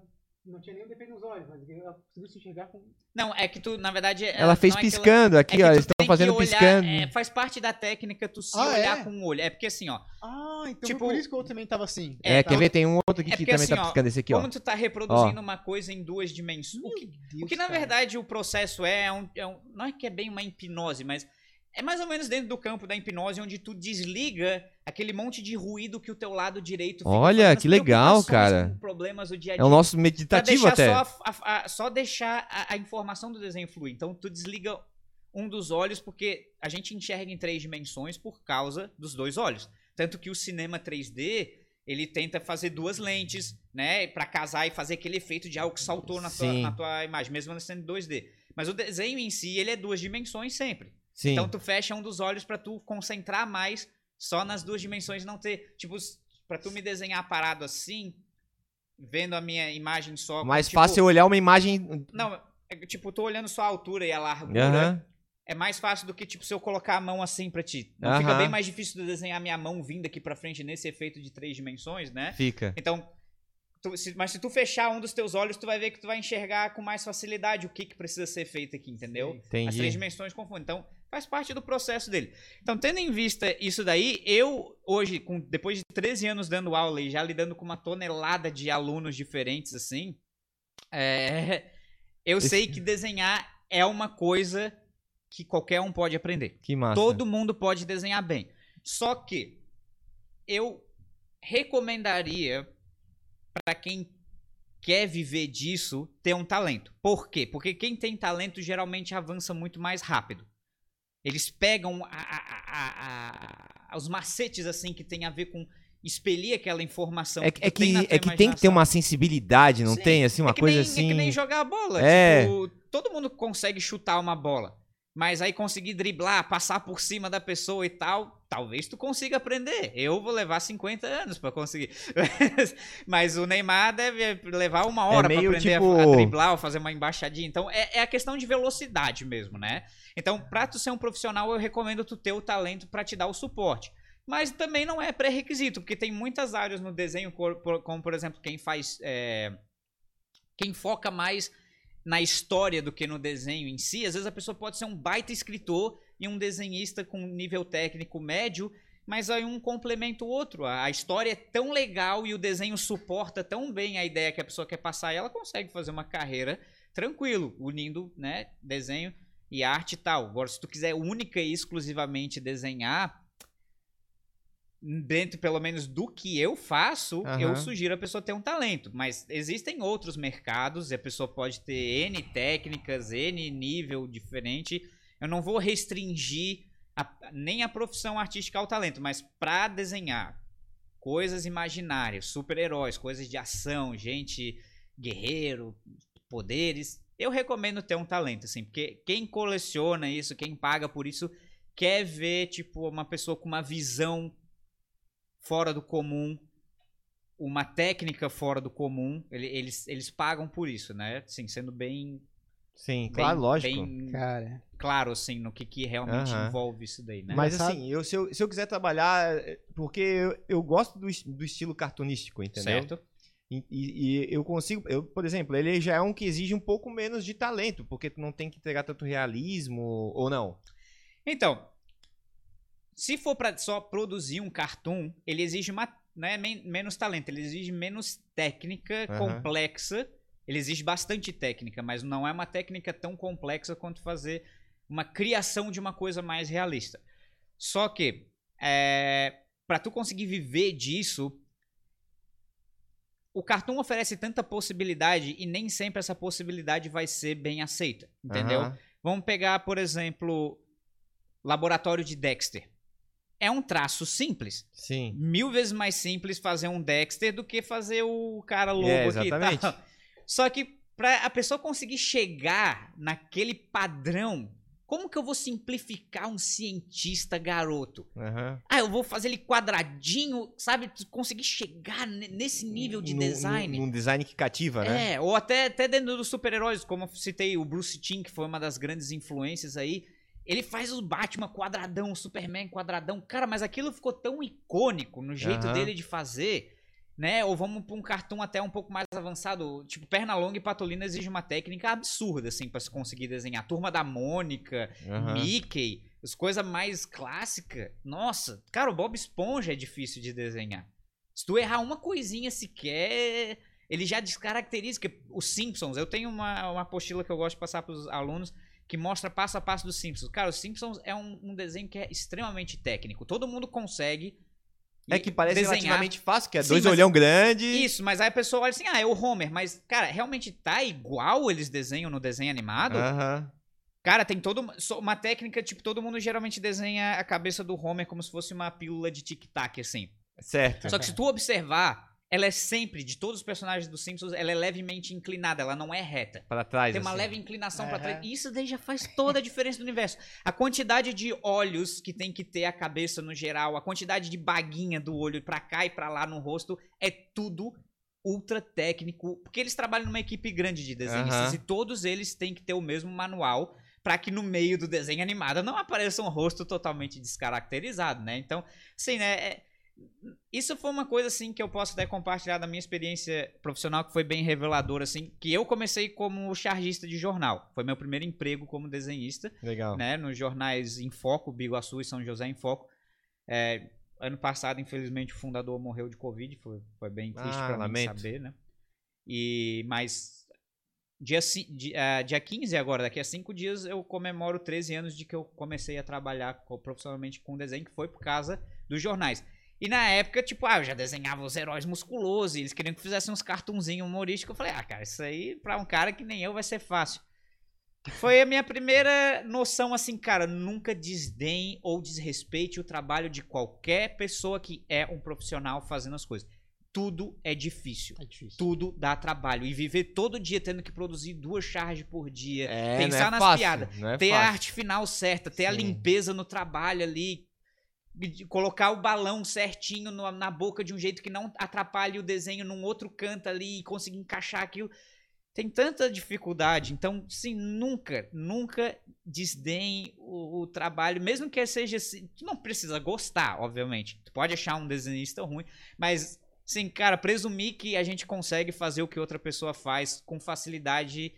não tinha nenhum defeito nos olhos, mas ela conseguiu se enxergar com. Não, é que tu, na verdade... Ela fez é ela- piscando aqui, é ó. Eles estão fazendo olhar, piscando. é, faz parte da técnica tu se Ah, olhar é? com o olho. É porque assim, ó, Ah, então Tipo- por isso que o outro também tava assim. É, tá. quer ver? Tem um outro aqui É que porque também assim, tá ó, piscando. Esse aqui, ó. como tu tá reproduzindo uma coisa em duas dimensões. O que, Deus, o que na cara. verdade o processo é, é um, é um- Não é que é bem uma hipnose, mas É mais ou menos dentro do campo da hipnose, onde tu desliga aquele monte de ruído que o teu lado direito fica Olha, que legal, cara. problemas do dia a É dia. o nosso meditativo até. Só, a- a- só deixar a, a informação do desenho fluir. Então, tu desliga um dos olhos, porque a gente enxerga em três dimensões por causa dos dois olhos. Tanto que o cinema 3D, ele tenta fazer duas lentes, né? Pra casar e fazer aquele efeito de algo que saltou na tua, na tua imagem, mesmo sendo 2D. Mas o desenho em si, ele é duas dimensões sempre. Sim. Então tu fecha um dos olhos pra tu concentrar mais só nas duas dimensões, não ter, tipo, pra tu me desenhar parado assim, vendo a minha imagem só. Mais tipo, fácil olhar uma imagem. Não, é tipo, tô olhando só a altura e a largura. É mais fácil do que, tipo, se eu colocar a mão assim pra ti. Não fica bem mais difícil de desenhar minha mão vindo aqui pra frente nesse efeito de três dimensões, né? Fica. Então, tu- se- mas se tu fechar um dos teus olhos, tu vai ver que tu vai enxergar com mais facilidade o que, que precisa ser feito aqui, entendeu? As três Entendi. dimensões confundem. Então, faz parte do processo dele. Então, tendo em vista isso daí, eu hoje, com, depois de 13 anos dando aula e já lidando com uma tonelada de alunos diferentes, assim, é, eu Esse- sei que desenhar é uma coisa que qualquer um pode aprender. Que massa. Todo mundo pode desenhar bem. Só que eu recomendaria para quem quer viver disso ter um talento. Por quê? Porque quem tem talento geralmente avança muito mais rápido. Eles pegam a- a- a- os macetes assim que tem a ver com expelir aquela informação É, que, é tem que, tua é que tem que ter uma sensibilidade, não Sim, tem? Assim, uma é que coisa nem, assim. É que nem jogar a bola. É. Tipo, todo mundo consegue chutar uma bola. Mas aí conseguir driblar, passar por cima da pessoa e tal, talvez tu consiga aprender. Eu vou levar 50 anos pra conseguir. Mas o Neymar deve levar uma hora pra meio aprender a- tipo- a, driblar ou fazer uma embaixadinha. Então é, é a questão de velocidade mesmo, né? Então, pra tu ser um profissional, eu recomendo tu ter o talento pra te dar o suporte. Mas também não é pré-requisito, porque tem muitas áreas no desenho, como por exemplo, quem faz. é, quem foca mais na história do que no desenho em si. Às vezes a pessoa pode ser um baita escritor e um desenhista com nível técnico médio, mas aí um complementa o outro. A história é tão legal e o desenho suporta tão bem a ideia que a pessoa quer passar e ela consegue fazer uma carreira tranquilo, unindo, né, desenho e arte e tal. Agora, se tu quiser única e exclusivamente desenhar, dentro pelo menos do que eu faço, Aham. eu sugiro a pessoa ter um talento. Mas existem outros mercados e a pessoa pode ter N técnicas, N nível diferente. Eu não vou restringir a- nem a profissão artística ao talento, mas para desenhar coisas imaginárias, super-heróis, coisas de ação, gente guerreiro, poderes, eu recomendo ter um talento, assim, porque quem coleciona isso, quem paga por isso, quer ver, tipo, uma pessoa com uma visão fora do comum, uma técnica fora do comum, ele- eles, eles pagam por isso, né? Assim, sendo bem, Sim, bem, claro, lógico. bem Cara, claro, assim, no que, que realmente Aham. envolve isso daí, né? Mas assim, eu, se, eu, se eu quiser trabalhar. é, Porque eu, eu gosto do, do estilo cartunístico, entendeu? certo? E, e- e eu consigo. Eu, por exemplo, ele já é um que exige um pouco menos de talento, porque tu não tem que entregar tanto realismo, ou não. Então, se for pra só produzir um cartoon, ele exige uma, né, men- menos talento, ele exige menos técnica Aham. complexa. Ele exige bastante técnica, mas não é uma técnica tão complexa quanto fazer uma criação de uma coisa mais realista. Só que, é, para tu conseguir viver disso, o cartoon oferece tanta possibilidade e nem sempre essa possibilidade vai ser bem aceita, entendeu? Aham. Vamos pegar, por exemplo, Laboratório de Dexter. É um traço simples. Sim. Mil vezes mais simples fazer um Dexter do que fazer o cara lobo É, aqui e tal. Só que pra a pessoa conseguir chegar naquele padrão, como que eu vou simplificar um cientista garoto? Aham. Ah, eu vou fazer ele quadradinho, sabe? Conseguir chegar ne- nesse nível de Num- design. Num design que cativa, né? É, ou até, até dentro dos super-heróis, como eu citei, o Bruce Timm, que foi uma das grandes influências aí. Ele faz o Batman quadradão, o Superman quadradão. Cara, mas aquilo ficou tão icônico no jeito Aham. dele de fazer, né? Ou vamos pra um cartoon até um pouco mais avançado. Tipo, Pernalonga e Patolina exige uma técnica absurda, assim, pra se conseguir desenhar. Turma da Mônica, Aham. Mickey, as coisas mais clássicas. Nossa, cara, o Bob Esponja é difícil de desenhar. Se tu errar uma coisinha sequer, ele já descaracteriza. Os Simpsons, eu tenho uma, uma apostila que eu gosto de passar pros alunos, que mostra passo a passo dos Simpsons. Cara, os Simpsons é um, um desenho que é extremamente técnico. Todo mundo consegue. É que parece desenhar. relativamente fácil, que é Sim, dois mas- olhão grande. Isso, mas aí a pessoa olha assim, ah, é o Homer. Mas, cara, realmente tá igual eles desenham no desenho animado? Aham. Cara, tem toda uma técnica, tipo, todo mundo geralmente desenha a cabeça do Homer como se fosse uma pílula de tic-tac, assim. Certo. Só que se tu observar, ela é sempre, de todos os personagens dos Simpsons, ela é levemente inclinada, ela não é reta. Pra trás. Tem uma assim. leve inclinação pra Aham. trás. E Isso daí já faz toda a diferença do universo. A quantidade de olhos que tem que ter a cabeça no geral, a quantidade de baguinha do olho pra cá e pra lá no rosto, é tudo ultra técnico. Porque eles trabalham numa equipe grande de desenhistas Aham. e todos eles têm que ter o mesmo manual pra que no meio do desenho animado não apareça um rosto totalmente descaracterizado, né? Então, assim, né? é- isso foi uma coisa assim que eu posso até compartilhar da minha experiência profissional que foi bem reveladora assim, que eu comecei como chargista de jornal. Foi meu primeiro emprego como desenhista, Legal. né, nos jornais Em Foco, Biguaçu e São José em Foco. É, ano passado, infelizmente, o fundador morreu de covid, foi, foi bem triste Ah, pra mim saber, né? E mas dia ci- di- ah, dia 15 agora, daqui a cinco dias eu comemoro 13 anos de que eu comecei a trabalhar profissionalmente com desenho, que foi por causa dos jornais. E na época, tipo, ah, eu já desenhava os heróis musculosos e eles queriam que fizessem uns cartunzinhos humorísticos. Eu falei, ah, cara, isso aí pra um cara que nem eu vai ser fácil. Foi a minha primeira noção, assim, cara, nunca desdenhe ou desrespeite o trabalho de qualquer pessoa que é um profissional fazendo as coisas. Tudo é difícil. Tá difícil. Tudo dá trabalho. E viver todo dia tendo que produzir duas charges por dia, É, pensar é nas fácil, piadas, é ter a fácil. arte final certa, ter a Sim. limpeza no trabalho ali, colocar o balão certinho no- na boca de um jeito que não atrapalhe o desenho num outro canto ali e conseguir encaixar aquilo. Tem tanta dificuldade, então, sim, nunca, nunca desdenhe o, o trabalho, mesmo que seja assim, tu não precisa gostar, obviamente. Tu pode achar um desenhista ruim, mas, sim, cara, presumir que a gente consegue fazer o que outra pessoa faz com facilidade,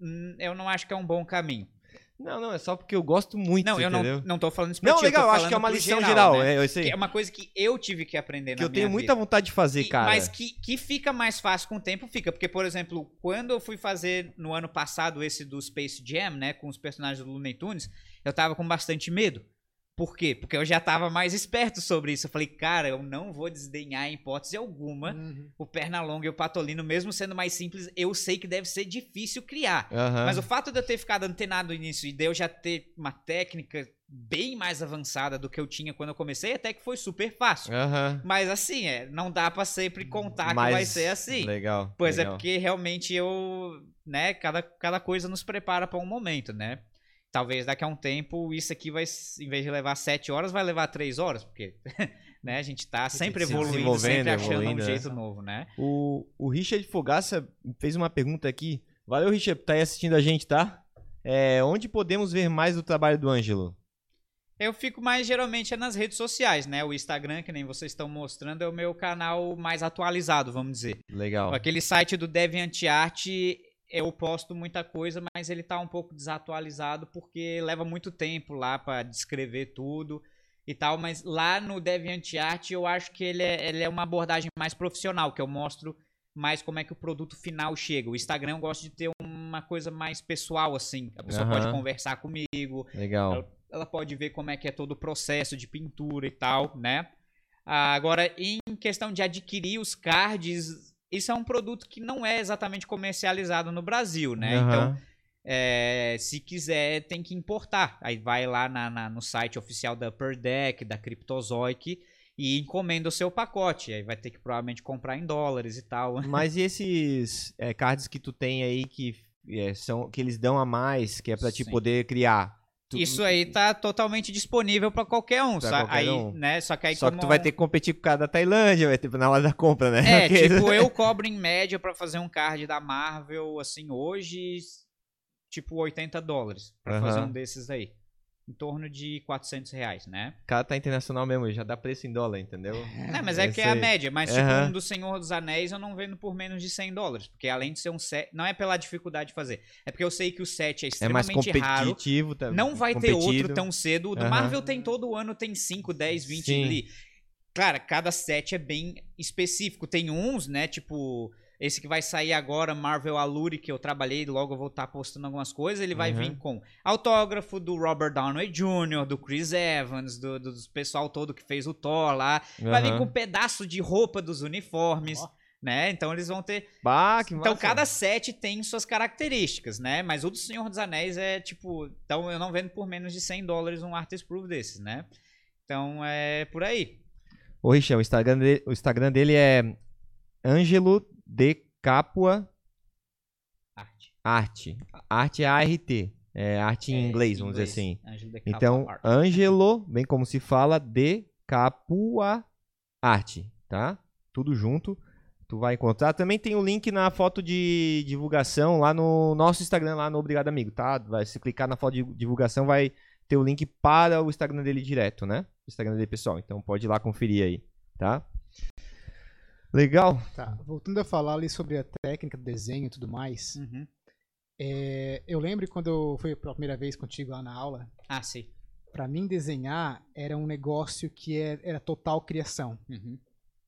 hum, eu não acho que é um bom caminho. Não, não, é só porque eu gosto muito, Não, eu não, entendeu? não tô falando isso pra Não, ti, eu tô legal, eu acho que é uma pro lição geral, né? é, eu sei. Que é uma coisa que eu tive que aprender Que na eu tenho minha muita vontade de fazer, E- cara. Mas que, que fica mais fácil com o tempo, fica. Porque, por exemplo, quando eu fui fazer no ano passado esse do Space Jam, né, com os personagens do Looney Tunes, eu tava com bastante medo. Por quê? Porque eu já tava mais esperto sobre isso. Eu falei, cara, eu não vou desdenhar em hipótese alguma Uhum. o Pernalonga e o Patolino, mesmo sendo mais simples, eu sei que deve ser difícil criar. Aham. Mas o fato de eu ter ficado antenado nisso e de eu já ter uma técnica bem mais avançada do que eu tinha quando eu comecei, até que foi super fácil. Aham. Mas assim, é, não dá pra sempre contar Mas- que vai ser assim. Legal. Pois legal. é porque realmente eu, né, cada, cada coisa nos prepara pra um momento, né? Talvez daqui a um tempo isso aqui vai, em vez de levar sete horas, vai levar três horas, porque né, a gente tá sempre se evoluindo, sempre achando evoluindo, um né? jeito novo, né? O, o Richard Fogaça fez uma pergunta aqui. Valeu, Richard, por tá aí assistindo a gente, tá? É, onde podemos ver mais do trabalho do Ângelo? Eu fico mais geralmente é nas redes sociais, né? O Instagram, que nem vocês estão mostrando, é o meu canal mais atualizado, vamos dizer. Legal. Aquele site do DeviantArt, eu posto muita coisa, mas ele tá um pouco desatualizado porque leva muito tempo lá pra descrever tudo e tal. Mas lá no DeviantArt eu acho que ele é, ele é uma abordagem mais profissional, que eu mostro mais como é que o produto final chega. O Instagram eu gosto de ter uma coisa mais pessoal, assim. A pessoa pode Aham. conversar comigo, Legal. ela pode ver como é que é todo o processo de pintura e tal, né? Ah, Agora, em questão de adquirir os cards, isso é um produto que não é exatamente comercializado no Brasil, né? Então, Aham. é, se quiser, tem que importar. Aí vai lá na- na- no site oficial da Upper Deck, da Cryptozoic, e encomenda o seu pacote. Aí vai ter que provavelmente comprar em dólares e tal. Mas e esses é, cards que tu tem aí que é, são que eles dão a mais, que é pra te poder criar? Isso aí tá totalmente disponível para qualquer um, Pra sa- qualquer aí, um. né? Só que aí Só que tu vai ter que competir com o cara da Tailândia, vai ter na hora da compra, né? É, Porque- tipo, eu cobro em média pra fazer um card da Marvel, assim, hoje, tipo, 80 dólares pra Aham. fazer um desses aí. Em torno de 400 reais, né? O cara tá internacional mesmo, já dá preço em dólar, entendeu? Não, mas é é que é a média. Mas, tipo, Aham. um do Senhor dos Anéis eu não vendo por menos de 100 dólares. Porque além de ser um set... Não é pela dificuldade de fazer. É porque eu sei que o set é É mais extremamente raro. competitivo, tá? Não vai ter competido. outro tão cedo. O do Aham. Marvel tem todo ano, tem 5, 10, 20 Sim. ali. Claro, cada set é bem específico. Tem uns, né, tipo esse que vai sair agora, Marvel Allure, que eu trabalhei, logo eu vou estar postando algumas coisas, ele vai Uhum. vir com autógrafo do Robert Downey Jr., do Chris Evans, do, do, do pessoal todo que fez o Thor lá. Vai vir Aham. com um pedaço de roupa dos uniformes, Ó. né? Então eles vão ter... Bah, que Então massa. cada set tem suas características, né? Mas o do Senhor dos Anéis é tipo... Então eu não vendo por menos de 100 dólares um Artist Proof desses, né? Então é por aí. Ô, Richão, o Instagram, dele, o Instagram dele é Ângelo de Capua Arte. Arte. Arte é A-R-T. É arte em É, inglês, vamos dizer assim. Então, Art. Ângelo, bem como se fala, de Capua Arte, tá? Tudo junto. Tu vai encontrar. Também tem o link na foto de divulgação lá no nosso Instagram, lá no Obrigado Amigo, tá? Vai, se clicar na foto de divulgação, vai ter o link para o Instagram dele direto, né? O Instagram dele pessoal. Então pode ir lá conferir aí, tá? Legal. Tá, voltando a falar ali sobre a técnica do desenho e tudo mais, Uhum. é, eu lembro quando eu fui pela primeira vez contigo lá na aula, Ah, sim. pra mim desenhar era um negócio que é- era total criação. Uhum.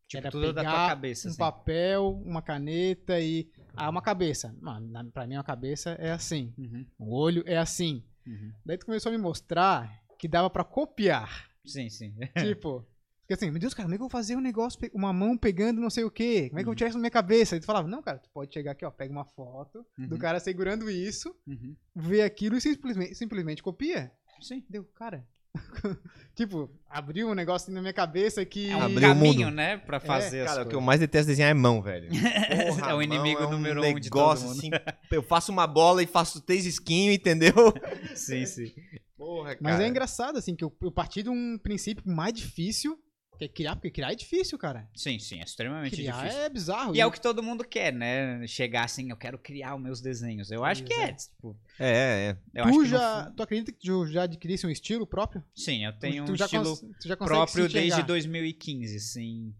Tipo, Era tudo da tua pegar cabeça, um assim. papel, uma caneta e... Ah, uma cabeça. Mano, pra mim uma cabeça é assim. Uhum. O olho é assim. Uhum. Daí tu começou a me mostrar que dava pra copiar. Sim, sim. tipo... Porque assim, meu Deus, cara, como é que eu vou fazer um negócio, uma mão pegando não sei o quê? Como é que eu vou tirar isso na minha cabeça? E tu falava, não, cara, tu pode chegar aqui, ó, pega uma foto do Uhum. cara segurando isso, Uhum. vê aquilo e simplesmente, simplesmente copia. Sim. Deu, cara. tipo, abriu um negócio na minha cabeça que. É um Abriu o caminho, mundo. né, pra fazer Cara, as o que eu coisas. mais detesto desenhar é mão, velho. É o inimigo mão número um um de todo mundo. assim. Eu faço uma bola e faço três esquinhos, entendeu? Sim, sim. Porra, cara. Mas é engraçado, assim, que eu, eu parti de um princípio mais difícil, que é criar, porque criar é difícil, cara. Sim, sim, é extremamente Criar difícil. é bizarro. E é o que todo mundo quer, né? Chegar assim, eu quero criar os meus desenhos. Eu acho que é. Exato. Tipo, É, é. eu acho Tu já, tu acredita que tu já adquirisse um estilo próprio? Sim, eu tenho tu um já estilo cons- próprio desde 2015, sim.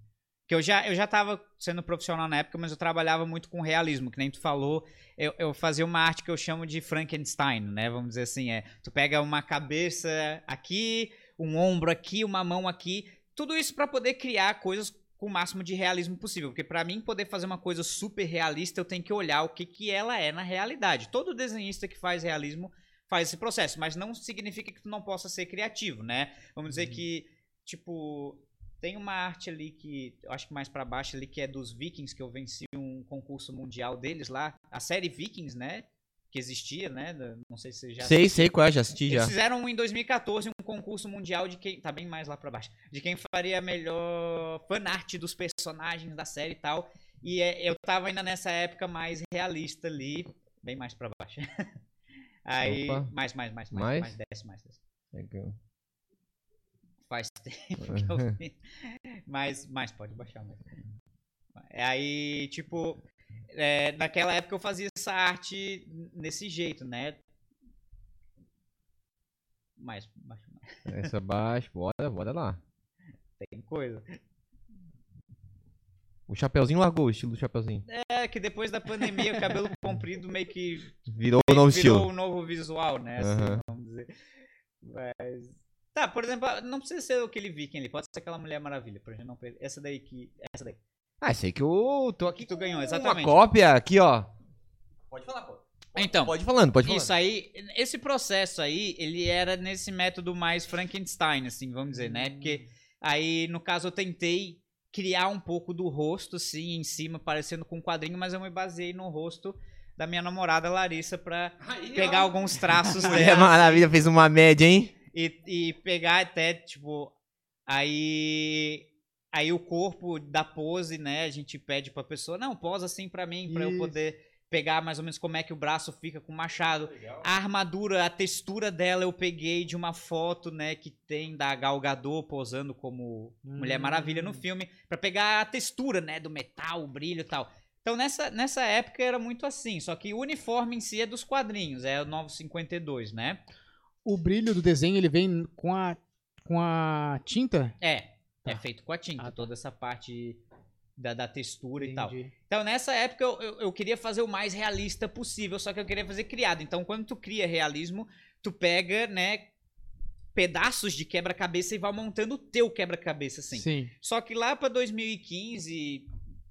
Que eu já, eu já tava sendo profissional na época, mas eu trabalhava muito com realismo, que nem tu falou. Eu, eu fazia uma arte que eu chamo de Frankenstein, né? Vamos dizer assim, é. Tu pega uma cabeça aqui, um ombro aqui, uma mão aqui. Tudo isso pra poder criar coisas com o máximo de realismo possível. Porque pra mim poder fazer uma coisa super realista, eu tenho que olhar o que, que ela é na realidade. Todo desenhista que faz realismo faz esse processo, mas não significa que tu não possa ser criativo, né? Vamos dizer que, tipo, tem uma arte ali que, eu acho que mais pra baixo ali, que é dos Vikings, que eu venci um concurso mundial deles lá. A série Vikings, né? Que existia, né? Não sei se você já Sei, sei qual é, já assisti eles já. fizeram em 2014 um concurso mundial de quem. Tá bem mais lá pra baixo. De quem faria a melhor fanart dos personagens da série e tal. E é, eu tava ainda nessa época mais realista ali. Bem mais pra baixo. Aí. Opa. Mais, mais, mais, mais, Mais? Desce, mais, desce. É eu- Faz tempo que eu vi. Mas, mas pode baixar mesmo. Aí, tipo, é, naquela época eu fazia essa arte nesse jeito, né? Mais, baixa mais. Essa baixo, bora, bora lá. Tem coisa. O Chapeuzinho largou o estilo do Chapeuzinho. É que depois da pandemia o cabelo comprido meio que Virou o novo virou estilo. um novo visual, né? Assim, vamos dizer. Mas. Tá, por exemplo, não precisa ser aquele viking ali, pode ser aquela Mulher Maravilha, pra gente não perder. Essa daí que. Essa daí. Ah, sei que eu tô aqui Que tu ganhou, exatamente. Uma cópia aqui, ó. Pode falar, pô. Então, Pode falando, pode falar. Isso aí, esse processo aí, ele era nesse método mais Frankenstein, assim, vamos dizer, né? Porque aí, no caso, eu tentei criar um pouco do rosto, assim, em cima, parecendo com um quadrinho, mas eu me baseei no rosto da minha namorada Larissa pra pegar alguns traços dela Maravilha fez uma média, hein? e, e pegar até, tipo, aí. Aí o corpo da pose, né? A gente pede pra pessoa, não, posa assim pra mim, pra eu poder pegar mais ou menos como é que o braço fica com o machado. A armadura, a textura dela eu peguei de uma foto, né, que tem da Gal Gadot posando como Mulher Hum. Maravilha no filme, pra pegar a textura, né, do metal, o brilho e tal. Então nessa, nessa época era muito assim, só que o uniforme em si é dos quadrinhos, é o 952, né? O brilho do desenho, ele vem com a, com a tinta? É, é Tá. feito com a tinta, Ah, tá. toda essa parte da, da textura e tal. Entendi. Então, nessa época, eu, eu, eu queria fazer o mais realista possível, só que eu queria fazer criado. Então, quando tu cria realismo, tu pega, né, pedaços de quebra-cabeça e vai montando o teu quebra-cabeça, assim. Sim. Só que lá pra 2015,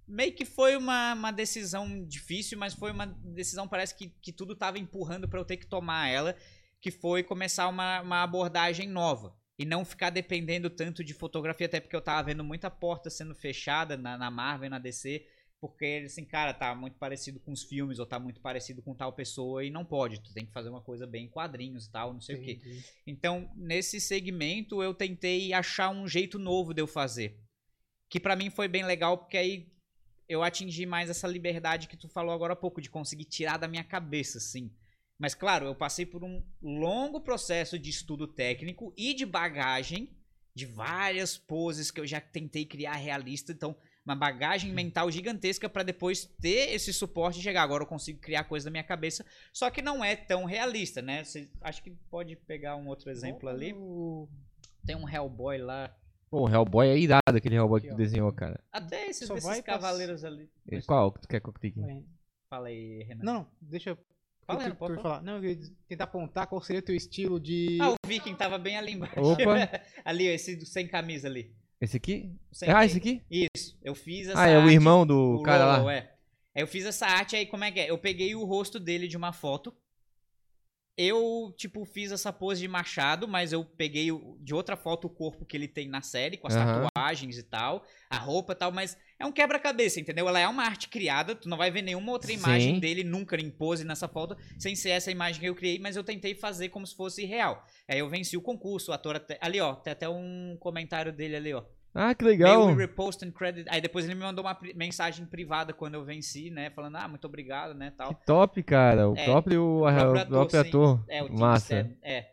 meio que foi uma, uma decisão difícil, mas foi uma decisão, parece que, que tudo tava empurrando para eu ter que tomar ela, que foi começar uma, uma abordagem nova. E não ficar dependendo tanto de fotografia, até porque eu tava vendo muita porta sendo fechada na, na Marvel e na DC, porque assim, cara, tá muito parecido com os filmes, ou tá muito parecido com tal pessoa, e não pode, tu tem que fazer uma coisa bem em quadrinhos e tal, não sei o quê. Então, nesse segmento, eu tentei achar um jeito novo de eu fazer. Que pra mim foi bem legal, porque aí eu atingi mais essa liberdade que tu falou agora há pouco, de conseguir tirar da minha cabeça, assim. Mas, claro, eu passei por um longo processo de estudo técnico e de bagagem, de várias poses que eu já tentei criar realista. Então, uma bagagem mental gigantesca pra depois ter esse suporte e chegar. Agora eu consigo criar coisa na minha cabeça, só que não é tão realista, né? Você, acho que pode pegar um outro exemplo ali. O- Tem um Hellboy lá. Pô, o Hellboy é irado, aquele Hellboy que Aqui, tu ó. desenhou, cara. Até esses pass- cavaleiros ali. Qual que tu quer que eu clique? Fala aí, Renan. Não, não, deixa eu. Fala, pode eu falar. Não, eu ia tentar apontar qual seria o teu estilo de. Ah, o Viking tava bem ali embaixo. Opa. ali, ó, esse do sem camisa ali. Esse aqui? Sem- Ah, esse aqui? Isso. Eu fiz essa Ah, é o arte- irmão do o cara Rolo, lá. é. Aí eu fiz essa arte aí, como é que é? Eu peguei o rosto dele de uma foto. Eu, tipo, fiz essa pose de machado, mas eu peguei de outra foto o corpo que ele tem na série, com as Aham. tatuagens e tal, a roupa e tal, mas é um quebra-cabeça, entendeu? Ela é uma arte criada, tu não vai ver nenhuma outra imagem Sim. dele nunca em pose nessa foto, sem ser essa imagem que eu criei, mas eu tentei fazer como se fosse real. Aí eu venci o concurso, o ator até... Ali, ó, tem até um comentário dele ali, ó. Ah, que legal. we repost and credit. Aí depois ele me mandou uma mensagem privada quando eu venci, né? Falando, ah, muito obrigado, né? Tal. Que top, cara. O É, próprio, o o próprio ator, próprio sim. ator. É, o Massa. Stead, É.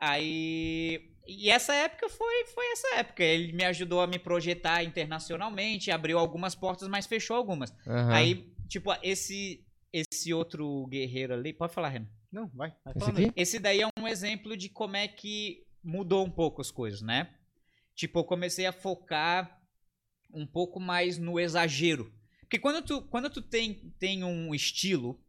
Aí. E essa época foi, foi essa época. Ele me ajudou a me projetar internacionalmente, abriu algumas portas, mas fechou algumas. Aham. Aí, tipo, esse esse outro guerreiro ali. Pode falar, Renan. Não, vai. vai Esse aqui? Esse daí é um exemplo de como é que mudou um pouco as coisas, né? Tipo, eu comecei a focar um pouco mais no exagero. Porque quando tu, quando tu tem, tem um estilo,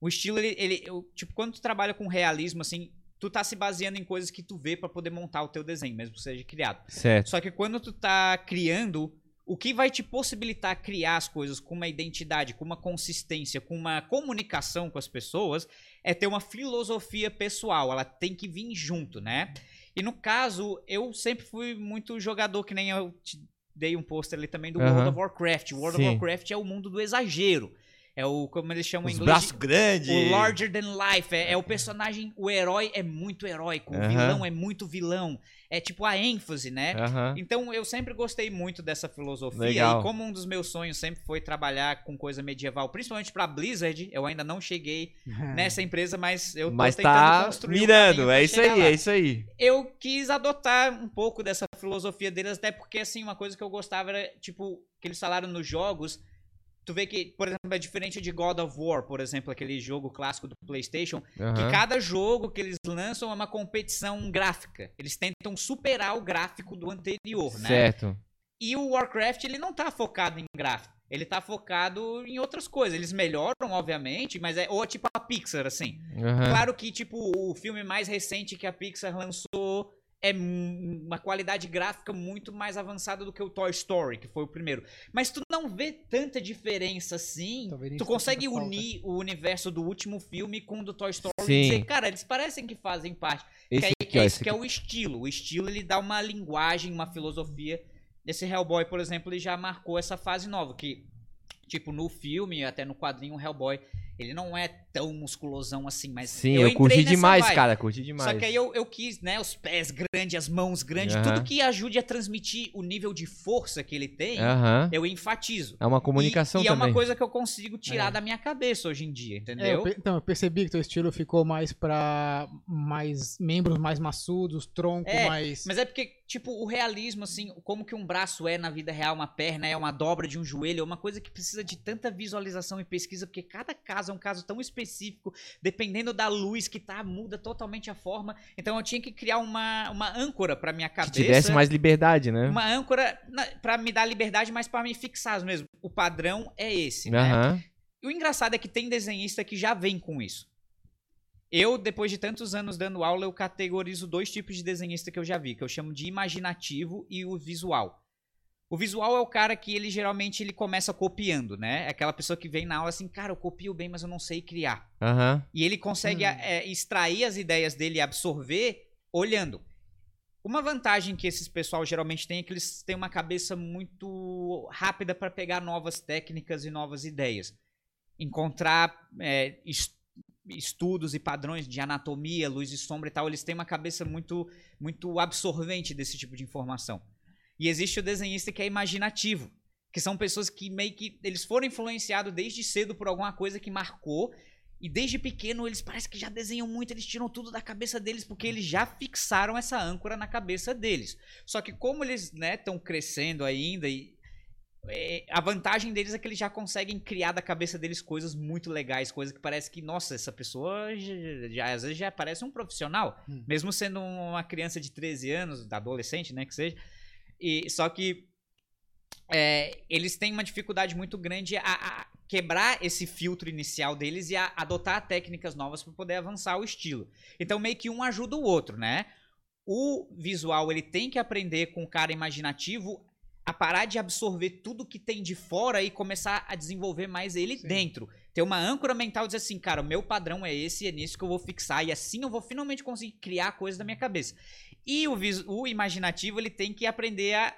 o estilo, ele, ele eu- tipo, quando tu trabalha com realismo, assim, tu tá se baseando em coisas que tu vê pra poder montar o teu desenho, mesmo que seja criado. Certo. Só que quando tu tá criando, o que vai te possibilitar criar as coisas com uma identidade, com uma consistência, com uma comunicação com as pessoas, é ter uma filosofia pessoal. Ela tem que vir junto, né? E no caso, eu sempre fui muito jogador, que nem eu te dei um pôster ali também do Aham. World of Warcraft. O World Sim. of Warcraft é o mundo do exagero. É o, como eles chamam em Os inglês, braços de- grandes. o larger than life. É, é o personagem, o herói é muito heróico, o Aham. vilão é muito vilão. É tipo a ênfase, né? Aham. Então eu sempre gostei muito dessa filosofia Legal. e como um dos meus sonhos sempre foi trabalhar com coisa medieval, principalmente pra Blizzard, eu ainda não cheguei nessa empresa, mas eu tô Mas tentando tá construir um mirando. caminho É isso aí, lá. é isso aí. Eu quis adotar um pouco dessa filosofia deles, até porque assim, uma coisa que eu gostava era, tipo, que eles falaram nos jogos, tu vê que, por exemplo, é diferente de God of War, por exemplo, aquele jogo clássico do PlayStation, que Aham. cada jogo que eles lançam é uma competição gráfica. Eles tentam superar o gráfico do anterior, né? Certo. E o Warcraft, ele não tá focado em gráfico. Ele tá focado em outras coisas. Eles melhoram, obviamente, mas é ou tipo a Pixar, assim. Aham. Claro que, tipo, o filme mais recente que a Pixar lançou é uma qualidade gráfica muito mais avançada do que o Toy Story, que foi o primeiro. Mas tu não vê tanta diferença assim. Tu consegue tanta falta. unir o universo do último filme com o do Toy Story Sim. e dizer, cara, eles parecem que fazem parte. Esse que aí, aqui, ó. é Esse isso que é aqui. o estilo. O estilo ele dá uma linguagem, uma filosofia. Esse Hellboy, por exemplo, ele já marcou essa fase nova, que tipo no filme, até no quadrinho o Hellboy, ele não é tão musculosão assim, mas Sim, eu, eu, curti demais, vibe. cara. Curti demais. Só que aí eu, eu quis, né, os pés grandes, as mãos grandes, tudo que ajude a transmitir o nível de força que ele tem, eu enfatizo. É uma comunicação e, e é também. uma coisa que eu consigo tirar É. da minha cabeça hoje em dia, É, entendeu? eu pe- então, eu percebi que teu estilo ficou mais pra mais membros mais maçudos, tronco É, mais. Mas é porque, tipo, o realismo, assim, como que um braço é na vida real, uma perna é uma dobra de um joelho, é uma coisa que precisa de tanta visualização e pesquisa, porque cada caso é um caso tão específico, dependendo da luz que tá, muda totalmente a forma. Então eu tinha que criar uma, uma âncora pra minha Que cabeça. tivesse mais liberdade, né? Uma âncora pra me dar liberdade, mas pra me fixar mesmo. O padrão é esse, né? Aham. E o engraçado é que tem desenhista que já vem com isso. Eu, depois de tantos anos dando aula, eu categorizo dois tipos de desenhista que eu já vi, que eu chamo de imaginativo e o visual. O visual é o cara que ele geralmente ele começa copiando, né? É aquela pessoa que vem na aula assim, cara, eu copio bem, mas eu não sei criar. Aham. E ele consegue Hum. é, extrair as ideias dele e absorver olhando. Uma vantagem que esses pessoal geralmente tem é que eles têm uma cabeça muito rápida para pegar novas técnicas e novas ideias. Encontrar é, es- estudos e padrões de anatomia, luz e sombra e tal, eles têm uma cabeça muito, muito absorvente desse tipo de informação. E existe o desenhista que é imaginativo, que são pessoas que meio que eles foram influenciados desde cedo por alguma coisa que marcou e desde pequeno eles parecem que já desenham muito, eles tiram tudo da cabeça deles porque eles já fixaram essa âncora na cabeça deles. Só que como eles estão crescendo ainda e é, a vantagem deles é que eles já conseguem criar da cabeça deles coisas muito legais, coisas que parece que, nossa, essa pessoa já, já- às vezes já parece um profissional, Hum. mesmo sendo uma criança de 13 anos, adolescente, né, que seja. E só que é, eles têm uma dificuldade muito grande a, a quebrar esse filtro inicial deles e a adotar técnicas novas para poder avançar o estilo. Então meio que um ajuda o outro, né? O visual ele tem que aprender com o cara imaginativo a parar de absorver tudo que tem de fora e começar a desenvolver mais ele Sim. dentro. Ter uma âncora mental e dizer assim, cara, o meu padrão é esse, é nisso que eu vou fixar e assim eu vou finalmente conseguir criar coisas da minha cabeça. E o, o imaginativo ele tem que aprender a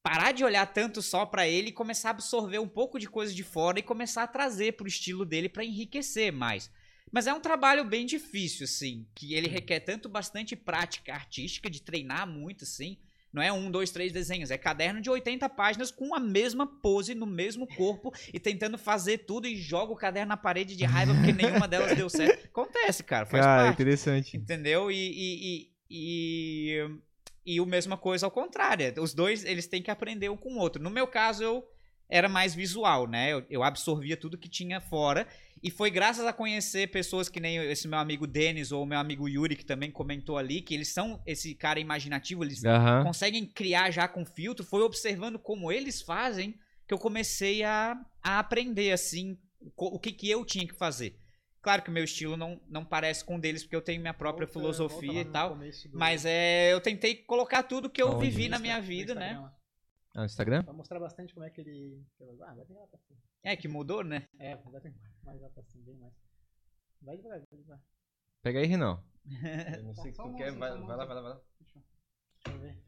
parar de olhar tanto só pra ele e começar a absorver um pouco de coisa de fora e começar a trazer pro estilo dele pra enriquecer mais. Mas é um trabalho bem difícil, assim, que ele requer tanto bastante prática artística, de treinar muito, assim. Não é um, dois, três desenhos, é caderno de 80 páginas com a mesma pose no mesmo corpo e tentando fazer tudo e joga o caderno na parede de raiva porque nenhuma delas deu certo. Acontece, cara, faz Cara, parte. interessante. Entendeu? E, e, e, e, e o mesma coisa ao contrário. Os dois, eles têm que aprender um com o outro. No meu caso, eu era mais visual, né? Eu, eu absorvia tudo que tinha fora. E foi graças a conhecer pessoas que nem esse meu amigo Denis ou meu amigo Yuri, que também comentou ali, que eles são esse cara imaginativo, eles Aham. conseguem criar já com filtro. Foi observando como eles fazem que eu comecei a, a aprender, assim, o que, que eu tinha que fazer. Claro que o meu estilo não, não parece com o deles, porque eu tenho minha própria Volta- filosofia volta e tal. do- Mas é, eu tentei colocar tudo que eu Aonde? vivi na minha vida, né? Ah, no Instagram? Pra mostrar bastante como é que ele. Ah, vai ter lá pra cima. É, que mudou, né? É, vai ter mais lá pra cima, bem mais. Vai devagar, vai devagar. Pega aí, Renan. Eu não Tá, sei o que tu quer. mãozinho, Vai, vai lá, vai mãozinho. lá, vai lá. Deixa eu ver.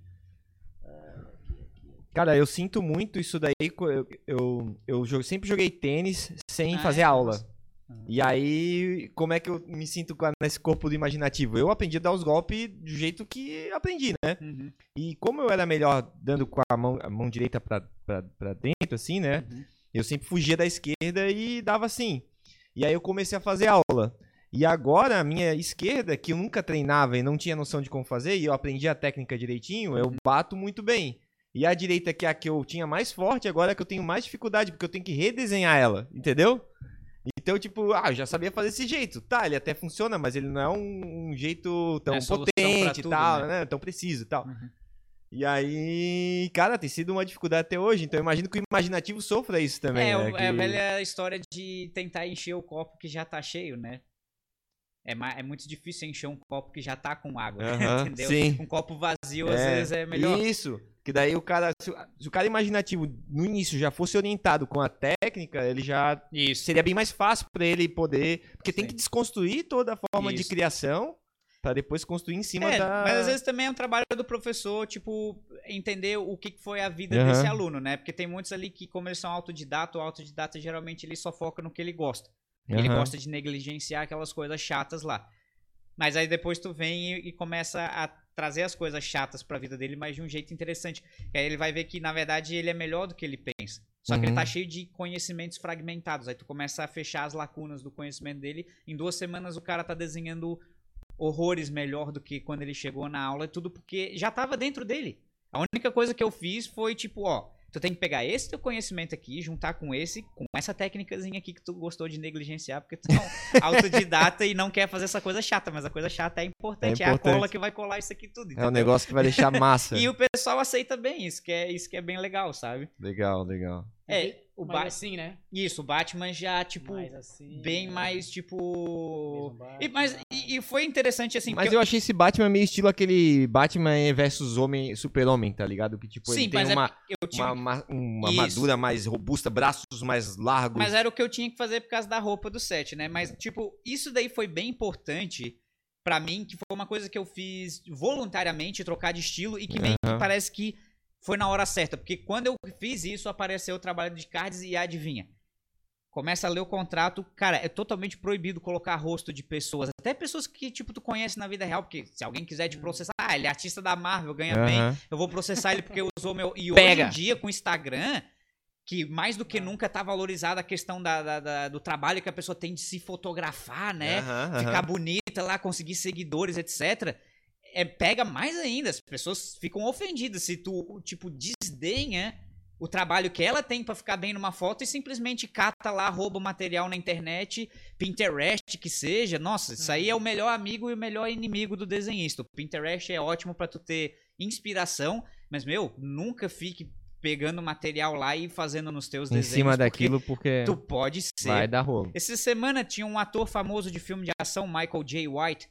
Aqui, aqui. Cara, eu sinto muito isso daí. Eu, eu, eu jo- sempre joguei tênis sem Ah, fazer é? aula. Nossa. E aí, como é que eu me sinto nesse corpo do imaginativo? Eu aprendi a dar os golpes do jeito que aprendi, né? Uhum, E como eu era melhor dando com a mão, a mão direita pra, pra, pra dentro, assim, né? uhum. Eu sempre fugia da esquerda e dava assim. E aí eu comecei a fazer aula. E agora a minha esquerda, que eu nunca treinava e não tinha noção de como fazer, e eu aprendi a técnica direitinho, eu bato muito bem. E a direita, que é a que eu tinha mais forte, agora é a que eu tenho mais dificuldade, porque eu tenho que redesenhar ela, entendeu? Então, tipo, ah, eu já sabia fazer desse jeito. Tá, ele até funciona, mas ele não é um, um jeito tão É potente e tal, né? né? Tão preciso e tal. Uhum. E aí, cara, tem sido uma dificuldade até hoje. Então eu imagino que o imaginativo sofra isso também. É, né? é a Que- velha história de tentar encher o copo que já tá cheio, né? É, é muito difícil encher um copo que já tá com água, entendeu? sim. Um copo vazio, às vezes, é melhor. Isso. Que daí o cara. Se, o- se o cara imaginativo no início já fosse orientado com a técnica, ele já. Isso. Seria bem mais fácil pra ele poder. Porque tem Sim. que desconstruir toda a forma de Isso. criação pra depois construir em cima É, da. mas às vezes também é um trabalho do professor, tipo, entender o que foi a vida Aham. desse aluno, né? Porque tem muitos ali que, como eles são autodidata, o autodidata geralmente ele só foca no que ele gosta. Ele Aham. gosta de negligenciar aquelas coisas chatas lá. Mas aí depois tu vem e, e começa a trazer as coisas chatas pra vida dele, mas de um jeito interessante. E aí ele vai ver que, na verdade, ele é melhor do que ele pensa. Só que ele Uhum. tá cheio de conhecimentos fragmentados. Aí tu começa a fechar as lacunas do conhecimento dele. Em duas semanas o cara tá desenhando horrores melhor do que quando ele chegou na aula. Tudo porque já tava dentro dele. A única coisa que eu fiz foi tipo, ó, tu tem que pegar esse teu conhecimento aqui, juntar com esse, com essa técnicazinha aqui que tu gostou de negligenciar, porque tu é um autodidata e não quer fazer essa coisa chata, mas a coisa chata é importante, é, É a importante. cola que vai colar isso aqui tudo. É um entendeu? negócio que vai deixar massa. E o pessoal aceita bem isso, que é isso que é bem legal, sabe? Legal, legal. É, o Mas Ba- assim, né? Isso, o Batman já, tipo, mais assim. bem mais, tipo. mesmo E, mas, Batman. e, e foi interessante, assim. Mas porque eu achei esse Batman meio estilo aquele Batman versus homem, super-homem, tá ligado? Que tipo, Sim, ele tem é uma, eu tinha. uma, uma, uma armadura mais robusta, braços mais largos. Mas era o que eu tinha que fazer por causa da roupa do set, né? Mas, tipo, isso daí foi bem importante pra mim, que foi uma coisa que eu fiz voluntariamente, trocar de estilo, e que meio que parece que foi na hora certa. Porque quando eu fiz isso, apareceu o trabalho de cards e adivinha. Começa a ler o contrato, cara, é totalmente proibido colocar rosto de pessoas. Até pessoas que, tipo, tu conhece na vida real, porque se alguém quiser te processar, ah, ele é artista da Marvel, ganha bem, Aham. eu vou processar ele porque usou meu. E Pega. hoje em dia, com o Instagram, que mais do que nunca tá valorizada a questão da, da- da- do trabalho que a pessoa tem de se fotografar, né? Aham, aham. Ficar bonita lá, conseguir seguidores, etc. É, pega mais ainda. As pessoas ficam ofendidas se tu, tipo, desdenha o trabalho que ela tem pra ficar bem numa foto e simplesmente cata lá, rouba material na internet, Pinterest que seja. Nossa, isso aí é o melhor amigo e o melhor inimigo do desenhista. O Pinterest é ótimo pra tu ter inspiração, mas meu, nunca fique pegando material lá e fazendo nos teus Em desenhos. cima porque daquilo, porque tu pode ser vai dar rolo. essa semana tinha um ator famoso de filme de ação, Michael J. White.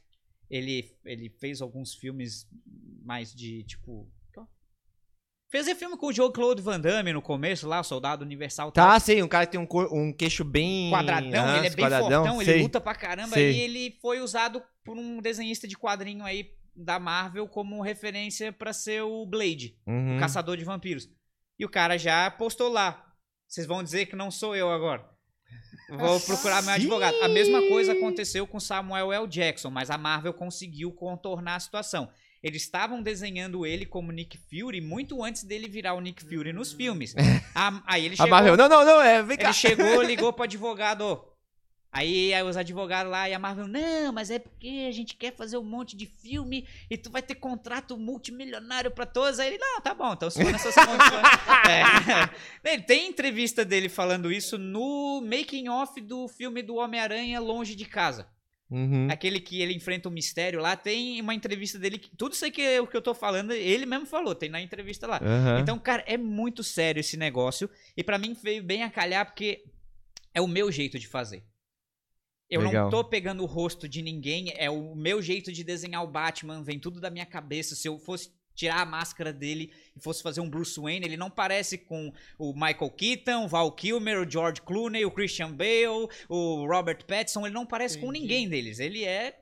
Ele, ele fez alguns filmes mais de tipo. Fez filme com o Joe Claude Van Damme no começo, lá, Soldado Universal. tal. Tá, sei, um cara que tem um, um queixo bem... Quadradão, ele é bem quadradão, fortão, sei. ele luta pra caramba. sei. E ele foi usado por um desenhista de quadrinho aí da Marvel como referência pra ser o Blade, Uhum. o caçador de vampiros. E o cara já postou lá. Vocês vão dizer que não sou eu agora. Vou procurar meu Sim. advogado. A mesma coisa aconteceu com Samuel L. Jackson, mas a Marvel conseguiu contornar a situação. Eles estavam desenhando ele como Nick Fury muito antes dele virar o Nick Fury nos filmes. A- aí ele A chegou, Marvel, não, não, não, é, vem cá. ele chegou, ligou pro advogado. Aí, aí os advogados lá e a Marvel, não, mas é porque a gente quer fazer um monte de filme e tu vai ter contrato multimilionário pra todos. Aí ele, não, tá bom, então for nessas condições. É. Tem entrevista dele falando isso no making off do filme do Homem-Aranha Longe de Casa. Uhum. Aquele que ele enfrenta o mistério lá, tem uma entrevista dele. Que, tudo isso aí que é o que eu tô falando, ele mesmo falou, tem na entrevista lá. Aham. Então, cara, é muito sério esse negócio. E pra mim veio bem a calhar porque é o meu jeito de fazer. Eu Legal. não tô pegando o rosto de ninguém, é o meu jeito de desenhar o Batman, vem tudo da minha cabeça. Se eu fosse tirar a máscara dele e fosse fazer um Bruce Wayne, ele não parece com o Michael Keaton, o Val Kilmer, o George Clooney, o Christian Bale, o Robert Pattinson, ele não parece com Entendi. ninguém deles. Ele é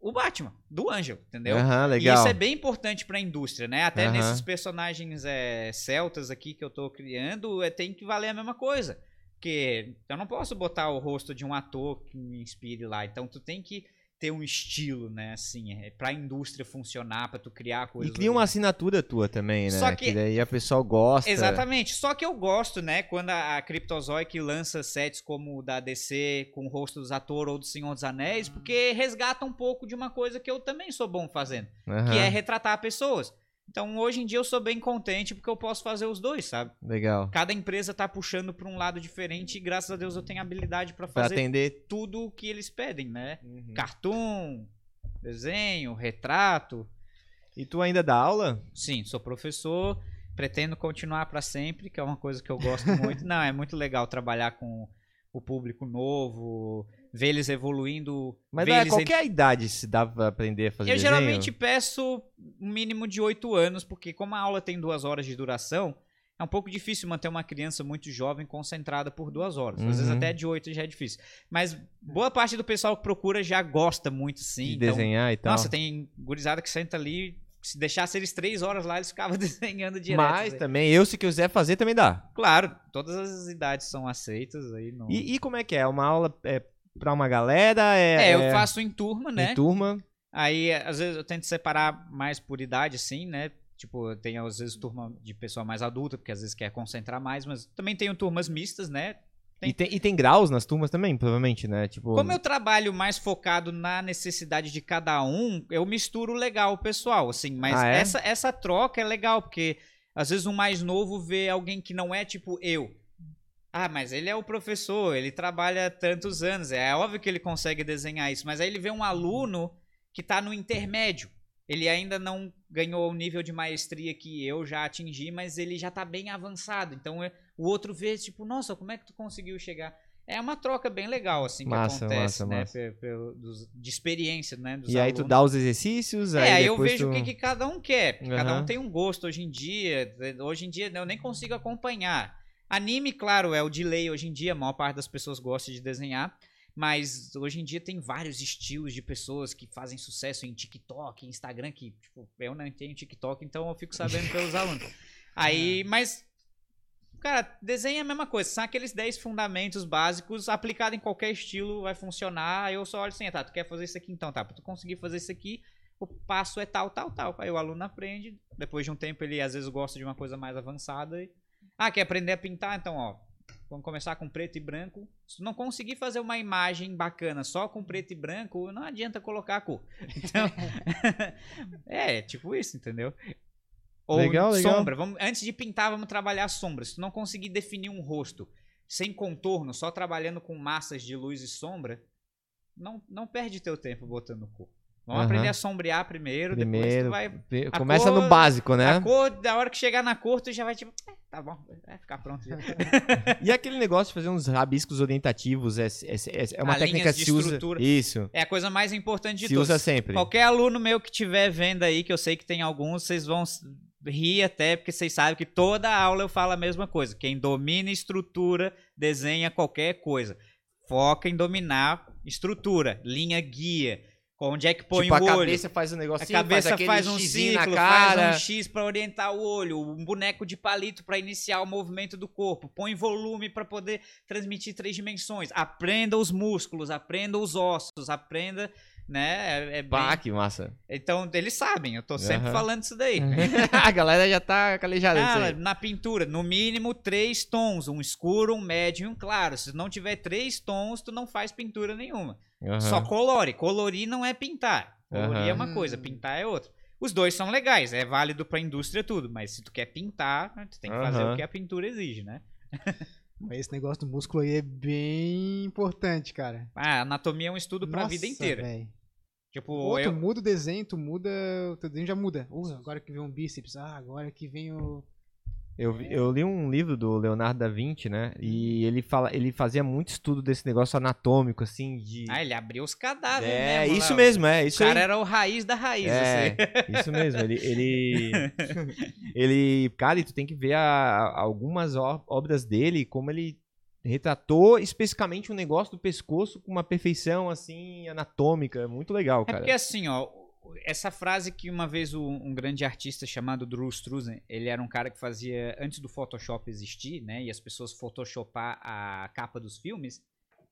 o Batman, do Angel, entendeu? Aham, E legal. isso é bem importante pra indústria, né? Até Aham. nesses personagens é, celtas aqui que eu tô criando, é, tem que valer a mesma coisa. Porque eu não posso botar o rosto de um ator que me inspire lá. Então tu tem que ter um estilo, né? Assim, é, pra indústria funcionar, pra tu criar E coisas. cria uma assinatura tua também, né? Só que- daí a pessoa gosta. Exatamente. Só que eu gosto, né? Quando a, a Cryptozoic lança sets como o da DC com o rosto dos atores ou do Senhor dos Anéis, porque resgata um pouco de uma coisa que eu também sou bom fazendo. que Aham, é retratar pessoas. Então, hoje em dia eu sou bem contente porque eu posso fazer os dois, sabe? Legal. Cada empresa tá puxando para um lado diferente e graças a Deus eu tenho habilidade para Pra fazer atender. tudo o que eles pedem, né? Uhum. Cartoon, desenho, retrato. E tu ainda dá aula? Sim, sou professor, pretendo continuar para sempre, que é uma coisa que eu gosto muito. Não, é muito legal trabalhar com o público novo, ver eles evoluindo, Mas a eles qualquer idade se dá pra aprender a fazer Eu desenho? geralmente peço um mínimo de 8 anos, porque como a aula tem duas horas de duração, é um pouco difícil manter uma criança muito jovem concentrada por duas horas. Às vezes Uhum. até de 8 já é difícil. Mas boa parte do pessoal que procura já gosta muito, sim. de Então, desenhar e tal. nossa, tem gurizada que senta ali, se deixasse eles 3 horas lá, eles ficavam desenhando direto. Mas também, eu se quiser fazer, também dá. Claro, todas as idades são aceitas aí. Não... E, e como é que é? Uma aula é pra uma galera? É, É, eu faço em turma, né? em turma? Aí, às vezes, eu tento separar mais por idade, assim, né? Tipo, tem às vezes turma de pessoa mais adulta, porque às vezes quer concentrar mais, mas também tenho turmas mistas, né? Tem- E, tem, e tem graus nas turmas também, provavelmente, né? Tipo, Como eu trabalho mais focado na necessidade de cada um, eu misturo legal o pessoal, assim, mas Ah, é? essa, essa troca é legal, porque às vezes um mais novo vê alguém que não é tipo eu. Ah, mas ele é o professor, ele trabalha tantos anos, é óbvio que ele consegue desenhar isso, mas aí ele vê um aluno que tá no intermédio. Ele ainda não ganhou o nível de maestria que eu já atingi, mas ele já tá bem avançado. Então, é- o outro vê, tipo, nossa, como é que tu conseguiu chegar? É uma troca bem legal, assim, que Massa, acontece, massa, né? massa. pe- pelo- de experiência, né? E aí tu dá os exercícios, É, aí aí eu vejo tu... o que, que cada um quer. porque Cada um tem um gosto hoje em dia. Hoje em dia eu nem consigo acompanhar. Anime, claro, é o de lei hoje em dia. A maior parte das pessoas gosta de desenhar. Mas hoje em dia tem vários estilos de pessoas que fazem sucesso em TikTok, Instagram, que tipo, eu não tenho TikTok, então eu fico sabendo pelos alunos. Aí, mas, cara, desenho é a mesma coisa. São aqueles 10 fundamentos básicos, aplicado em qualquer estilo, vai funcionar. Aí eu só olho assim, tá, tu quer fazer isso aqui então, tá, pra tu conseguir fazer isso aqui, o passo é tal, tal, tal. Aí o aluno aprende, depois de um tempo ele às vezes gosta de uma coisa mais avançada. E... Ah, quer aprender a pintar? Então, ó, vamos começar com preto e branco. Se tu não conseguir fazer uma imagem bacana só com preto e branco, não adianta colocar a cor. Então, é, tipo isso, entendeu? Ou Legal, legal. sombra. Vamos, antes de pintar, vamos trabalhar a sombra. Se tu não conseguir definir um rosto sem contorno, só trabalhando com massas de luz e sombra, não, não perde teu tempo botando cor. Vamos Aham. aprender a sombrear primeiro, depois Primeiro, tu vai. a começa cor- no básico, né? A cor, da hora que chegar na cor, tu já vai tipo, "É, tá bom, vai ficar pronto. já." E aquele negócio de fazer uns rabiscos orientativos, é, é, é- é uma Ah, técnica que se usa... Isso, É a coisa mais importante de se todas. usa sempre. Qualquer aluno meu que tiver vendo aí, que eu sei que tem alguns, vocês vão rir até, porque vocês sabem que toda aula eu falo a mesma coisa. Quem domina estrutura, desenha qualquer coisa. Foca em dominar estrutura, linha guia. Onde é que põe tipo, o a olho? cabeça faz um negócio A cabeça faz, um ciclo, faz um X pra orientar o olho, um boneco de palito pra iniciar o movimento do corpo, põe volume pra poder transmitir três dimensões. Aprenda os músculos, aprenda os ossos, aprenda, né? É, é bem- Pá, que massa. Então eles sabem, eu tô sempre Aham. falando isso daí. a galera já tá calejada Ah, aí. na pintura, no mínimo três tons, um escuro, um médio e um claro. Se não tiver três tons, tu não faz pintura nenhuma. Aham. Só colore. Colorir não é pintar. Colorir Aham. é uma coisa, Hum. pintar é outra. Os dois são legais, é válido pra indústria tudo, mas se tu quer pintar, tu tem que fazer o que a pintura exige, né? Mas esse negócio do músculo aí é bem importante, cara. Ah, anatomia é um estudo pra Nossa, vida inteira. véi. Tipo, Ou tu eu, muda o desenho, tu muda. O teu desenho já muda. Uh, agora que vem um bíceps. Ah, agora que vem o. Eu, eu li um livro do Leonardo da Vinci, né? E ele, fala, ele fazia muito estudo desse negócio anatômico, assim, de... ah, ele abriu os cadáveres é, mesmo, isso lá. mesmo, é, O isso cara aí. era o raiz da raiz, É, assim. isso mesmo. Ele, ele, ele, cara, e tu tem que ver a- a- algumas obras dele, como ele retratou especificamente um negócio do pescoço com uma perfeição assim anatômica, é muito legal, É cara. porque assim, ó, essa frase que uma vez o- um grande artista chamado Drew Struzan, ele era um cara que fazia antes do Photoshop existir, né, e as pessoas photoshopar a capa dos filmes,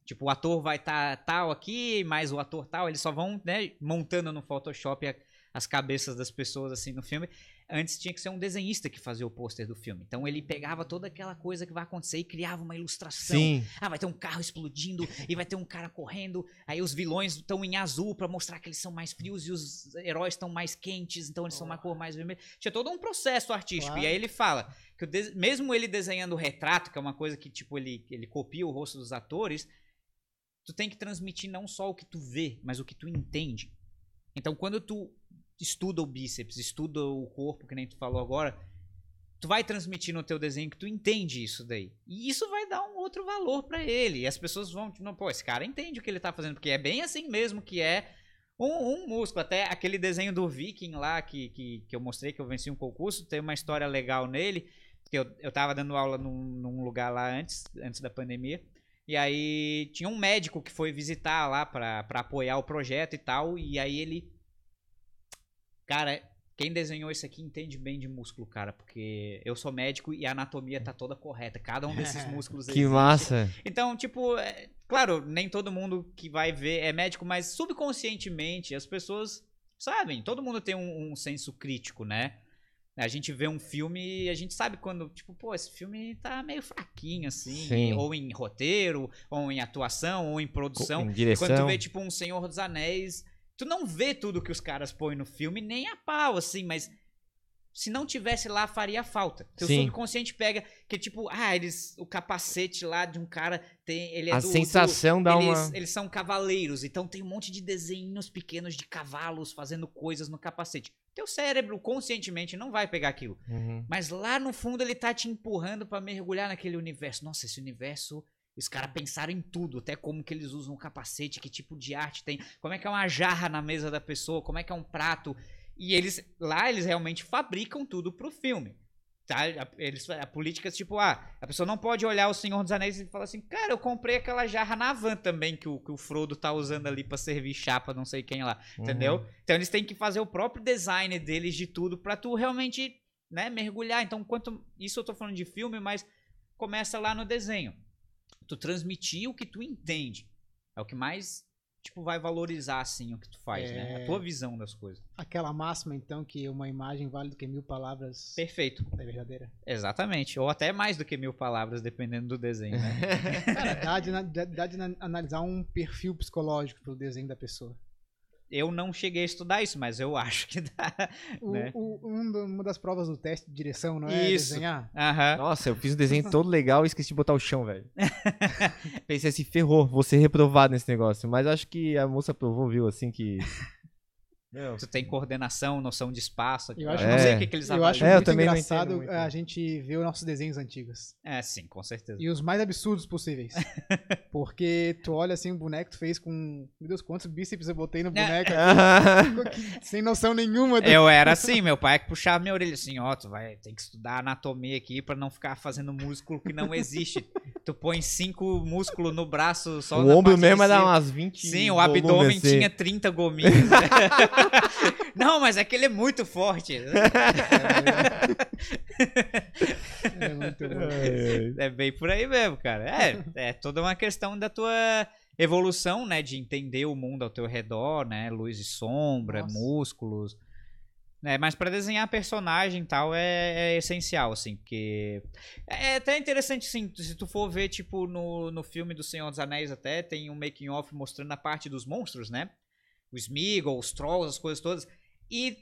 tipo, o ator vai estar tal aqui, mais o ator tal, eles só vão, né, montando no Photoshop a- as cabeças das pessoas assim no filme. Antes tinha que ser um desenhista que fazia o pôster do filme. Então ele pegava toda aquela coisa que vai acontecer e criava uma ilustração. Sim, Ah, vai ter um carro explodindo e vai ter um cara correndo. Aí os vilões estão em azul pra mostrar que eles são mais frios e os heróis estão mais quentes, então eles são uma cor mais vermelha. Tinha todo um processo artístico. Claro. E aí ele fala que mesmo ele desenhando o retrato, que é uma coisa que tipo ele, ele copia o rosto dos atores, tu tem que transmitir não só o que tu vê, mas o que tu entende. Então quando tu estuda o bíceps, estuda o corpo, que nem tu falou agora, tu vai transmitir no teu desenho que tu entende isso daí. E isso vai dar um outro valor pra ele. E as pessoas vão, tipo, pô, esse cara entende o que ele tá fazendo, porque é bem assim mesmo que é um, um músculo. Até aquele desenho do Viking lá que, que, que eu mostrei que eu venci um concurso, tem uma história legal nele. Que eu, eu tava dando aula num, num lugar lá antes, antes da pandemia. E aí tinha um médico que foi visitar lá pra apoiar o projeto e tal. E aí ele. Cara, quem desenhou isso aqui entende bem de músculo, cara. Porque eu sou médico e a anatomia tá toda correta. Cada um desses músculos que existe. massa. Então, tipo, é- claro, nem todo mundo que vai ver é médico, mas subconscientemente as pessoas sabem. Todo mundo tem um, um senso crítico, né? A gente vê um filme e a gente sabe quando, tipo, pô, esse filme tá meio fraquinho, assim. Sim. Ou em roteiro, ou em atuação, ou em produção. Em direção. Quando tu vê, tipo, um Senhor dos Anéis, tu não vê tudo que os caras põem no filme, nem a pau, assim, mas se não tivesse lá, faria falta. Teu Sim. subconsciente pega que, tipo, ah, eles. O capacete lá de um cara tem. Ele é A do- do- sensação dá eles, uma. eles são cavaleiros, então tem um monte de desenhos pequenos de cavalos fazendo coisas no capacete. Teu cérebro, conscientemente, não vai pegar aquilo. Uhum. Mas lá no fundo ele tá te empurrando pra mergulhar naquele universo. Nossa, esse universo. Os caras pensaram em tudo, até como que eles usam um capacete, que tipo de arte tem, como é que é uma jarra na mesa da pessoa, como é que é um prato. E eles lá eles realmente fabricam tudo pro filme. Tá? A- Eles, a política, tipo, ah, a pessoa não pode olhar o Senhor dos Anéis e falar assim, cara, eu comprei aquela jarra na van também que o, que o Frodo tá usando ali pra servir chapa, não sei quem lá. Entendeu? Uhum. Então eles têm que fazer o próprio design deles de tudo pra tu realmente, né, mergulhar. Então, quanto isso eu tô falando de filme, mas começa lá no desenho. Tu transmitir o que tu entende. É o que mais tipo vai valorizar assim o que tu faz, né? A É. tua visão das coisas. Aquela máxima, então, que uma imagem vale do que mil palavras Perfeito. é verdadeira. Exatamente. Ou até mais do que mil palavras, dependendo do desenho, né? Cara, dá de, dá- de na- analisar um perfil psicológico pelo desenho da pessoa. Eu não cheguei a estudar isso, mas eu acho que dá. O- Né? o- um uma das provas do teste de direção, não é? Isso. Desenhar? Aham. Nossa, eu fiz um desenho todo legal e esqueci de botar o chão, velho. Pensei assim, ferrou, vou ser reprovado nesse negócio. Mas acho que a moça aprovou, viu, assim que. Não. Tu tem coordenação, noção de espaço. Eu tipo, acho- eu não sei É. o que, que eles Eu acho. É, eu muito não engraçado muito. a gente ver os nossos desenhos antigos. É, sim, com certeza. E os mais absurdos possíveis. Porque tu olha assim, o boneco tu fez com. Meu Deus, quantos bíceps eu botei no boneco? Sem noção nenhuma. do- Eu era assim, meu pai que puxava minha orelha assim, ó, tu vai ter que estudar anatomia aqui pra não ficar fazendo músculo que não existe. tu põe cinco músculos no braço só o ombro mesmo era umas 20 Sim, o abdômen assim. tinha 30 gominhos. não, mas é que ele é muito forte. É muito bom. É, É bem por aí mesmo, cara. É, é toda uma questão da tua evolução, né? De entender o mundo ao teu redor, né? Luz e sombra, Nossa. músculos. né mas pra desenhar personagem e tal é, é essencial, assim, porque. É até interessante, sim, se tu for ver, tipo, no, no filme do Senhor dos Anéis, até tem um making-off mostrando a parte dos monstros, né? O Smeagol, os Trolls, as coisas todas. E,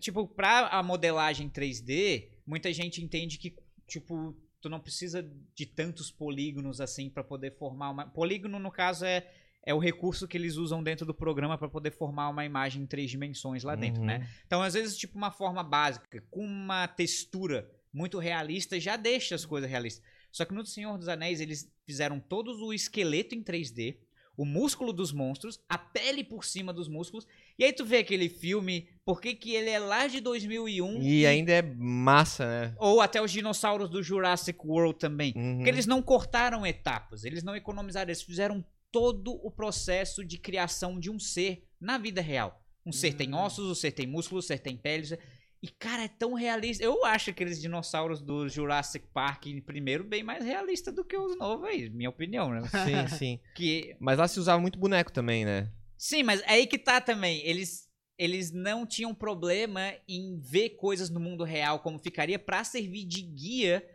tipo, pra a modelagem 3D, muita gente entende que, tipo, tu não precisa de tantos polígonos assim pra poder formar uma. Polígono, no caso, é, é o recurso que eles usam dentro do programa pra poder formar uma imagem em três dimensões lá dentro, Uhum. né? Então, às vezes, tipo, uma forma básica, com uma textura muito realista, já deixa as coisas realistas. Só que no Senhor dos Anéis, eles fizeram todos o esqueleto em 3D, o músculo dos monstros, a pele por cima dos músculos. E aí tu vê aquele filme, por que que ele é lá de 2001 E ainda é massa, né? ou até os dinossauros do Jurassic World também. Uhum. Porque eles não cortaram etapas, eles não economizaram, eles fizeram todo o processo de criação de um ser na vida real. Um ser tem Hum. ossos, o ser tem músculos, o ser tem pele. o ser- E, cara, é tão realista. Eu acho aqueles dinossauros do Jurassic Park primeiro bem mais realista do que os novos aí, minha opinião, né? Sim, sim. Que Mas lá se usava muito boneco também, né? Sim, mas é aí que tá também. Eles, eles não tinham problema em ver coisas no mundo real como ficaria pra servir de guia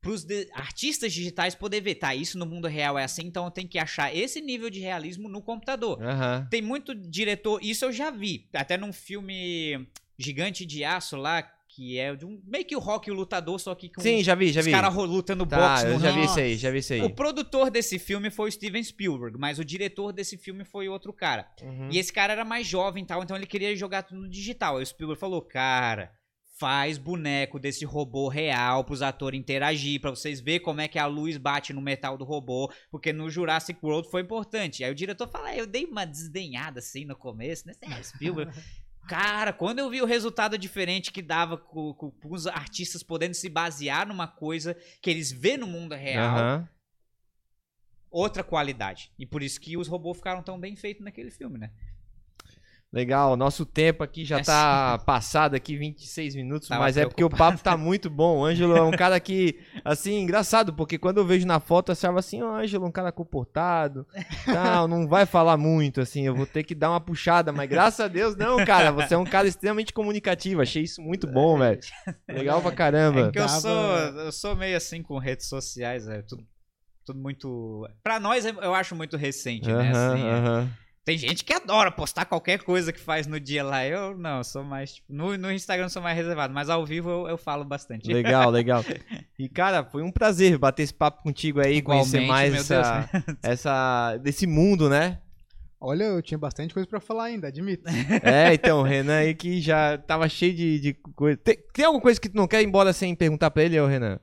pros de- artistas digitais poder ver. Tá, isso no mundo real é assim, então eu tenho que achar esse nível de realismo no computador. Aham. Tem muito diretor, isso eu já vi, até num filme Gigante de Aço lá, que é de um meio que o Rock e o Lutador, só que com Sim, já vi, já os vi. caras ro- lutando Tá, boxe eu já vi isso aí, já vi isso aí. O produtor desse filme foi o Steven Spielberg, mas o diretor desse filme foi outro cara. Uhum. E esse cara era mais jovem e tal, então ele queria jogar tudo no digital. Aí o Spielberg falou, cara, faz boneco desse robô real pros atores interagir, pra vocês verem como é que a luz bate no metal do robô, porque no Jurassic World foi importante. Aí o diretor fala, é, eu dei uma desdenhada assim no começo, né? É, Spielberg... Cara, quando eu vi o resultado diferente que dava com, com- com os artistas podendo se basear numa coisa que eles vê no mundo real, Aham. outra qualidade. E por isso que os robôs ficaram tão bem feitos naquele filme, né? Legal, nosso tempo aqui já É tá passado aqui 26 minutos, Tava mas é porque o papo tá muito bom. O Ângelo é um cara que, assim, engraçado, porque quando eu vejo na foto, eu achava assim, ó, Ângelo, é um cara comportado, tal, não vai falar muito, assim, eu vou ter que dar uma puxada, mas graças a Deus, não, cara, você é um cara extremamente comunicativo, achei isso muito bom, velho. Legal pra caramba. É que eu sou, eu sou meio assim com redes sociais, é tudo, tudo muito. Pra nós eu acho muito recente, né? Assim, é. aham. Tem gente que adora postar qualquer coisa que faz no dia lá. Eu não, eu sou mais. Tipo, no, no Instagram eu sou mais reservado, mas ao vivo eu, eu falo bastante. Legal, legal. E, cara, foi um prazer bater esse papo contigo aí, conhecer Igualmente, mais meu essa, essa, desse mundo, né? Olha, eu tinha bastante coisa pra falar ainda, admito. É, então, o Renan aí que já tava cheio de, de coisa. Tem, tem alguma coisa que tu não quer ir embora sem perguntar pra ele, ô Renan?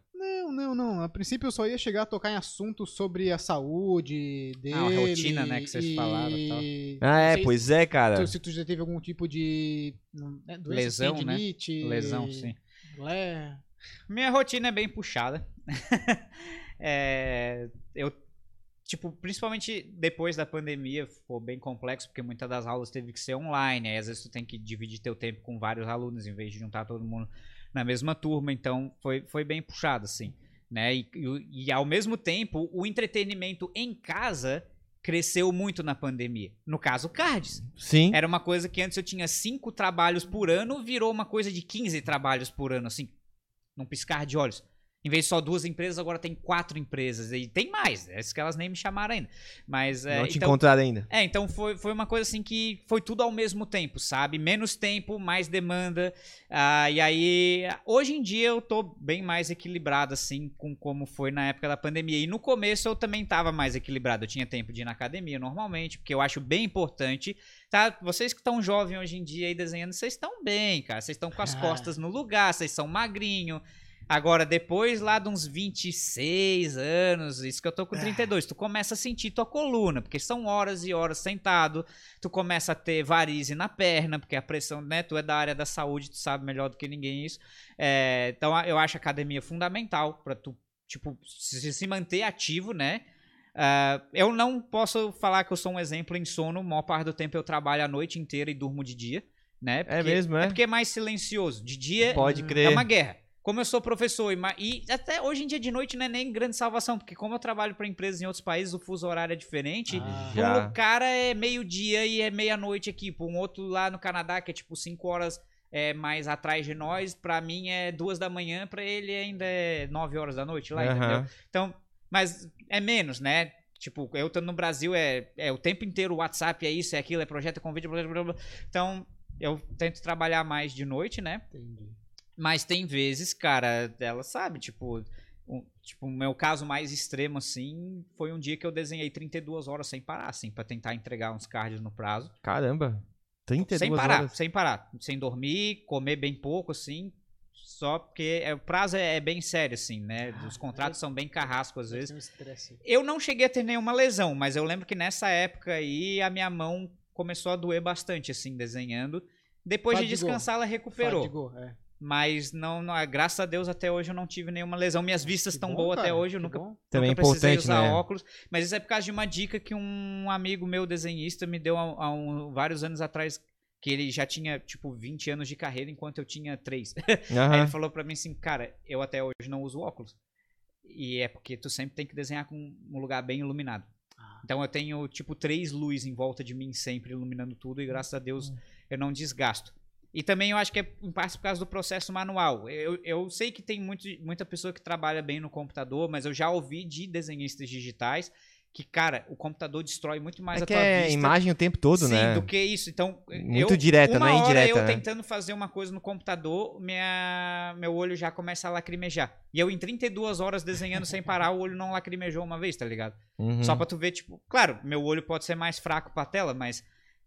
Não, não, não. A princípio eu só ia chegar a tocar em assuntos sobre a saúde dele. Ah, a rotina, né, que vocês e- falaram e tal. Ah, é, pois é, cara. se, se tu já teve algum tipo de não, é, doença, Lesão, né? Lesão, sim. Lé. Minha rotina é bem puxada. É, eu, tipo, principalmente depois da pandemia, ficou bem complexo, porque muitas das aulas teve que ser online, aí às vezes tu tem que dividir teu tempo com vários alunos, em vez de juntar todo mundo na mesma turma, então foi, foi bem puxado, assim, né? E, e, e ao mesmo tempo, o entretenimento em casa cresceu muito na pandemia. No caso, cards. Sim. Era uma coisa que antes eu tinha cinco trabalhos por ano, virou uma coisa de 15 trabalhos por ano, assim, num piscar de olhos. Em vez de só duas empresas, agora tem quatro empresas. E tem mais, é isso que elas nem me chamaram ainda. Mas, é, não te então, encontraram ainda. é, então foi, foi uma coisa assim que foi tudo ao mesmo tempo, sabe? Menos tempo, mais demanda. Ah, e aí, hoje em dia eu tô bem mais equilibrado, assim, com como foi na época da pandemia. E no começo eu também tava mais equilibrado. Eu tinha tempo de ir na academia normalmente, porque eu acho bem importante. Tá? Vocês que estão jovens hoje em dia aí desenhando, vocês estão bem, cara. Vocês estão com as Ah. costas no lugar, vocês são magrinho. Agora, depois lá de uns 26 anos, isso que eu tô com 32, tu começa a sentir tua coluna, porque são horas e horas sentado, tu começa a ter varize na perna, porque a pressão, né, tu é da área da saúde, tu sabe melhor do que ninguém isso. É, então, eu acho a academia fundamental pra tu, tipo, se, manter ativo, né? Ah, eu não posso falar que eu sou um exemplo em sono, a maior parte do tempo eu trabalho a noite inteira e durmo de dia, né? É mesmo, é? É porque é mais silencioso. De dia Pode é crer. uma guerra. Como eu sou professor e, e até hoje em dia de noite não é nem grande salvação, porque como eu trabalho para empresas em outros países, o fuso horário é diferente. Ah. Já. Um cara é meio-dia e é meia-noite aqui. Pô, um outro lá no Canadá, que é tipo 5 horas é, mais atrás de nós, pra mim é duas da manhã, pra ele ainda é 9 horas da noite lá, entendeu? Aham. Então, mas é menos, né? Tipo, eu estando no Brasil é, é o tempo inteiro o WhatsApp, é isso, é aquilo, é projeto, é convite, blá, blá, blá. Então, eu tento trabalhar mais de noite, né? Entendi. Mas tem vezes, cara, ela sabe, tipo, um, tipo, o meu caso mais extremo, assim, foi um dia que eu desenhei 32 horas sem parar, assim, pra tentar entregar uns cards no prazo. Caramba. 32 Sem parar, horas. sem parar. Sem dormir, comer bem pouco, assim. Só porque é, o prazo é, é bem sério, assim, né? Os contratos são bem carrascos às vezes. Um. Eu não cheguei a ter nenhuma lesão, mas eu lembro que nessa época aí a minha mão começou a doer bastante, assim, desenhando. Depois de Fadigou. descansar, ela recuperou. Fadigou, é. Mas não, não, graças a Deus até hoje eu não tive nenhuma lesão. Minhas vistas Que estão boas até hoje, eu nunca, bom. Também é precisei importante, usar né? óculos. Mas isso é por causa de uma dica que um amigo meu desenhista me deu há, há um- vários anos atrás, que ele já tinha, tipo, 20 anos de carreira, enquanto eu tinha 3. Aí Aham. ele falou pra mim assim, cara, eu até hoje não uso óculos. E é porque tu sempre tem que desenhar com um lugar bem iluminado. Ah. Então eu tenho, tipo, três luzes em volta de mim sempre iluminando tudo e graças a Deus Hum. eu não desgasto. E também eu acho que é em parte por causa do processo manual. Eu, eu sei que tem muito, muita pessoa que trabalha bem no computador, mas eu já ouvi de desenhistas digitais que, cara, o computador destrói muito mais É a tua é vista. imagem o tempo todo, Sim, né? do que isso. Então, Muito eu, direta, uma não é hora indireta, eu né? tentando fazer uma coisa no computador, minha, meu olho já começa a lacrimejar. E eu em 32 horas desenhando sem parar, o olho não lacrimejou uma vez, tá ligado? Uhum. Só pra tu ver, tipo, claro, meu olho pode ser mais fraco pra tela, mas.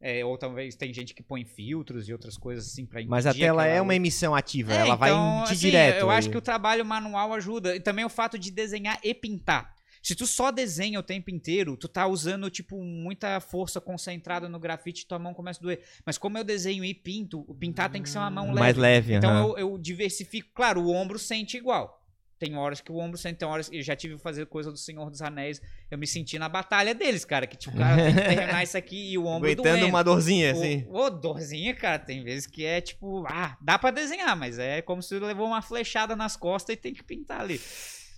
É, ou talvez tem gente que põe filtros e outras coisas assim pra impedir Mas a tela é uma emissão ativa, É, ela vai então, em ti assim, direto. Eu acho aí. que o trabalho manual ajuda. E também o fato de desenhar e pintar. Se tu só desenha o tempo inteiro, tu tá usando, tipo, muita força concentrada no grafite e tua mão começa a doer. Mas como eu desenho e pinto, o pintar tem que ser uma mão leve. Mais leve, Então eu, eu diversifico. Claro, o ombro sente igual. Tem horas que o ombro sente, tem horas que eu já tive que fazer coisa do Senhor dos Anéis. Eu me senti na batalha deles, cara. Que tipo, cara, tem que terminar isso aqui e o ombro Aguentando doendo. uma dorzinha, assim. Ô, dorzinha, cara, tem vezes que é tipo, ah, dá pra desenhar, mas é como se levou uma flechada nas costas e tem que pintar ali.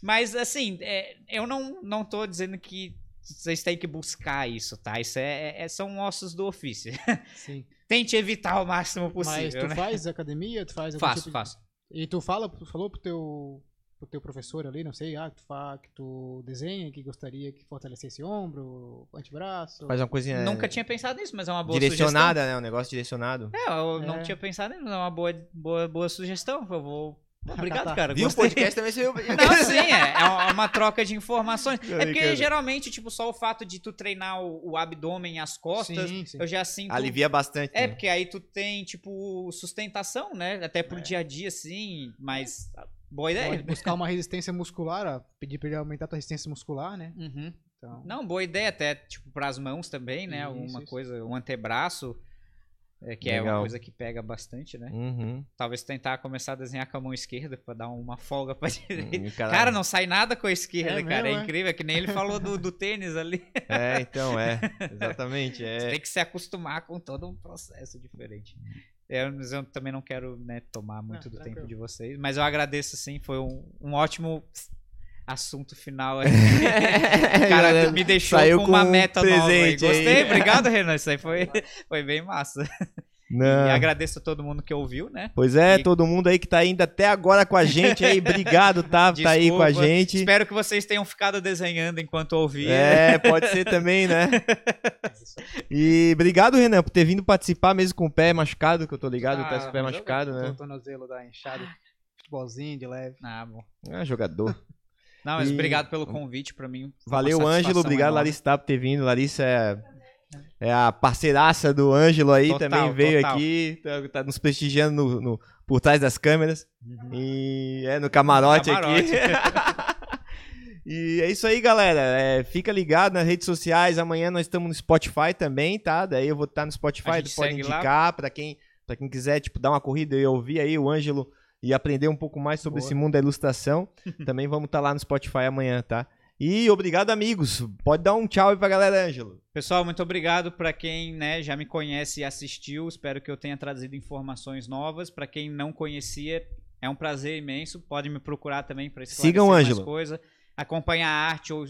Mas, assim, é, eu não, não tô dizendo que vocês têm que buscar isso, tá? Isso é, é- são ossos do ofício. Sim. Tente evitar o máximo Mas possível, tu né? faz academia? Tu faz Faço, tipo de- faço. E tu fala, tu falou pro teu pro teu professor ali, não sei, ah, que tu, fa, que tu desenha, que gostaria que fortalecesse ombro, antebraço. Faz uma coisinha Nunca tinha pensado nisso, mas é uma boa direcionada, né? Um negócio direcionado. sugestão. É, eu não É. tinha pensado nisso, é uma boa, boa, boa sugestão. Eu vou. Obrigado, cara. Viu? O gostei. podcast também saiu. Não, sim, é, é uma- uma troca de informações. É porque cara. geralmente, tipo, só o fato de tu treinar o, o abdômen e as costas, Sim, sim. eu já sinto. Alivia bastante. É, né? porque aí tu tem, tipo, sustentação, né? Até pro dia a dia, sim, mas. Boa ideia. Pode buscar uma resistência muscular, pedir pra ele aumentar a tua resistência muscular, né? Uhum. Então, Não, boa ideia, até, tipo, pras mãos também, né? Isso, Alguma isso. coisa, um antebraço, é, que é uma Legal. coisa que pega bastante, né? Uhum. Talvez tentar começar a desenhar com a mão esquerda pra dar uma folga pra direita. Hum, Cara, não sai nada com a esquerda, É cara. mesmo, é é? incrível. É que nem ele falou do, do tênis ali. É, então, é. Exatamente. Você É. tem que se acostumar com todo um processo diferente. Eu, mas eu também não quero né, tomar muito Não, do tranquilo. tempo de vocês, mas eu agradeço sim, foi um, um ótimo assunto final. aí. O cara me deixou Saiu com uma com um meta nova. aí. presente aí. Gostei, obrigado, Renan. Isso aí foi, foi bem massa. Não. E agradeço a todo mundo que ouviu, né? Pois é, E- todo mundo aí que tá ainda até agora com a gente aí, obrigado, tá? Tá aí com a Desculpa. gente. Espero que vocês tenham ficado desenhando enquanto ouviam. É, pode ser também, né? E obrigado, Renan, por ter vindo participar mesmo com o pé machucado, que eu tô ligado, tá com o pé Ah, machucado, O né? tornozelo da inchada, futebolzinho de leve. Ah, bom. É jogador. Não, mas E- obrigado pelo convite pra mim. Valeu, Ângelo. Obrigado, enorme. Larissa, tá, por ter vindo. Larissa é, é a parceiraça do Ângelo aí, Total, também veio total. aqui, tá, tá nos prestigiando no, no- por trás das câmeras. Uhum. E é no camarote, Camarote. aqui. e é isso aí, galera. É, fica ligado nas redes sociais. Amanhã nós estamos no Spotify também, tá? Daí eu vou estar no A Spotify, tu pode indicar pra quem, pra quem quiser, tipo, dar uma corrida e ouvir aí o Ângelo e aprender um pouco mais sobre Boa. esse mundo da ilustração. também vamos estar lá no Spotify amanhã, tá? E obrigado, amigos. Pode dar um tchau aí pra galera, Ângelo. Pessoal, muito obrigado para quem né, já me conhece e assistiu. Espero que eu tenha trazido informações novas. Para quem não conhecia, é um prazer imenso. Pode me procurar também para Sigam mais coisa. Acompanha a arte ou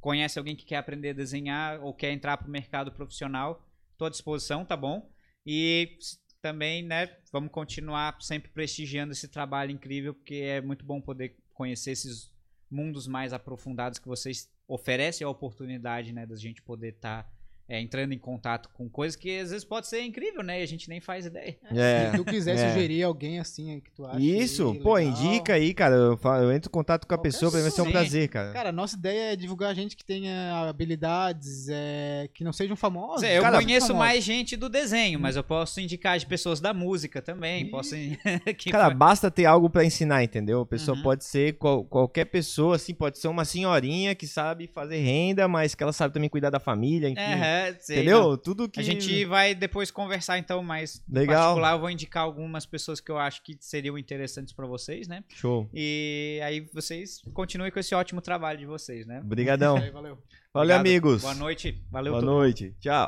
conhece alguém que quer aprender a desenhar ou quer entrar para o mercado profissional. Estou à disposição, tá bom? E também, né, vamos continuar sempre prestigiando esse trabalho incrível, porque é muito bom poder conhecer esses mundos mais aprofundados que vocês oferecem a oportunidade, né, da gente poder estar entrando em contato com coisas que às vezes pode ser incrível, né, e a gente nem faz ideia. É. Se tu quiser é. sugerir alguém assim que tu acha. Isso, aí pô, legal. indica aí, cara. Eu, fa- eu entro em contato com a Qualquer pessoa, pra mim vai ser um sim. prazer, cara. Cara, a nossa ideia é divulgar gente que tenha habilidades é, que não sejam famosas. Eu cara, conheço famosos. mais gente do desenho, mas eu posso indicar as pessoas da música também, posso Cara, basta ter algo pra ensinar, entendeu? A pessoa Uhum. pode ser qual- qualquer pessoa, assim, pode ser uma senhorinha que sabe fazer renda, mas que ela sabe também cuidar da família, enfim. É, é, sei, entendeu? não. Tudo que. A gente vai depois conversar então mais Legal. particular, eu vou indicar algumas pessoas que eu acho que seriam interessantes pra vocês, né? Show. E aí vocês continuem com esse ótimo trabalho de vocês, né? Obrigadão. Aí, valeu. Valeu, Obrigado. amigos. Boa noite. Valeu Boa todo noite. Tchau.